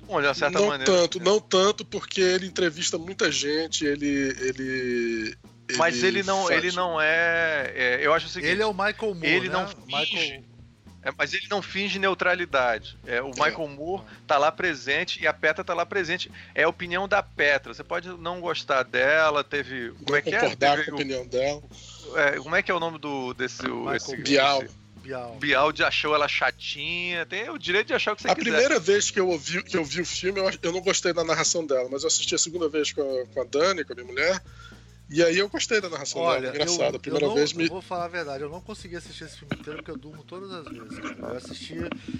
S2: Bom, de uma certa
S4: não
S2: maneira.
S4: tanto, não tanto, porque ele entrevista muita gente, ele. ele
S2: Mas ele não, ele não é, é, Eu acho o seguinte.
S3: Ele é o Michael Moore,
S2: ele
S3: né?
S2: não
S3: Michael...
S2: finge. é, mas ele não finge neutralidade. É, o Michael Moore tá lá presente e a Petra tá lá presente. É a opinião da Petra. Você pode não gostar dela, teve. Como
S4: não
S2: é que é?
S4: concordar
S2: Teve
S4: com a
S2: o-
S4: opinião dela.
S2: é, Como é que é o nome do desse. o-
S3: Michael
S2: esse
S4: Bial.
S2: esse-
S3: Bial.
S2: Bial de achou ela chatinha. Tem o direito de achar o que você
S4: A
S2: quiser.
S4: primeira vez que eu, ouvi, que eu vi o filme, eu, eu não gostei da narração dela, mas eu assisti a segunda vez com a, com a Dani, com a minha mulher, e aí eu gostei da narração
S3: Olha,
S4: dela. Engraçado.
S3: eu,
S4: a primeira
S3: eu não,
S4: vez me.
S3: eu vou falar a verdade, eu não consegui assistir esse filme inteiro porque eu durmo todas as vezes. cara. Eu assisti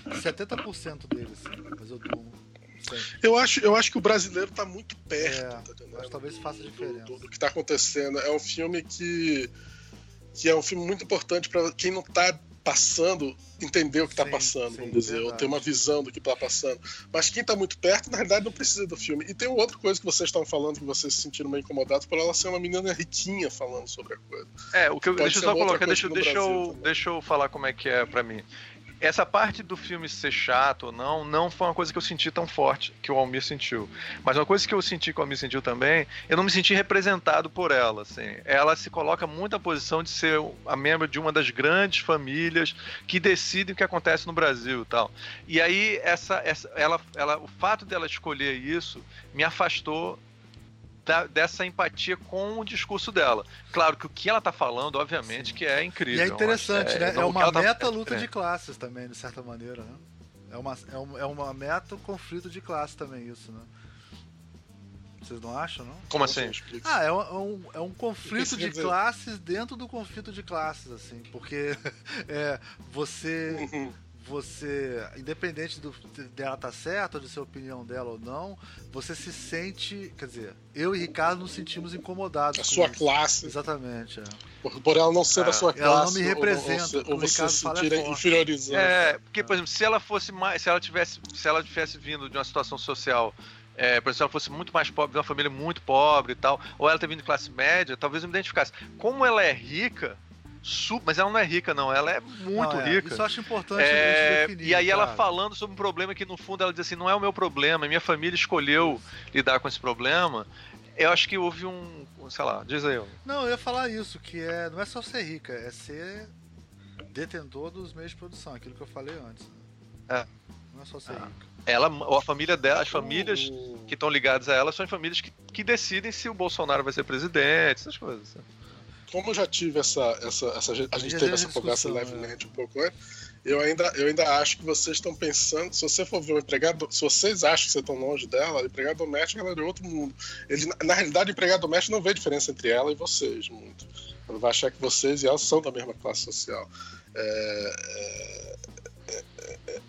S3: 70% dele, assim, mas eu durmo. Sempre.
S4: Eu acho, eu acho que o brasileiro tá muito perto,
S3: É,
S4: tá
S3: que talvez faça diferença.
S4: Do, do que tá acontecendo. É um filme que. que é um filme muito importante para quem não tá passando entender o que tá
S3: Sim,
S4: passando,
S3: sim,
S4: vamos dizer, ou
S3: verdade.
S4: ter uma visão do que tá passando. Mas quem tá muito perto, na realidade, não precisa do filme. E tem outra coisa que vocês estavam falando, que vocês se sentiram meio incomodados por ela ser uma menina riquinha falando sobre a coisa.
S2: É, o que eu,
S4: Pode
S2: deixa eu só colocar, deixa, deixa, eu,
S4: também.
S2: deixa eu falar como é que é pra mim. Essa parte do filme ser chato ou não, não foi uma coisa que eu senti tão forte que o Almir sentiu. Mas uma coisa que eu senti que o Almir sentiu também, eu não me senti representado por ela. Assim. Ela se coloca muito na posição de ser a membro de uma das grandes famílias que decidem o que acontece no Brasil e tal. E aí, essa, essa, ela, ela, o fato dela escolher isso me afastou da- dessa empatia com o discurso dela. Claro que o que ela tá falando, obviamente, que é incrível.
S3: E é interessante,
S2: Eu
S3: né? É
S2: que
S3: uma
S2: ela tá-
S3: meta
S2: é
S3: luta de classes também, de certa maneira, né? É uma, é um, é uma meta conflito de classe também, isso, né? Vocês não acham, não?
S2: Como assim?
S4: Explica.
S3: Ah, é um, é um, é um conflito de classes dentro do conflito de classes, assim, porque é, você
S4: Uhum.
S3: Você, independente do, dela estar tá certa ou de ser a opinião dela ou não, você se sente, quer dizer, eu e Ricardo nos sentimos incomodados.
S4: A sua isso. classe.
S3: Exatamente. É.
S4: Por, por, ela não ser da sua classe.
S3: Ela não me representa.
S4: Ou, ou, ou você se sentir é inferiorizado.
S2: É, porque, por exemplo, se ela fosse mais. Se ela tivesse, se ela tivesse vindo de uma situação social é, por exemplo, se ela fosse muito mais pobre, de uma família muito pobre e tal, ou ela ter vindo de classe média, talvez eu me identificasse. Como ela é rica, mas ela não é rica, não. Ela é muito não, é. rica.
S3: Isso eu acho importante é, definir,
S2: E aí ela falando sobre um problema que, no fundo, ela diz assim: não é o meu problema, minha família escolheu lidar com esse problema. Eu acho que houve um. Sei lá, diz aí.
S3: Não, eu ia falar isso, que é, não é só ser rica, é ser detentor dos meios de produção, aquilo que eu falei antes. Né? É. Não é só ser ah. rica
S2: ela, ou a família dela, as famílias que estão ligadas a ela são as famílias que, que decidem se o Bolsonaro vai ser presidente, essas coisas.
S4: Como eu já tive essa. essa, essa a gente teve essa conversa levemente é. um pouco antes, eu ainda, eu ainda acho que vocês estão pensando. Se você for ver um empregado. Se vocês acham que vocês estão longe dela, o empregado doméstico ela é de outro mundo. Ele, na realidade, o empregado doméstico não vê diferença entre ela e vocês muito. Ele vai achar que vocês e ela são da mesma classe social. É,
S2: é, é,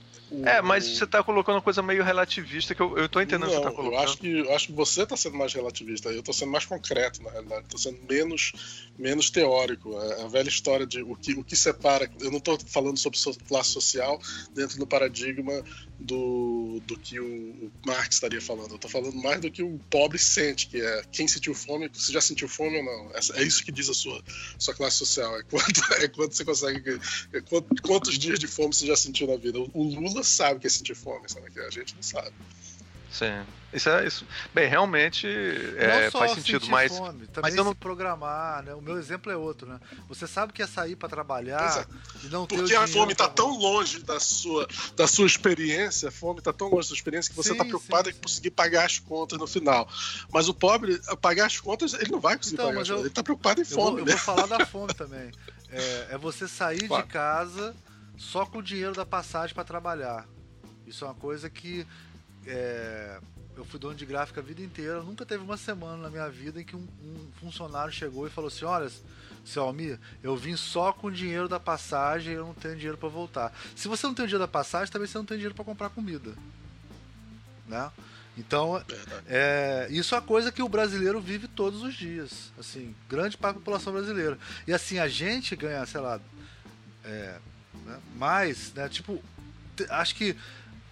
S2: é é, mas você tá colocando uma coisa meio relativista que eu, eu tô entendendo
S4: não,
S2: que você tá colocando.
S4: Eu acho que, eu acho que você tá sendo mais relativista, eu tô sendo mais concreto, na realidade. Tô sendo menos, menos teórico. É a velha história de o que, o que separa. Eu não tô falando sobre classe social dentro do paradigma do, do que o, Marx estaria falando. Eu tô falando mais do que o pobre sente, que é quem sentiu fome, você já sentiu fome ou não. É, é isso que diz a sua, sua classe social. É quanto, é quanto você consegue. É quanto, quantos dias de fome você já sentiu na vida. O, o Lula sabe o que é sentir fome, sabe? Que a gente não sabe.
S2: Sim. Isso é isso. Bem, realmente é, faz sentido, mas.
S3: Fome, também mas eu não programar, né? O meu exemplo é outro, né? Você sabe que é sair para trabalhar e não ter
S4: Porque a fome está tão longe da sua, da sua experiência, a fome está tão longe da sua experiência que você está preocupado sim, em conseguir pagar as contas no final. Mas o pobre, pagar as contas, ele não vai conseguir então, pagar as contas. Ele está preocupado em fome. Eu
S3: vou,
S4: né?
S3: eu vou falar da fome também. É, é você sair claro. de casa só com o dinheiro da passagem para trabalhar. Isso é uma coisa que é, eu fui dono de gráfica a vida inteira. Nunca teve uma semana na minha vida em que um, um funcionário chegou e falou assim: Olha, seu Almir, eu vim só com o dinheiro da passagem e eu não tenho dinheiro para voltar. Se você não tem o dinheiro da passagem, também você não tem dinheiro para comprar comida. Né? Então, é, isso é uma coisa que o brasileiro vive todos os dias. Assim, grande parte da população brasileira. E assim, a gente ganha, sei lá, é, né, mais, né? Tipo, acho que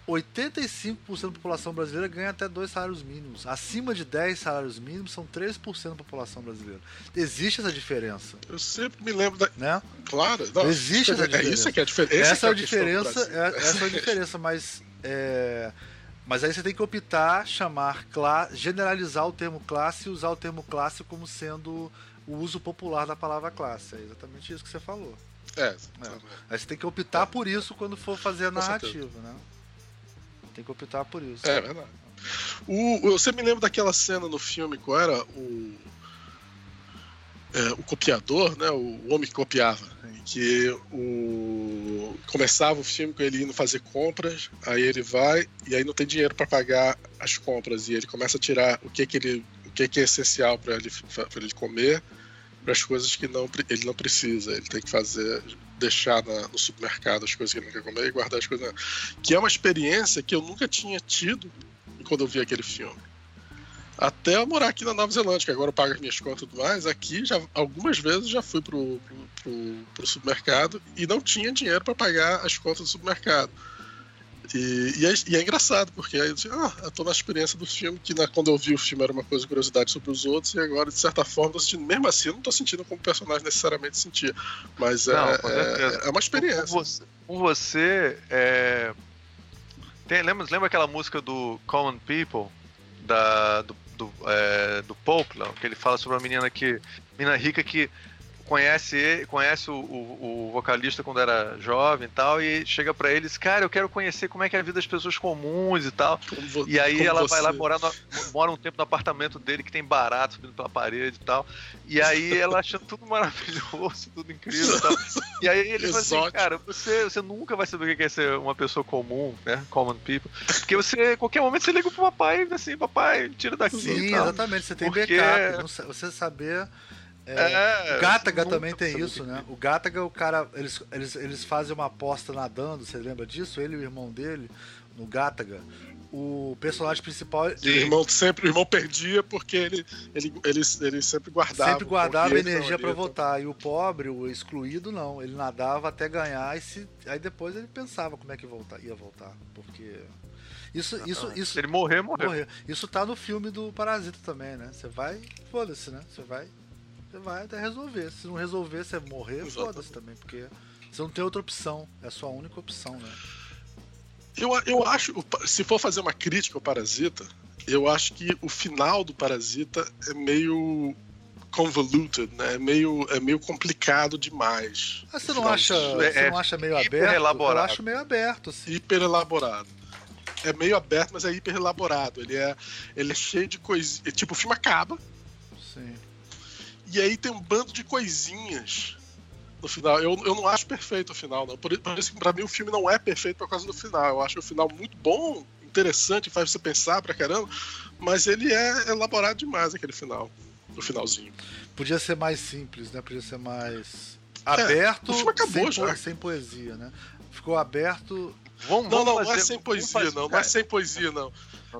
S3: 85% da população brasileira ganha até dois salários mínimos. Acima de 10 salários mínimos são 3% da população brasileira. Existe essa diferença.
S4: Eu sempre me lembro da.
S3: Né?
S4: Claro,
S3: não, Existe essa diferença.
S4: É isso que é a diferença.
S3: Essa
S4: é
S3: a, diferença. É, essa é a diferença, mas. É, mas aí você tem que optar, chamar, generalizar o termo classe e usar o termo classe como sendo o uso popular da palavra classe. É exatamente isso que você falou.
S4: É. é.
S3: Aí você tem que optar por isso quando for fazer a narrativa, né? Tem que optar por isso.
S4: É verdade. O, você me lembra daquela cena no filme, qual era? O, é, o copiador, né? O homem que copiava. Que o, começava o filme com ele indo fazer compras, aí ele vai e aí não tem dinheiro para pagar as compras. E ele começa a tirar o que, que, ele, o que, que é essencial para ele, ele comer para as coisas que não, ele não precisa. Ele tem que fazer, deixar na, no supermercado as coisas que ele não quer comer e guardar as coisas. Que é uma experiência que eu nunca tinha tido quando eu vi aquele filme. Até eu morar aqui na Nova Zelândia, que agora eu pago as minhas contas e tudo mais, aqui já algumas vezes já fui pro, pro, pro supermercado e não tinha dinheiro para pagar as contas do supermercado. E, e, é, e, é, engraçado, porque aí eu disse, ah, eu tô na experiência do filme, que na, quando eu vi o filme era uma coisa de curiosidade sobre os outros, e agora, de certa forma, tô sentindo, mesmo assim, eu não tô sentindo como o personagem necessariamente sentia. Mas é, não, é, é, uma experiência. Com
S2: você, com você é... Tem, lembra, lembra aquela música do Common People, da, do, do, é, do Pope, que ele fala sobre uma menina que. menina rica que conhece conhece o, o, o, vocalista quando era jovem e tal, e chega para eles, cara, eu quero conhecer como é que é a vida das pessoas comuns e tal. Como, e aí ela você. vai lá morar no, mora um tempo no apartamento dele que tem barato subindo pela parede e tal. E aí ela acha tudo maravilhoso, tudo incrível e tal. E aí ele fala assim, cara, você, você nunca vai saber o que é ser uma pessoa comum, né? Common people. Porque você, qualquer momento, você liga pro papai, assim, papai, tira daqui.
S3: Sim, exatamente. Você tem Porque... backup. Você saber É, o Gataga também tem isso, né? O Gataga, o cara, eles, eles, eles fazem uma aposta nadando, você lembra disso? Ele e o irmão dele, no Gataga. O personagem principal
S4: E o irmão sempre, o irmão perdia porque ele, ele, ele, ele sempre guardava.
S3: sempre guardava energia
S4: ia,
S3: votar. E o pobre, o excluído, não. Ele nadava até ganhar e se... aí depois ele pensava como é que voltar, ia voltar. Porque. Isso, isso, isso.
S2: Se ele morrer, morreu.
S3: morrer. Isso tá no filme do Parasita também, né? Você vai, foda-se, né? Você vai, você vai até resolver. Se não resolver, você morrer, foda-se também, porque você não tem outra opção. É a sua única opção, né?
S4: Eu, eu acho, se for fazer uma crítica ao Parasita, eu acho que o final do Parasita é meio convoluted, né? É meio, é meio complicado demais.
S3: Mas você não
S4: final
S3: acha,
S2: é-
S3: você não acha meio
S2: hiper
S3: aberto? Eu
S2: elaborado.
S3: acho meio aberto, assim.
S4: hiper elaborado. É meio aberto, mas é hiper elaborado. Ele é, ele é cheio de coisinhas. Tipo, o filme acaba
S3: Sim.
S4: E aí tem um bando de coisinhas no final. Eu, eu não acho perfeito o final, não. Por, por isso que pra mim o filme não é perfeito por causa do final. Eu acho o final muito bom, interessante, faz você pensar pra caramba, mas ele é elaborado demais aquele final. O finalzinho.
S3: Podia ser mais simples, né? Podia ser mais aberto
S4: o filme acabou
S3: sem,
S4: já.
S3: sem poesia, né? Ficou aberto.
S2: Vamos,
S4: Não, não, não é
S2: fazer-
S4: sem
S2: vamos
S4: poesia,
S2: fazer-
S4: não. Não é
S2: cara,
S4: sem poesia, não.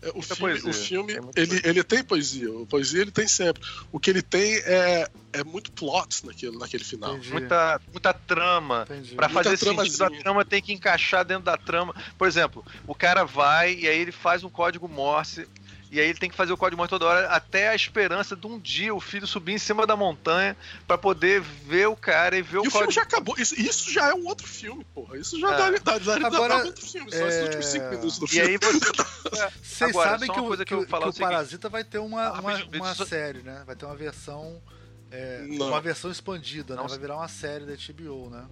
S4: É, o filme,
S2: poesia,
S4: o filme
S2: tem muita
S4: ele,
S2: poesia.
S4: ele tem poesia. O poesia ele tem sempre. O que ele tem é, é muito plot naquele, naquele final.
S3: Entendi.
S2: Muita, muita trama.
S4: Muita
S2: fazer sentido, a trama tem que encaixar dentro da trama. Por exemplo, o cara vai e aí ele faz um código Morse. E aí ele tem que fazer o código Morse toda hora, até a esperança de um dia o filho subir em cima da montanha pra poder ver o cara e ver
S4: E
S2: o
S4: o filme
S2: código.
S4: já acabou. Isso, isso já é um outro filme, porra. Isso já
S2: É.
S4: dá, dá, dá,
S3: Agora,
S4: dá outro filme. Só esses
S3: é,
S4: últimos cinco minutos do
S2: E
S4: filme.
S2: aí você.
S3: Vocês
S2: Agora,
S3: sabem que o,
S2: coisa que
S3: que,
S2: eu falar
S3: que
S2: é
S3: o
S2: o seguinte.
S3: Parasita vai ter uma,
S2: Ah,
S3: uma,
S2: rapidinho,
S3: uma
S2: só-
S3: série, né? Vai ter uma versão. é, uma versão expandida, né?
S2: Não.
S3: Vai virar uma série da HBO, né?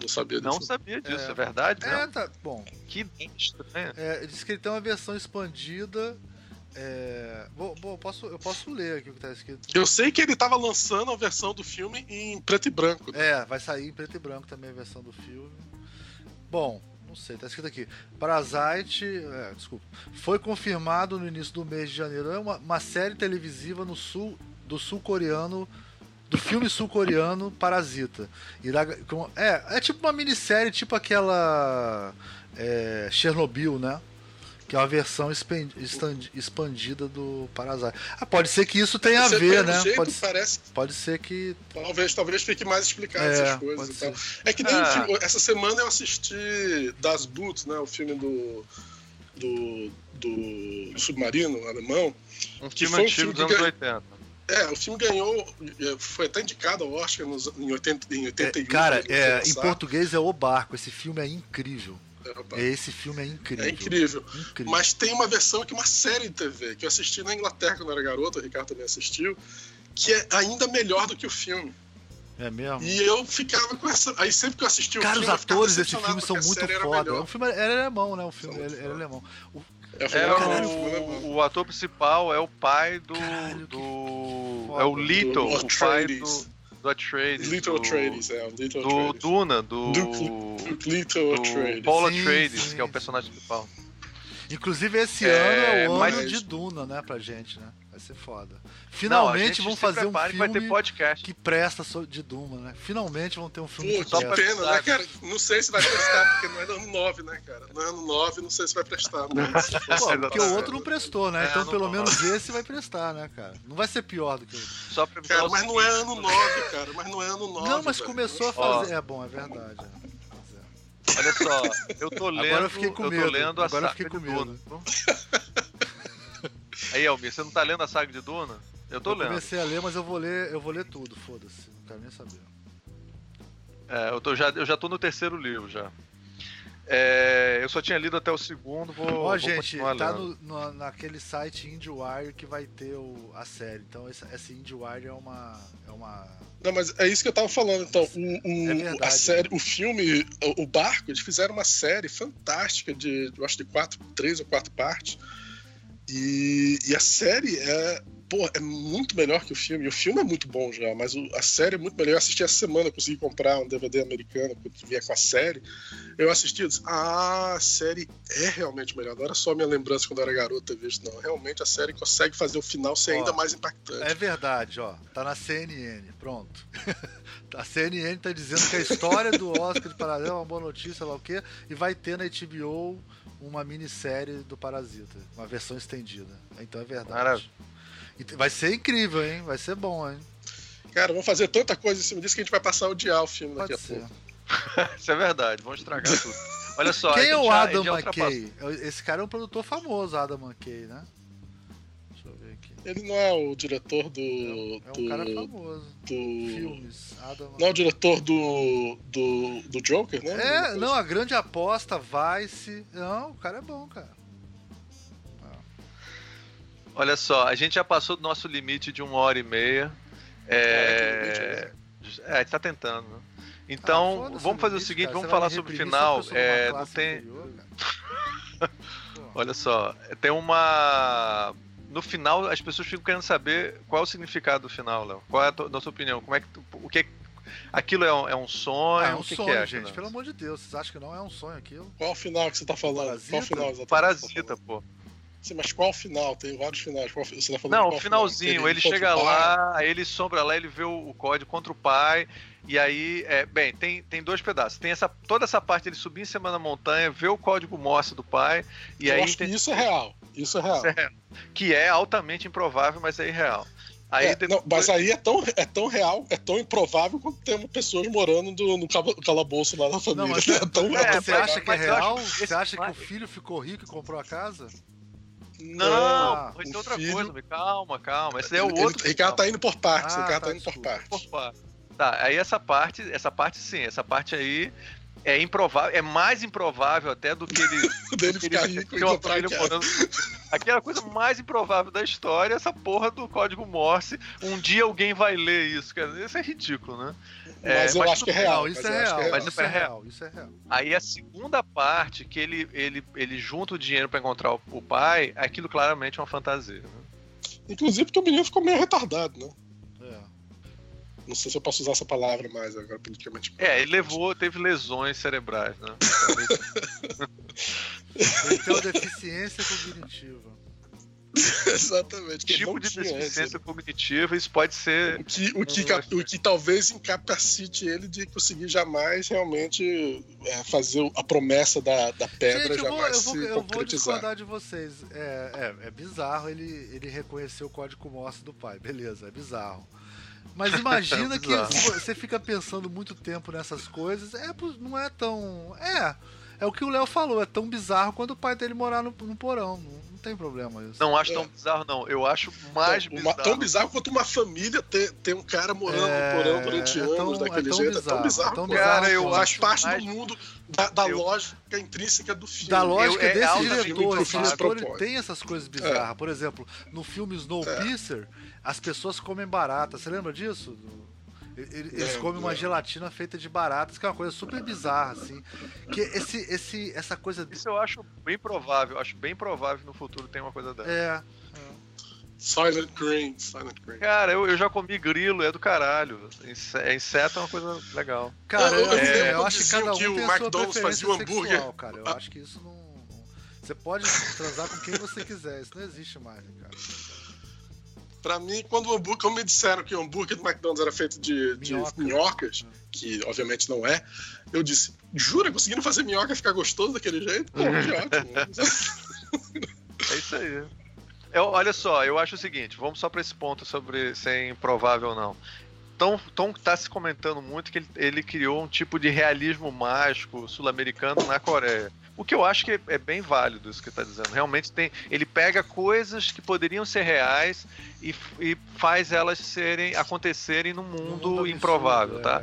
S4: Não sabia disso.
S2: Não sabia disso,
S3: É.
S2: é, verdade?
S3: É,
S2: Não.
S3: tá. Bom,
S2: Que estranho.
S3: é, ele disse que ele tem uma versão expandida. É, bom, bom, eu, posso, eu posso ler aqui o que tá escrito.
S4: Eu sei que ele tava lançando a versão do filme em preto e branco. né?
S3: É, vai sair em preto e branco também a versão do filme. Bom, não sei, tá escrito aqui. Parasite, é, desculpa, foi confirmado no início do mês de janeiro. É uma, uma série televisiva no sul do sul-coreano, do filme sul-coreano Parasita. Irá, com- é, é tipo uma minissérie, tipo aquela é, Chernobyl, né? Que é uma versão expandida do Parasite. Ah, pode ser que isso tenha a
S4: Você,
S3: ver, né?
S4: jeito,
S3: Pode,
S4: parece
S3: pode ser que.
S4: Talvez, talvez fique mais explicado
S3: É,
S4: essas coisas
S3: pode
S4: e tal. É que nem
S2: Ah.
S4: filme- essa semana eu assisti Das Boot, né? O filme do. do. do, submarino alemão.
S2: Um
S4: Que
S2: filme
S4: foi um
S2: antigo
S4: filme
S2: dos anos
S4: ganha-
S2: 80.
S4: É, o filme ganhou. é, Foi até indicado ao Oscar nos, em, 80, em 81.
S3: É, cara,
S4: quando
S3: é, em português é O Barco. Esse filme é incrível.
S4: É,
S3: Esse filme é incrível.
S4: é incrível.
S3: Incrível.
S4: Mas tem uma versão que é uma série de TV, que eu assisti na Inglaterra quando eu era garoto, o Ricardo também assistiu, que é ainda melhor do que o filme.
S3: É mesmo?
S4: E eu ficava com essa. Aí sempre que eu assistia o
S3: Cara,
S4: filme.
S3: os
S4: eu ficava
S3: atores desse filme são muito foda. O filme era alemão, né? O filme era, era alemão. O-
S4: É,
S2: É,
S4: Caralho,
S2: o, o ator principal é o pai do.
S3: Caralho, que
S2: do
S3: foda.
S2: é o Little,
S4: Do
S2: o pai
S4: Atreides.
S2: do, do Atreides.
S4: Little
S2: do,
S4: Atreides, é, o Little
S2: Do
S4: Atreides.
S2: Duna, do.
S4: Duke Little
S2: do
S4: Atreides.
S2: Paul
S3: Sim,
S2: Atreides,
S3: sim,
S2: que é o
S3: sim.
S2: personagem principal.
S3: Inclusive, esse
S2: É,
S3: ano é o ano
S2: mas-
S3: de Duna, né? Pra gente, né? Vai ser foda.
S2: Não,
S3: Finalmente
S2: gente
S3: vão fazer um filme
S2: podcast.
S3: que presta de Duna, né? Finalmente vão ter um filme
S4: Pô,
S3: que
S4: que pena, né, cara? Não sei se vai prestar, porque não é no ano 9, né, cara? No ano 9, não sei se vai prestar. Né? Se
S3: Pô, porque o outro não prestou, né?
S2: É,
S3: então
S2: não
S3: pelo menos esse vai prestar, né, cara? Não vai ser pior do que o outro.
S2: Só pra avisar
S4: Cara, mas não é ano 9, cara. Mas não é ano 9.
S3: Não, mas
S4: velho.
S3: começou a
S2: Ó.
S3: fazer. É bom, é verdade. é. Pois é.
S2: Olha só, eu tô lendo.
S3: Agora eu fiquei com
S2: tô
S3: medo,
S2: lendo a
S3: agora eu fiquei com medo.
S2: Aí, Almir, você não tá lendo a saga de Duna? Eu tô
S3: eu
S2: lendo.
S3: comecei a ler, mas eu vou ler, eu vou ler tudo, foda-se. Não quero nem saber.
S2: É, eu, tô já, eu já tô no terceiro livro já. É, eu só tinha lido até o segundo, vou,
S3: Ó,
S2: vou
S3: gente, tá
S2: lendo.
S3: no, no- naquele site IndieWire que vai ter o, a série. Então esse, esse IndieWire é uma. É uma.
S4: Não, mas é isso que eu tava falando. Então, o, o-
S3: É verdade.
S4: a série, o filme, o, o Barco, eles fizeram uma série fantástica de, eu acho de quatro, três ou quatro partes. E, e a série é, pô, é muito melhor que o filme. O filme é muito bom já, mas o, a série é muito melhor. Eu assisti essa semana, consegui comprar um DVD americano que vinha com a série. Eu assisti e disse: Ah, a série é realmente melhor. Não era só minha lembrança quando eu era garoto ter visto, não. Realmente a série consegue fazer o final ser ó, ainda mais impactante.
S3: É verdade, ó. Tá na CNN, pronto. a CNN tá dizendo que a história do Oscar de Paralelo é uma boa notícia, lá o quê, e vai ter na HBO uma minissérie do Parasita, uma versão estendida. Então é verdade. Maravilha. Vai ser incrível, hein? Vai ser bom, hein?
S4: Cara, vamos fazer tanta coisa em cima disso que a gente vai passar a odiar o filme Pode daqui a ser. pouco.
S2: Isso é verdade, vamos estragar tudo. Olha só.
S3: Quem é o Adam McKay? Esse cara é um produtor famoso, Adam McKay, né?
S4: Ele não é o diretor do. É,
S3: é um cara famoso.
S4: Do. Filmes. Adam não é o diretor do. do, do Joker, né?
S3: É, não, a grande aposta, Vice. Não, o cara é bom, cara.
S2: Olha só, a gente já passou do nosso limite de uma hora e meia. É, é, é tá tentando. Né? Então, ah, vamos fazer limite, o seguinte, cara, vamos falar sobre o final. É, não tem. Anterior, Olha só, tem uma. No final, as pessoas ficam querendo saber qual é o significado do final, Léo. Qual é a, tua, a sua opinião? Como é que tu, o que Aquilo é um, é um sonho? Ah, é um
S3: o que
S2: sonho, que
S3: é, gente. Pelo amor de Deus, vocês acham que não é um sonho aquilo?
S4: Qual o final que você tá falando? Parasita? Qual o final exatamente?
S2: Parasita, pô.
S4: Sim, mas qual final? Tem vários finais. Qual, você tá
S2: falando Não, o finalzinho. Final? Ele, ele chega lá, aí ele sombra lá, ele vê o, o código contra o pai. E aí, é, bem, tem, tem dois pedaços. Tem essa, toda essa parte ele subir em cima da montanha, ver o código Morse do pai. E Eu aí
S4: acho
S2: tem...
S4: que isso é real. Isso é real. Isso é real.
S2: Que é altamente improvável, mas é irreal.
S4: Aí é, depois... não, mas aí é tão, é tão real, é tão improvável quanto temos pessoas morando do, no calabouço lá na família. Não, mas,
S3: é tão é, você acha que é real? Você acha que o filho ficou rico e comprou a casa?
S2: Não, ah, vai ser outra filho... coisa, calma, calma. Esse é o outro.
S4: O Ricardo tá indo por partes, ah, o Ricardo tá, tá indo por partes. Por
S2: partes. Tá, aí essa parte, essa parte sim, essa parte aí é improvável, é mais improvável até do que ele.
S4: dele ficar rico e comprar morando...
S2: Aquela coisa mais improvável da história, essa porra do código Morse. Um dia alguém vai ler isso, cara. Isso é ridículo, né?
S4: Mas é, eu mas acho que é real.
S3: Isso é real, mas isso é real. Isso é real.
S2: Aí a segunda parte, que ele, ele, ele junta o dinheiro para encontrar o, o, pai, aquilo claramente é uma fantasia. Né?
S4: Inclusive porque o menino ficou meio retardado, né? Não sei se eu posso usar essa palavra mais agora politicamente.
S2: É, ele levou, teve lesões cerebrais, né?
S3: ele tem uma deficiência cognitiva.
S4: Exatamente.
S2: Tipo de deficiência cognitiva, isso pode ser.
S4: O que, o, que, o que talvez incapacite ele de conseguir jamais realmente é, fazer a promessa da, da pedra Gente, jamais eu vou, eu vou, eu vou discordar
S3: de vocês. É, é, é bizarro ele, ele reconhecer o código Morse do pai. Beleza, é bizarro. Mas imagina que você fica pensando muito tempo nessas coisas. É, não é tão. É. É o que o Léo falou, é tão bizarro quando o pai dele morar no, no porão. Não, não, tem problema isso.
S2: Não acho é. tão bizarro, não. Eu acho mais
S4: uma,
S2: bizarro.
S4: Tão bizarro quanto uma família ter, ter um cara morando é, no porão durante é anos tão, daquele é jeito. Bizarro, é tão bizarro. É tão bizarro cara, eu acho parte mais... do mundo da, da eu... lógica intrínseca do filme.
S3: Da lógica eu, é desse diretor. Esse diretor ele tem essas coisas bizarras. Por exemplo, no filme Snowpiercer, as pessoas comem barata. Você lembra disso? Eles comem uma gelatina feita de baratas, que é uma coisa super bizarra, assim. Que esse, esse, essa coisa.
S2: Isso eu acho bem provável. Acho bem provável que no futuro tem uma coisa dessa.
S3: É.
S4: Silent Green, Silent Green.
S2: Cara, eu, eu já comi grilo, é do caralho. É, inseto é uma coisa legal.
S3: Cara, eu, eu, é, eu acho que cada um que o McDonald's fazia um hambúrguer. Sexual, cara. Eu acho que isso não. Você pode transar com quem você quiser, isso não existe mais, né, cara.
S4: Pra mim, quando o hambúrguer, como me disseram que o hambúrguer do McDonald's era feito de, de minhoca. minhocas, que obviamente não é, eu disse, jura, conseguindo fazer minhoca ficar gostoso daquele jeito? Pô, que ótimo.
S2: é isso aí. Eu, olha só, eu acho o seguinte, vamos só para esse ponto sobre ser improvável ou não. Tom, Tom tá se comentando muito que ele, ele criou um tipo de realismo mágico sul-americano na Coreia. O que eu acho que é, bem válido isso que está dizendo. Realmente tem, ele pega coisas que poderiam ser reais e, e faz elas serem acontecerem num mundo, mundo absurdo, improvável, tá?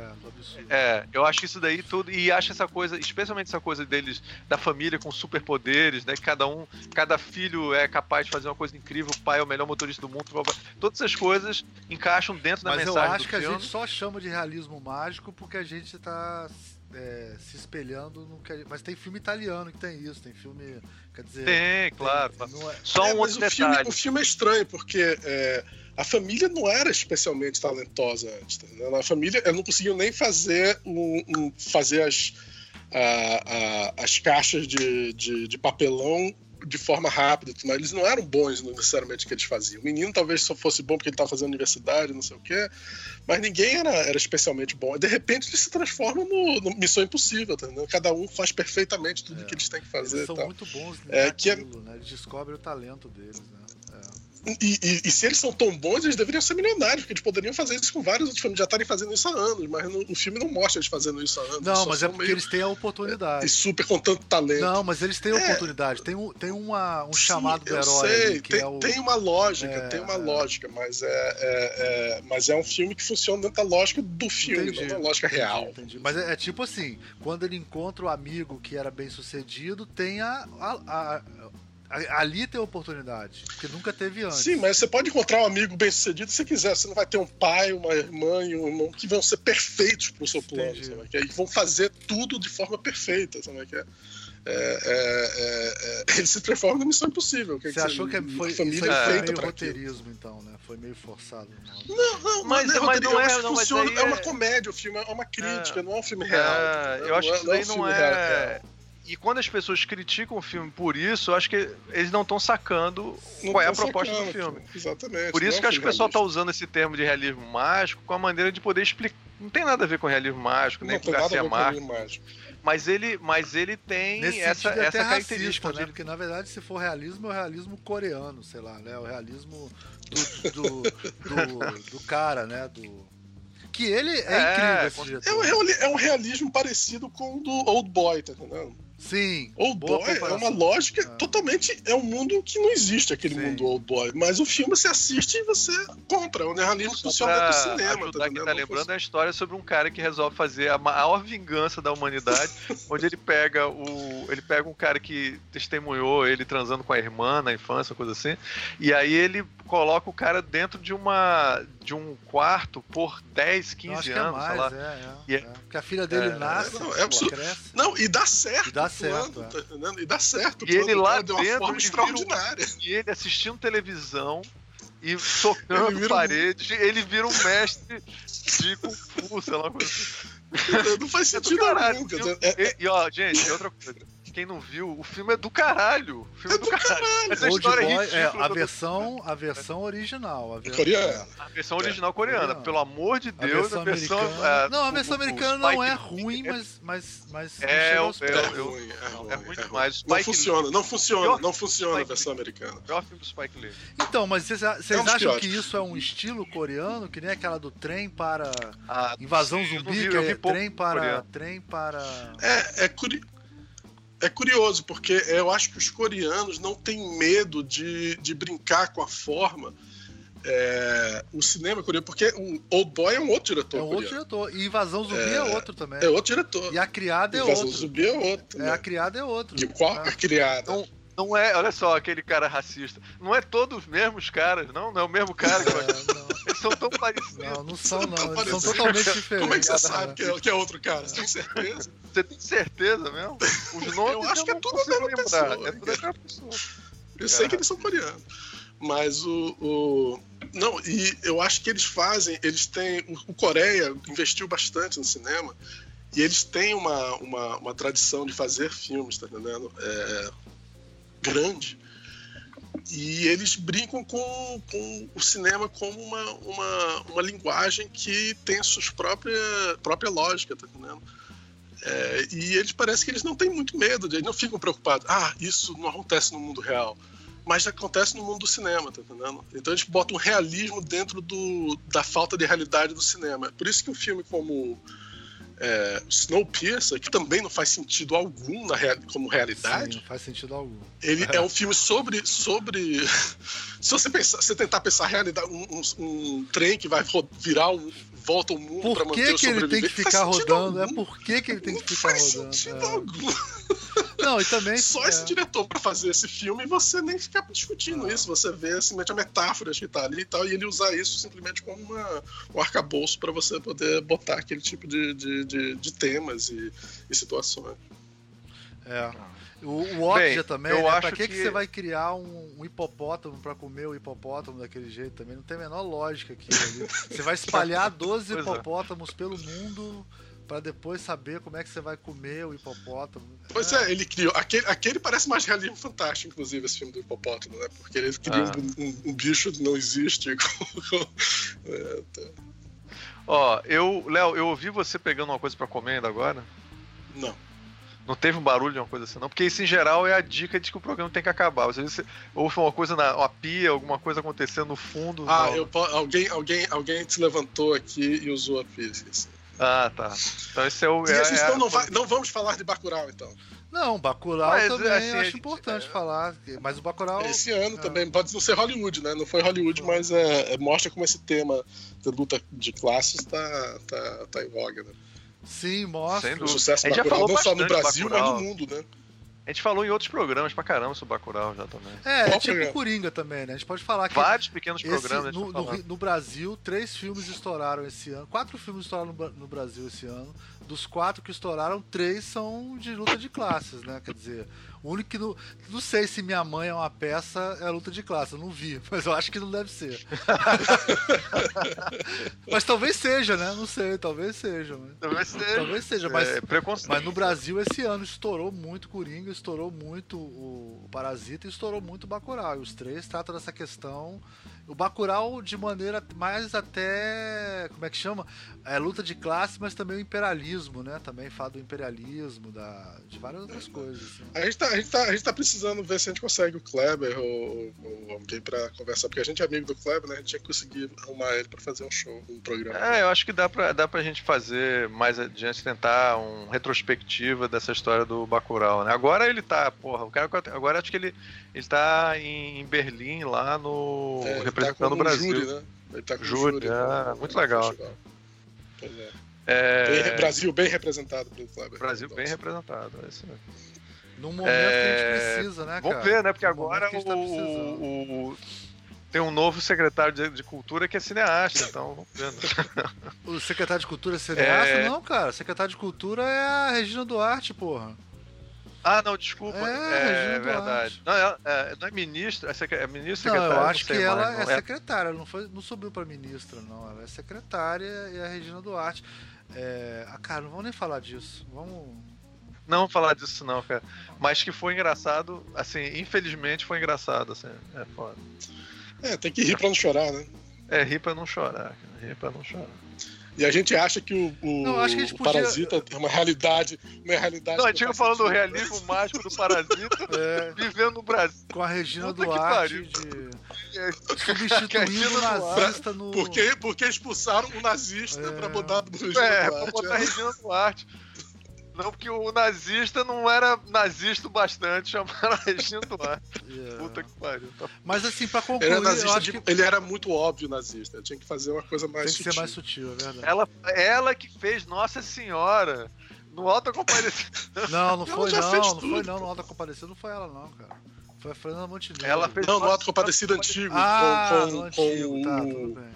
S2: É, é, eu acho isso daí tudo e acho essa coisa, especialmente essa coisa deles da família com superpoderes, né? Que cada um, cada filho é capaz de fazer uma coisa incrível, o pai é o melhor motorista do mundo, todas essas coisas encaixam dentro da
S3: Mas
S2: mensagem
S3: eu acho que
S2: filme.
S3: a gente só chama de realismo mágico porque a gente está é, se espelhando no que. Mas tem filme italiano que tem isso, tem filme. Quer dizer.
S2: Tem, claro.
S3: é-
S2: Só
S4: É,
S2: um
S4: mas
S2: outro
S4: o filme,
S2: detalhe.
S4: o filme é estranho, porque é, a família não era especialmente talentosa antes. tá entendendo? A família ela não conseguiu nem fazer, um, um- fazer as, a- a- as caixas de, de, de papelão de forma rápida, mas eles não eram bons necessariamente o que eles faziam. O menino talvez só fosse bom porque ele estava fazendo universidade, não sei o quê, mas ninguém era, era especialmente bom. De repente eles se transformam no, no Missão Impossível, tá entendendo? Cada um faz perfeitamente tudo o
S3: É.
S4: que eles têm que fazer.
S3: Eles são muito bons
S4: É, que é-
S3: naquilo, né? Eles descobrem o talento deles, né?
S4: E, e- e se eles são tão bons, eles deveriam ser milionários, porque eles poderiam fazer isso com vários outros filmes, já estarem fazendo isso há anos, mas no, o filme não mostra eles fazendo isso há anos.
S3: Não, mas é porque
S4: meio-
S3: eles têm a oportunidade.
S4: E super com tanto talento.
S3: Não, mas eles têm a
S4: É.
S3: oportunidade. Tem um, tem uma, um
S4: Sim,
S3: chamado do herói
S4: sei,
S3: ali, que
S4: tem,
S3: é o.
S4: tem uma lógica,
S3: É,
S4: tem uma
S3: é.
S4: lógica, mas é, é- mas é um filme que funciona dentro da lógica do filme,
S3: Entendi,
S4: não da lógica
S3: entendi,
S4: real.
S3: entendi. Mas é, tipo assim, quando ele encontra o amigo que era bem sucedido, tem a- a- a- ali tem a oportunidade. Porque nunca teve antes.
S4: Sim, mas você pode encontrar um amigo bem sucedido se você quiser. Você não vai ter um pai, uma irmã e um irmão que vão ser perfeitos pro seu plano, sabe? Que vão fazer tudo de forma perfeita, sabe? Que é, é, é, é, ele se transforma na missão impossível. quer
S3: Você
S4: dizer,
S3: achou que foi, isso
S4: família
S3: aí
S4: é
S3: foi
S4: feita
S3: meio
S4: pra aquilo.
S3: roteirismo, então, né? Foi meio forçado. Não.
S4: Não, não,
S2: Mas-
S4: mas,
S2: mas não é-
S4: que
S2: não,
S4: funciona. É uma
S2: é-
S4: comédia, o filme é uma crítica,
S2: É.
S4: não é um filme real.
S2: É, eu acho que isso
S4: Não é-
S2: daí
S4: não é
S2: é. E quando as pessoas criticam o filme por isso, eu acho que eles não estão sacando
S4: Não
S2: qual é a proposta do
S4: sacando,
S2: filme.
S4: Exatamente.
S2: Por isso
S4: é um
S2: que acho que o pessoal tá
S4: realista.
S2: usando esse termo de realismo mágico com a maneira de poder explicar. Não tem nada a ver com realismo mágico, nem
S4: Não
S2: com
S4: nada a
S2: Garcia
S4: com
S2: Marques, mas ele, mas ele tem
S3: Nesse
S2: essa,
S3: sentido é
S2: essa
S3: racista,
S2: característica.
S3: né?
S2: onde-
S3: Porque na verdade, se for realismo, é o realismo coreano, sei lá, né? O realismo do, do, do, do cara, né? Do... Que ele é,
S2: É,
S3: incrível
S2: com-.
S4: É um, é um realismo parecido com o do Old Boy, tá entendendo?
S3: Sim.
S4: Old Boy é uma lógica
S3: Ah.
S4: totalmente. É um mundo que não existe aquele
S3: Sim.
S4: mundo Old Boy. Mas o filme você assiste e você compra. O realismo
S2: Só
S4: funciona dentro do cinema. tá
S2: quem tá lembrando é a história sobre um cara que resolve fazer a maior vingança da humanidade, onde ele pega o ele pega um cara que testemunhou ele transando com a irmã na infância, coisa assim, e aí ele coloca o cara dentro de uma de um quarto por 10,
S3: Eu
S2: 15
S3: acho que é
S2: anos, sei
S3: mais,
S2: lá.
S3: é, é,
S2: E é-
S3: é. Porque a filha dele
S2: É,
S3: nasce,
S4: não, é
S3: ela
S4: absurdo.
S3: cresce.
S4: Não, e dá certo.
S3: E dá certo, é.
S4: tá entendendo? E dá certo.
S2: E ele lá
S4: cara de uma
S2: dentro,
S4: forma
S2: vira um-
S4: extraordinária.
S2: E ele assistindo televisão e tocando
S4: Ele vira um-
S2: ele vira um mestre de Kung Fu, sei lá, assim.
S4: Não faz
S2: É do
S4: sentido
S2: caralho.
S4: dizer, é-
S2: E, e, ó, gente, outra coisa. Quem não viu, o filme é do caralho. O filme é,
S4: É
S2: do
S4: do
S2: caralho. Essa
S3: Old
S2: história
S3: Boy,
S2: é
S3: é,
S2: ridícula.
S3: a
S2: do-
S3: versão, a versão original. A ver-
S4: Coreana.
S2: A versão original coreana, pelo amor de
S3: A
S2: Deus,
S3: versão
S2: a versão. é,
S3: não, a
S2: o-
S3: versão
S2: o- o
S3: americana não
S2: Spike
S3: é ruim,
S2: é-
S3: mas, mas, mas não
S2: É, eu-
S3: aos
S2: eu-
S3: pés.
S4: É
S2: eu-
S4: ruim, é ruim.
S2: é muito
S4: é ruim.
S2: mais.
S4: Não funciona, não funciona,
S2: Pior-
S4: não funciona a versão americana.
S2: É o filme do Spike Lee.
S3: Então, mas vocês, vocês
S4: É um
S3: acham que isso é um estilo coreano, que nem aquela do trem para
S2: Ah,
S3: invasão
S2: não
S3: zumbi, que é trem para trem para
S4: É, é, curi- é curioso, porque eu acho que os coreanos não têm medo de, de brincar com a forma. é, o cinema coreano, porque o Old Boy é um outro diretor
S3: é um outro diretor. E invasão zumbi é, outro também.
S4: É outro diretor.
S3: E a criada é
S4: Invasão
S3: outro.
S4: Zumbi é outro.
S3: É,
S4: né?
S3: a criada é outro.
S4: E qual
S3: É.
S4: a criada?
S2: Não, não é, olha só, aquele cara racista. Não é todos os mesmos caras, não, não é o mesmo cara.
S3: É, não,
S2: Eles são tão parecidos.
S3: não, não são, não. Eles são totalmente diferentes.
S4: Como é que você sabe que é, que é outro cara? Você tem certeza?
S2: Você tem certeza mesmo? Os nomes
S4: Eu acho que é tudo a mesma
S2: lembrar.
S4: pessoa,
S2: É tudo a mesma pessoa.
S4: Eu sei que eles são coreanos. Mas o, o- Não, e eu acho que eles fazem. Eles têm. O, o Coreia investiu bastante no cinema. E eles têm uma, uma, uma tradição de fazer filmes, tá entendendo? É, grande. E eles brincam com, com o cinema como uma, uma, uma linguagem que tem a sua própria, própria lógica, tá entendendo? É, e eles parece que eles não têm muito medo, eles não ficam preocupados. Ah, isso não acontece no mundo real. Mas acontece no mundo do cinema, tá entendendo? Então eles botam um realismo dentro do, da falta de realidade do cinema. Por isso que um filme como é, Snowpiercer, que também não faz sentido algum na real, como realidade,
S3: Sim, não faz sentido algum.
S4: ele é um filme sobre. sobre se você pensar, se tentar pensar realidade, um, um- um trem que vai virar um. Volta ao mundo
S3: Por
S4: manter
S3: que,
S4: o
S3: que ele tem que
S4: sobrevivente,
S3: ficar rodando? É
S4: algum.
S3: por que, que ele tem que ficar
S4: faz
S3: rodando?
S4: sentido
S3: É.
S4: algum.
S3: Não, e também.
S4: Só é. esse diretor para fazer esse filme e você nem ficar discutindo ah. isso. Você vê simplesmente a metáfora que tá ali e tal, e ele usar isso simplesmente como uma, um arcabouço para você poder botar aquele tipo de, de, de, de temas e, e situações.
S3: É. O, o também, eu né? Pra que, que... que você vai criar um, um hipopótamo para comer o hipopótamo daquele jeito também? Não tem a menor lógica aqui. você vai espalhar 12 é. hipopótamos é. pelo mundo para depois saber como é que você vai comer o hipopótamo.
S4: Pois é, é ele criou. Aquele, aquele parece mais realismo fantástico, inclusive, esse filme do hipopótamo, né? Porque ele criou ah. um, um, um, bicho que não existe.
S2: é, tá. Ó, eu, Léo, eu ouvi você pegando uma coisa para comer ainda agora?
S4: Não.
S2: Não teve um barulho de uma coisa assim, não? Porque isso, em geral, é a dica de que o programa tem que acabar. Vezes ouve uma coisa na uma pia, alguma coisa acontecendo no fundo.
S4: Ah, eu, alguém, alguém, alguém se levantou aqui e usou a pia. Assim.
S2: Ah, tá. Então esse é o.
S4: É, então é, não, vai, não vamos falar de Bacurau, então.
S3: Não, Bacurau mas, também assim, acho importante é... falar. Mas o Bacurau...
S4: Esse ano é... também, pode não ser Hollywood, né? Não foi Hollywood, mas é, é mostra como esse tema da luta de classes tá, tá, tá em voga, né?
S3: Sim, mostra.
S4: O sucesso da Bacurau, não só no Brasil, mas no mundo, né?
S2: A gente falou em outros programas pra caramba sobre Bacurau já também.
S3: É, Qual tipo programa? Coringa também, né? A gente pode falar que.
S2: Vários pequenos esse, programas.
S3: No, no, no, Brasil, três filmes estouraram esse ano. Quatro filmes estouraram no, no Brasil esse ano. Dos quatro que estouraram, três são de luta de classes, né? Quer dizer, o único que não. Não sei se Minha Mãe é uma peça, é a luta de classe. Eu não vi, mas eu acho que não deve ser. mas talvez seja, né? Não sei, talvez seja.
S2: Talvez seja.
S3: Talvez seja, mas, é, mas no Brasil esse ano estourou muito Coringa, estourou muito o Parasita e estourou muito o Bacurau. E os três tratam dessa questão o Bacurau de maneira mais até. Como é que chama? É luta de classe, mas também o imperialismo, né? Também fala do imperialismo, da, de várias outras coisas. Assim.
S4: A, gente tá, a, gente tá, a gente tá precisando ver se a gente consegue o Kleber ou, ou alguém pra conversar, porque a gente é amigo do Kleber, né? A gente tinha que conseguir arrumar ele pra fazer um show, um programa.
S2: É, eu acho que dá pra, dá pra gente fazer mais adiante, tentar um retrospectiva dessa história do Bacurau, né? Agora ele tá, porra, o cara, agora acho que ele, ele tá em Berlim, lá no. É, representando tá o Brasil. Júri, né? Ele tá com júri, júri é, muito legal.
S4: Pois é. é... Bem, Brasil bem representado pelo Kleber.
S2: Brasil bem representado, é isso
S3: mesmo. Num momento é... que a gente é, precisa, né,
S2: Vamos ver, né? Porque agora tá o, o, o, tem um novo secretário de, de, Cultura que é cineasta, então vamos ver.
S3: o secretário de Cultura é cineasta? É... Não, cara. O secretário de Cultura é a Regina Duarte, porra.
S2: Ah, não, desculpa. É, é verdade. Não é, é, não é ministra, é, secre... é ministra secretária.
S3: Não, eu acho que ela mais, é, é secretária, não, foi, não subiu para ministra, não. Ela é secretária e a Regina Duarte. É... Ah, cara, não vamos nem falar disso. Vamos.
S2: Não vamos falar disso, não, cara. Mas que foi engraçado, assim, infelizmente foi engraçado, assim. É foda.
S4: É, tem que rir pra não chorar, né?
S2: É, rir pra não chorar, rir pra não chorar.
S4: E a gente acha que o, o, não, que o podia... Parasita é uma realidade. Uma realidade
S2: não, a gente falando do realismo mágico do Parasita é. vivendo no Brasil.
S3: Com a Regina Puta Duarte de... É. substituindo o nazista no.
S4: Porque, porque expulsaram o nazista é. pra botar
S2: no Regina é, Duarte. Pra botar a Regina Duarte. Não, porque o nazista não era nazista o bastante, chamaram a Regina Duarte. Yeah. Puta que pariu. Tá...
S3: Mas assim, pra concluir. Ele era,
S4: de... que... ele era muito óbvio nazista. Tinha que fazer uma coisa mais
S3: Tem que sutil. ser mais sutil, é verdade.
S2: Ela, ela que fez Nossa Senhora no Alta Compadecida.
S3: Não, não foi não. Não tudo, foi não. No Alta Compadecida não foi ela, não, cara. Foi a Fernanda Montenegro.
S4: Ela fez não, no Alta Compadecida antigo. Ah, com, com, antigo, com, tá, tudo bem.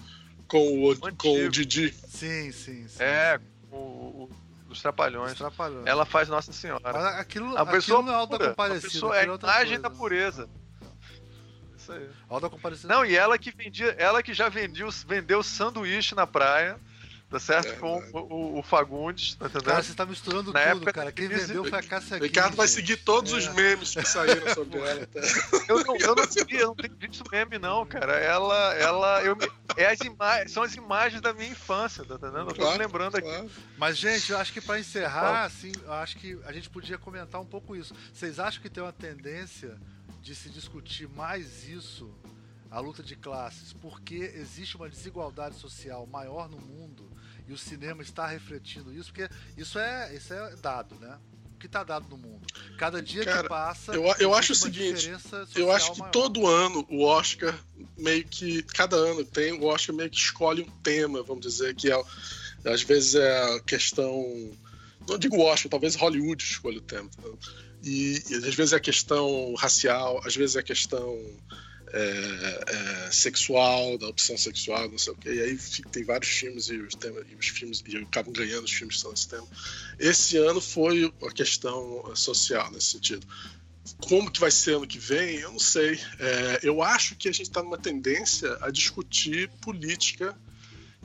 S4: Com o, com o Didi.
S3: Sim, sim, sim.
S2: É, o, o dos Trapalhões. Os Trapalhões. Ela faz Nossa Senhora. Mas
S3: aquilo, a pessoa não é alta comparecida. Pessoa,
S2: é a imagem da pureza.
S3: Isso aí. Alta comparecida.
S2: Não, e ela que vendia, ela que já vendia, vendeu sanduíche na praia. Tá certo? É, com o, o, o, Fagundes, tá entendendo?
S3: Cara, você tá misturando na tudo, época, cara. Quem vendeu foi a Cássia
S4: Ricardo vai seguir todos é. os memes que saíram sobre ela. Tá?
S2: Eu não, eu não segui, eu não tenho visto meme, não, cara. Ela, ela, eu, é as imagens, são as imagens da minha infância, tá entendendo? Eu tô claro, me lembrando claro. aqui.
S3: Mas, gente, eu acho que pra encerrar, assim, eu acho que a gente podia comentar um pouco isso. Vocês acham que tem uma tendência de se discutir mais isso a luta de classes, porque existe uma desigualdade social maior no mundo e o cinema está refletindo isso, porque isso é, isso é dado, né? O que está dado no mundo. Cada dia Cara, que passa.
S4: Eu, eu acho o seguinte: eu acho que maior. todo ano o Oscar, meio que. Cada ano tem, o Oscar meio que escolhe um tema, vamos dizer, que é. Às vezes é a questão. Não digo Oscar, talvez Hollywood escolha o tema. E, e, às vezes é questão racial, às vezes é questão é, é, sexual, da opção sexual, não sei o quê. E aí tem vários filmes e os, temas, e os filmes e acabam ganhando os filmes que são esse tema. Esse ano foi a questão social nesse sentido. Como que vai ser ano que vem, eu não sei. É, eu acho que a gente está numa tendência a discutir política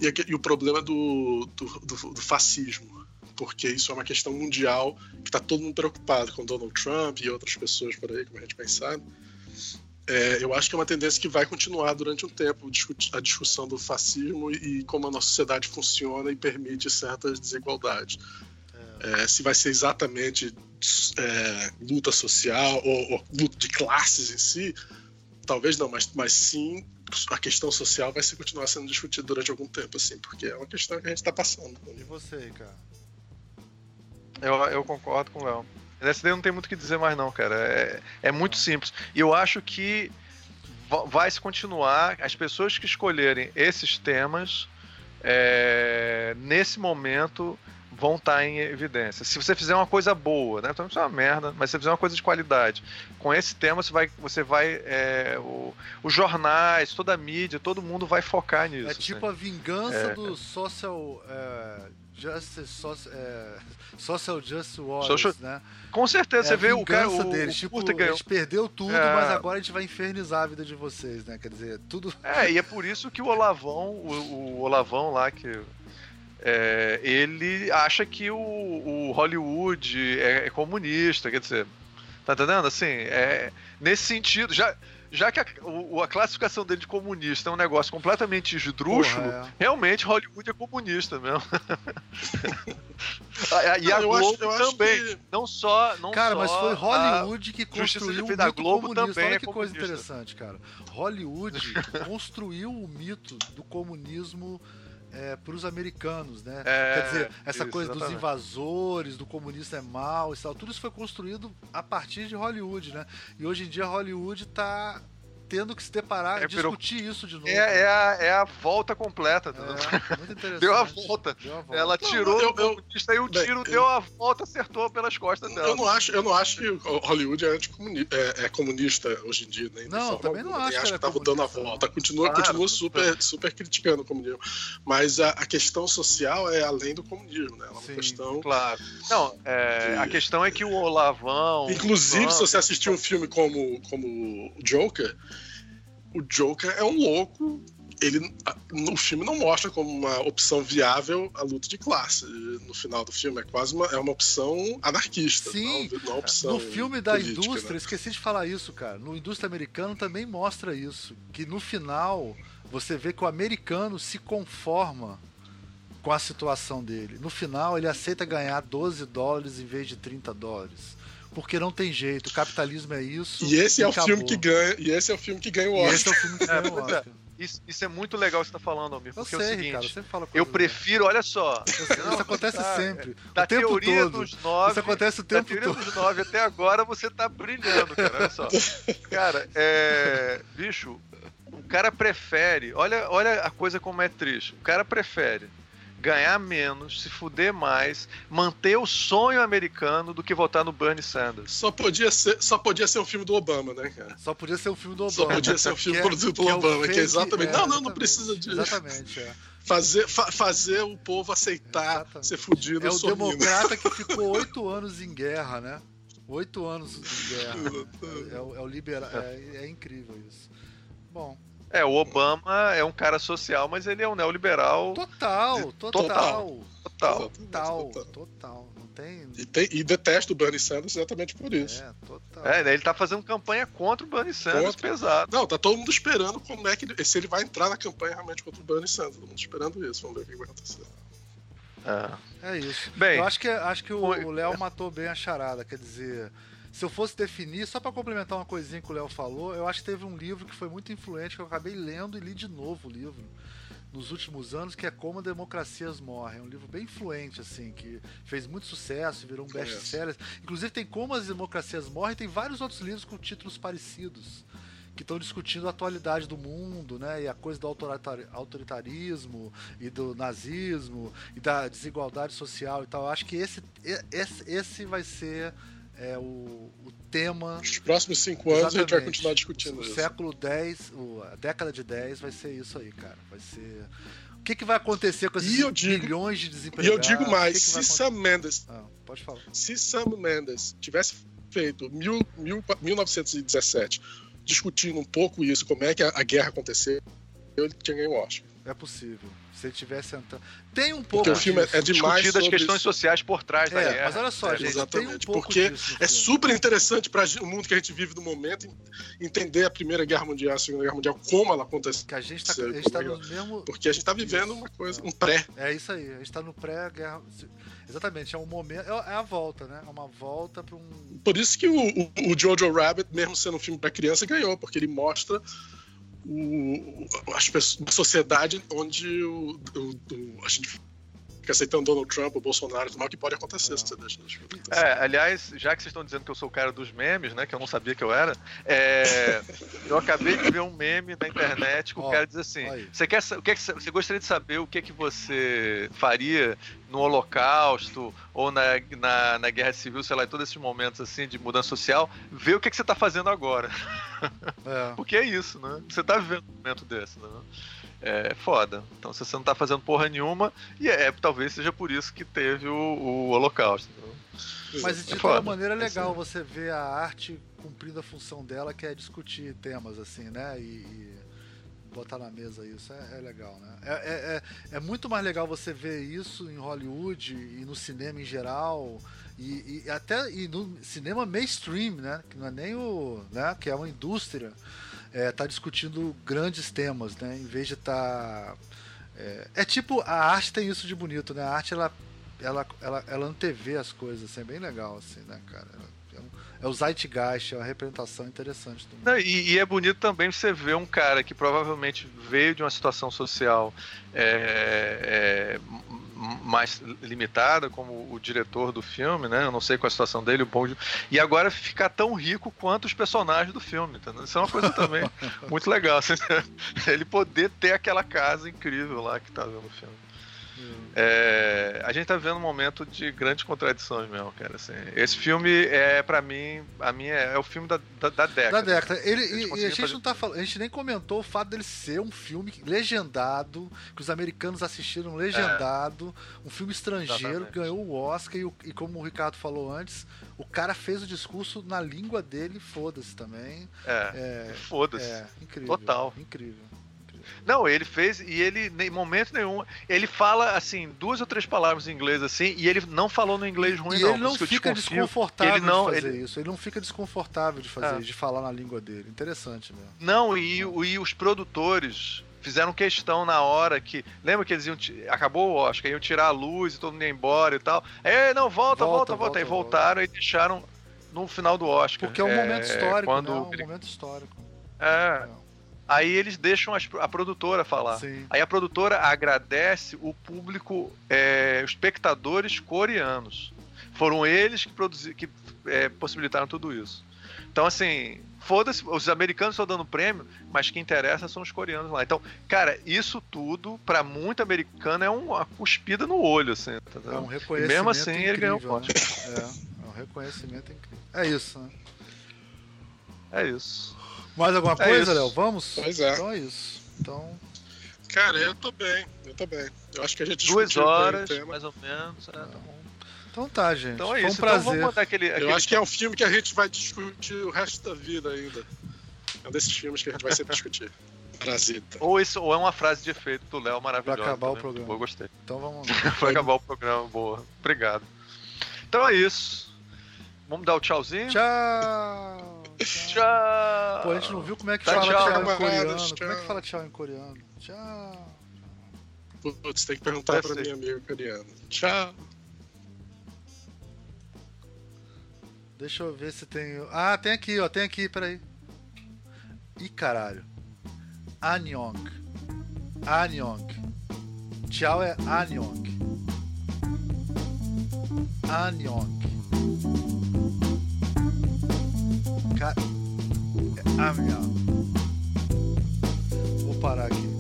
S4: e, e o problema do, do, do, do fascismo porque isso é uma questão mundial que está todo mundo preocupado com Donald Trump e outras pessoas por aí, como a gente bem sabe. É, eu acho que é uma tendência que vai continuar durante um tempo a discussão do fascismo e como a nossa sociedade funciona e permite certas desigualdades. É, se vai ser exatamente é, luta social ou, ou, luta de classes em si, talvez não, mas, mas sim a questão social vai se continuar sendo discutida durante algum tempo, assim, porque é uma questão que a gente está passando.
S3: E você, Ricardo?
S2: Eu, eu concordo com o Léo. Nessa daí não tem muito o que dizer mais, não, cara. É, é muito simples. E eu acho que vai se continuar. As pessoas que escolherem esses temas, é, nesse momento, vão estar tá em evidência. Se você fizer uma coisa boa, né? Então isso é uma merda, mas se você fizer uma coisa de qualidade, com esse tema você vai, você vai, é, o, os jornais, toda a mídia, todo mundo vai focar nisso. É
S3: tipo assim. a vingança é, do social é, justice, social, é, social justice wars, social... né?
S2: Com certeza, você vê o cara, o,
S3: deles, tipo, a gente perdeu tudo, mas agora a gente vai infernizar a vida de vocês, né? Quer dizer, tudo.
S2: É, e é por isso que o Olavão, o, o Olavão lá que é, ele acha que o, o Hollywood é, é, comunista, quer dizer, tá entendendo? Assim, é, nesse sentido, já, já que a, o, a classificação dele de comunista é um negócio completamente esdrúxulo, Porra, é. realmente Hollywood é comunista mesmo. e a Globo acho, também. Que... Não só. Não
S3: cara,
S2: só
S3: mas foi Hollywood que construiu o mito da Globo comunista. Também Olha é que coisa interessante, cara. Hollywood construiu o mito do comunismo é, para os americanos, né? É, Quer dizer, essa isso, coisa exatamente. dos invasores, do comunista é mal e tal, tudo isso foi construído a partir de Hollywood, né? E hoje em dia Hollywood está tendo que se deparar, é, discutir isso de novo.
S2: É, é, a, é a volta completa. É, muito interessante. Deu a volta. Deu a volta. Ela tirou não, eu, eu, comunista e o tiro bem, deu eu, a volta, acertou pelas costas dela.
S4: Eu não acho, eu não acho que Hollywood é, é, é comunista hoje em dia.
S3: Né? Não, também não acho.
S4: acho que, que tá dando a volta. Continua, claro, continua super, super criticando o comunismo. Mas a, a, questão social é além do comunismo, né? É uma Sim, questão.
S2: Claro. Não, é, de... a questão é que o Olavão.
S4: Inclusive, o se você assistir um filme como, como Joker o Joker é um louco. Ele no filme não mostra como uma opção viável a luta de classe. No final do filme é quase uma, é uma opção anarquista.
S3: Sim. Não, não opção no filme da política, indústria, né? esqueci de falar isso, cara. No indústria americano também mostra isso, que no final você vê que o americano se conforma com a situação dele. No final ele aceita ganhar 12 dólares em vez de 30 dólares porque não tem jeito. O capitalismo é isso.
S4: E esse e é o filme que ganha. E esse é o filme que ganha o Oscar. E esse é o filme que ganha o
S2: é, Oscar. Isso, isso, é muito legal que você tá falando, Almir.
S3: Porque
S2: eu sei,
S3: é o seguinte, Ricardo, você fala
S2: eu prefiro, olha só.
S3: Não, isso acontece tá, sempre.
S2: Da
S3: o tempo
S2: teoria
S3: todo.
S2: dos nove.
S3: Isso acontece o tempo
S2: da teoria
S3: todo.
S2: dos nove até agora você tá brilhando, cara. Olha só. Cara, é. Bicho, o cara prefere. Olha, olha a coisa como é triste. O cara prefere ganhar menos, se fuder mais, manter o sonho americano do que votar no Bernie Sanders.
S4: Só podia ser, só podia ser um filme do Obama, né, cara?
S3: Só podia ser um filme do Obama.
S4: Só podia ser um filme é, produzido pelo é Obama, que é exatamente. É, não, não, não precisa
S3: de. Exatamente, é.
S4: Fazer, fa fazer o povo aceitar exatamente. ser fudido
S3: É o sorrindo. democrata que ficou oito anos em guerra, né? Oito anos em guerra. é, é, o, é o liberal. É, é incrível isso. Bom,
S2: é, o Obama é um cara social, mas ele é um neoliberal.
S3: Total, total. Total. Total. Total. total. Não tem...
S4: E, tem... e detesta o Bernie Sanders exatamente por isso.
S2: É, total. É, né, ele tá fazendo campanha contra o Bernie Sanders contra... pesado.
S4: Não, tá todo mundo esperando como é que. Se ele vai entrar na campanha realmente contra o Bernie Sanders. Todo mundo esperando isso. Vamos ver o que vai acontecer.
S3: É, é isso. Bem, Eu acho que, acho que o Léo matou bem a charada. Quer dizer se eu fosse definir, só para complementar uma coisinha que o Léo falou, eu acho que teve um livro que foi muito influente, que eu acabei lendo e li de novo o livro nos últimos anos, que é Como Democracias Morrem. É um livro bem influente, assim, que fez muito sucesso, virou um best-seller. Inclusive tem Como as Democracias Morrem, tem vários outros livros com títulos parecidos que estão discutindo a atualidade do mundo, né, e a coisa do autoritarismo e do nazismo e da desigualdade social e tal. Eu acho que esse, esse, esse vai ser é o, o tema.
S4: Os próximos cinco anos a gente vai continuar discutindo
S3: o
S4: isso.
S3: século X, a década de 10 vai ser isso aí, cara. Vai ser. O que, que vai acontecer com esses
S4: digo,
S3: milhões de
S4: E
S3: desempregados?
S4: eu digo mais,
S3: que que
S4: se Sam Mendes,
S3: ah, pode falar.
S4: se Sam Mendes tivesse feito mil, mil, 1917 discutindo um pouco isso, como é que a, a guerra aconteceu, ele tinha ganho o Oscar.
S3: É possível. Se ele tivesse entrando. Tem um pouco.
S4: Porque o filme
S3: disso.
S4: é demais
S2: Discutido as questões
S4: isso.
S2: sociais por trás da
S3: É,
S2: guerra.
S3: mas olha só,
S2: É,
S3: gente,
S4: exatamente,
S3: tem um pouco
S4: porque
S3: disso
S4: É
S3: filme.
S4: super interessante para o mundo que a gente vive no momento en- entender a Primeira Guerra Mundial, a Segunda Guerra Mundial, como ela aconteceu.
S3: Que a gente tá, gente tá
S4: é
S3: no mesmo.
S4: Porque a gente tá vivendo uma coisa, um pré.
S3: É isso aí, a gente tá no pré-guerra. Exatamente, é um momento. É é a volta, né? É uma volta para um.
S4: Por isso que o, o, o Jojo Rabbit, mesmo sendo um filme para criança, ganhou, porque ele mostra o, as pessoas, uma sociedade onde o- o- a gente fica aceitando Donald Trump, o Bolsonaro, tudo mais, o que pode acontecer se você deixa.
S2: É, aliás, já que vocês estão dizendo que eu sou o cara dos memes, né? Que eu não sabia que eu era, é, eu acabei de ver um meme na internet que o cara diz assim:
S3: aí.
S2: você quer o que, é que você- você gostaria de saber o que, que você faria no Holocausto ou na, na, na Guerra Civil, sei lá, em todos esses momentos assim de mudança social, vê o que, que você está fazendo agora.
S3: É.
S2: Porque é isso, né? Você tá vivendo um momento desse, né? É foda. Então, se você não tá fazendo porra nenhuma, e é, talvez seja por isso que teve o, o Holocausto.
S3: Mas de
S2: É
S3: toda maneira é
S2: É
S3: legal você ver a arte cumprindo a função dela, que é discutir temas assim, né? E, e botar na mesa isso. É, é legal, né? É, é, é, é muito mais legal você ver isso em Hollywood e no cinema em geral. E, e até e no cinema mainstream, né? Que não é nem o. Né? Que é uma indústria. É, tá discutindo grandes temas, né? Em vez de estar. é, é tipo, a arte tem isso de bonito, né? A arte ela ela, ela, ela antevê as coisas, assim, é bem legal, assim, né, cara? É, é o Zeitgeist, é uma representação interessante do mundo.
S2: E, e é bonito também você ver um cara que provavelmente veio de uma situação social é, é, mais limitada, como o diretor do filme, né? Eu não sei qual é a situação dele, o bom de... E agora ficar tão rico quanto os personagens do filme, entendeu? Isso é uma coisa também muito legal. assim, ele poder ter aquela casa incrível lá que tá vendo o filme. É, a gente tá vivendo um momento de grandes contradições mesmo, cara. Assim. Esse filme é, pra mim, a minha é, o filme da, da, da década.
S3: Da década. Ele,
S2: Eles
S3: e, e a gente
S2: fazer-
S3: não tá falando, a gente nem comentou o fato dele ser um filme legendado, que os americanos assistiram legendado, um filme estrangeiro,
S2: Exatamente.
S3: ganhou o Oscar e, e como o Ricardo falou antes, o cara fez o discurso na língua dele, foda-se também.
S2: É,
S3: É,
S2: foda-se.
S3: é incrível.
S2: Total.
S3: Incrível.
S2: Não, ele fez e ele, em momento nenhum, ele fala assim, duas ou três palavras em inglês assim, e ele não falou no inglês ruim,
S3: e
S2: não.
S3: ele não fica desconfortável
S2: ele não-
S3: de fazer
S2: ele-
S3: isso. Ele não fica desconfortável de fazer,
S2: É.
S3: de falar na língua dele. Interessante mesmo.
S2: Não, e, e os produtores fizeram questão na hora que. Lembra que eles iam. Acabou o Oscar, iam tirar a luz e todo mundo ia embora e tal. É, não, volta, volta,
S3: Volta,
S2: volta.
S3: Volta,
S2: voltaram e deixaram no final do Oscar.
S3: Porque é um momento histórico,
S2: quando
S3: né? É um momento histórico.
S2: É. Aí eles deixam as- a produtora falar.
S3: Sim.
S2: Aí a produtora agradece o público, é, os espectadores coreanos. Foram eles que, produzi- que é, possibilitaram tudo isso. Então, assim, foda-se, os americanos estão dando prêmio, mas quem interessa são os coreanos lá. Então, cara, isso tudo, pra muito americano, é uma cuspida no olho, assim, entendeu?
S3: É um
S2: E
S3: reconhecimento
S2: mesmo assim, ele ganhou
S3: incrível,
S2: o
S3: né? É, é um reconhecimento incrível. É isso, né?
S2: É isso.
S3: Mais alguma
S2: É
S3: coisa. Léo? Vamos?
S4: Pois é.
S3: Então é isso. Então,
S4: Cara, eu tô bem, eu tô bem. Eu acho que a gente
S2: Duas
S4: o
S2: horas, mais ou menos. é, tá bom.
S3: então tá, gente.
S2: Então é
S3: Foi
S2: isso.
S3: um prazer.
S2: Então vamos mandar aquele.
S4: Eu
S2: aquele-
S4: acho que é um filme que a gente vai discutir o resto da vida ainda. É um desses filmes que a gente vai sempre discutir. Parasita.
S2: Ou, isso, ou é uma frase de efeito do Léo maravilhosa.
S3: Pra acabar o
S2: também,
S3: programa.
S2: muito boa, gostei.
S3: Então vamos.
S2: Vai acabar o programa, boa. Obrigado. Então é isso. Vamos dar o tchauzinho?
S3: Tchau!
S2: Tchau!
S3: Pô, a gente não viu como é que
S2: Tá,
S3: fala
S2: tchau,
S3: tchau, em coreano.
S4: tchau.
S3: Como é que fala tchau em coreano? Tchau.
S4: Putz, tem que perguntar
S2: Deve
S4: pra
S2: ser.
S4: minha amiga coreana. Tchau.
S3: Deixa eu ver se tem. Ah, tem aqui, ó. Tem aqui, peraí. Ih, caralho. Anyong. Anyong. Tchau é Anyong. Anyong. Ca... É Anyong. Vou parar aqui.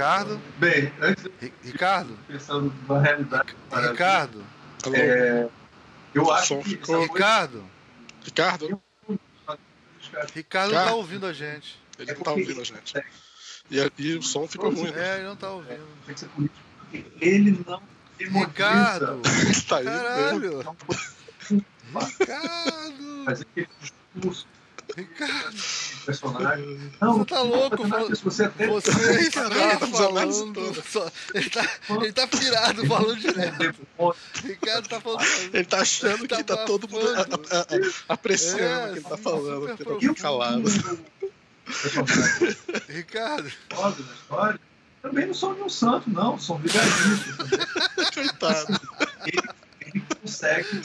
S3: Ricardo?
S2: Bem, antes
S3: Ricardo?
S2: pensando na realidade,
S3: Ricardo?
S2: É, eu acho que
S4: ficou-
S3: Ricardo?
S4: Ricardo,
S3: Ricardo não tá ouvindo a gente.
S4: ele não tá ouvindo a gente. E, a- e o som ficou ruim, né?
S3: É, ele não tá ouvindo.
S2: tem que ser político, porque ele não
S3: Ricardo!
S4: Tá aí?
S3: Caralho! Ricardo!
S2: fazer aquele discurso
S3: Ricardo!
S2: Personagem. Não,
S3: Você tá louco, mano.
S2: você até
S3: Você está
S4: tá
S3: falando. só- ele, tá, ele tá pirado falando direto. Ricardo tá falando.
S4: Ele tá achando
S3: Tá
S4: que tá todo mundo a-
S3: abafando.
S4: a- a- apreciando
S3: É,
S4: o que ele tá
S3: sim,
S4: falando, ele tá calado.
S3: Ricardo!
S2: foda história também não são nenhum santo, não, são vigaristas.
S4: Coitado.
S2: Ele consegue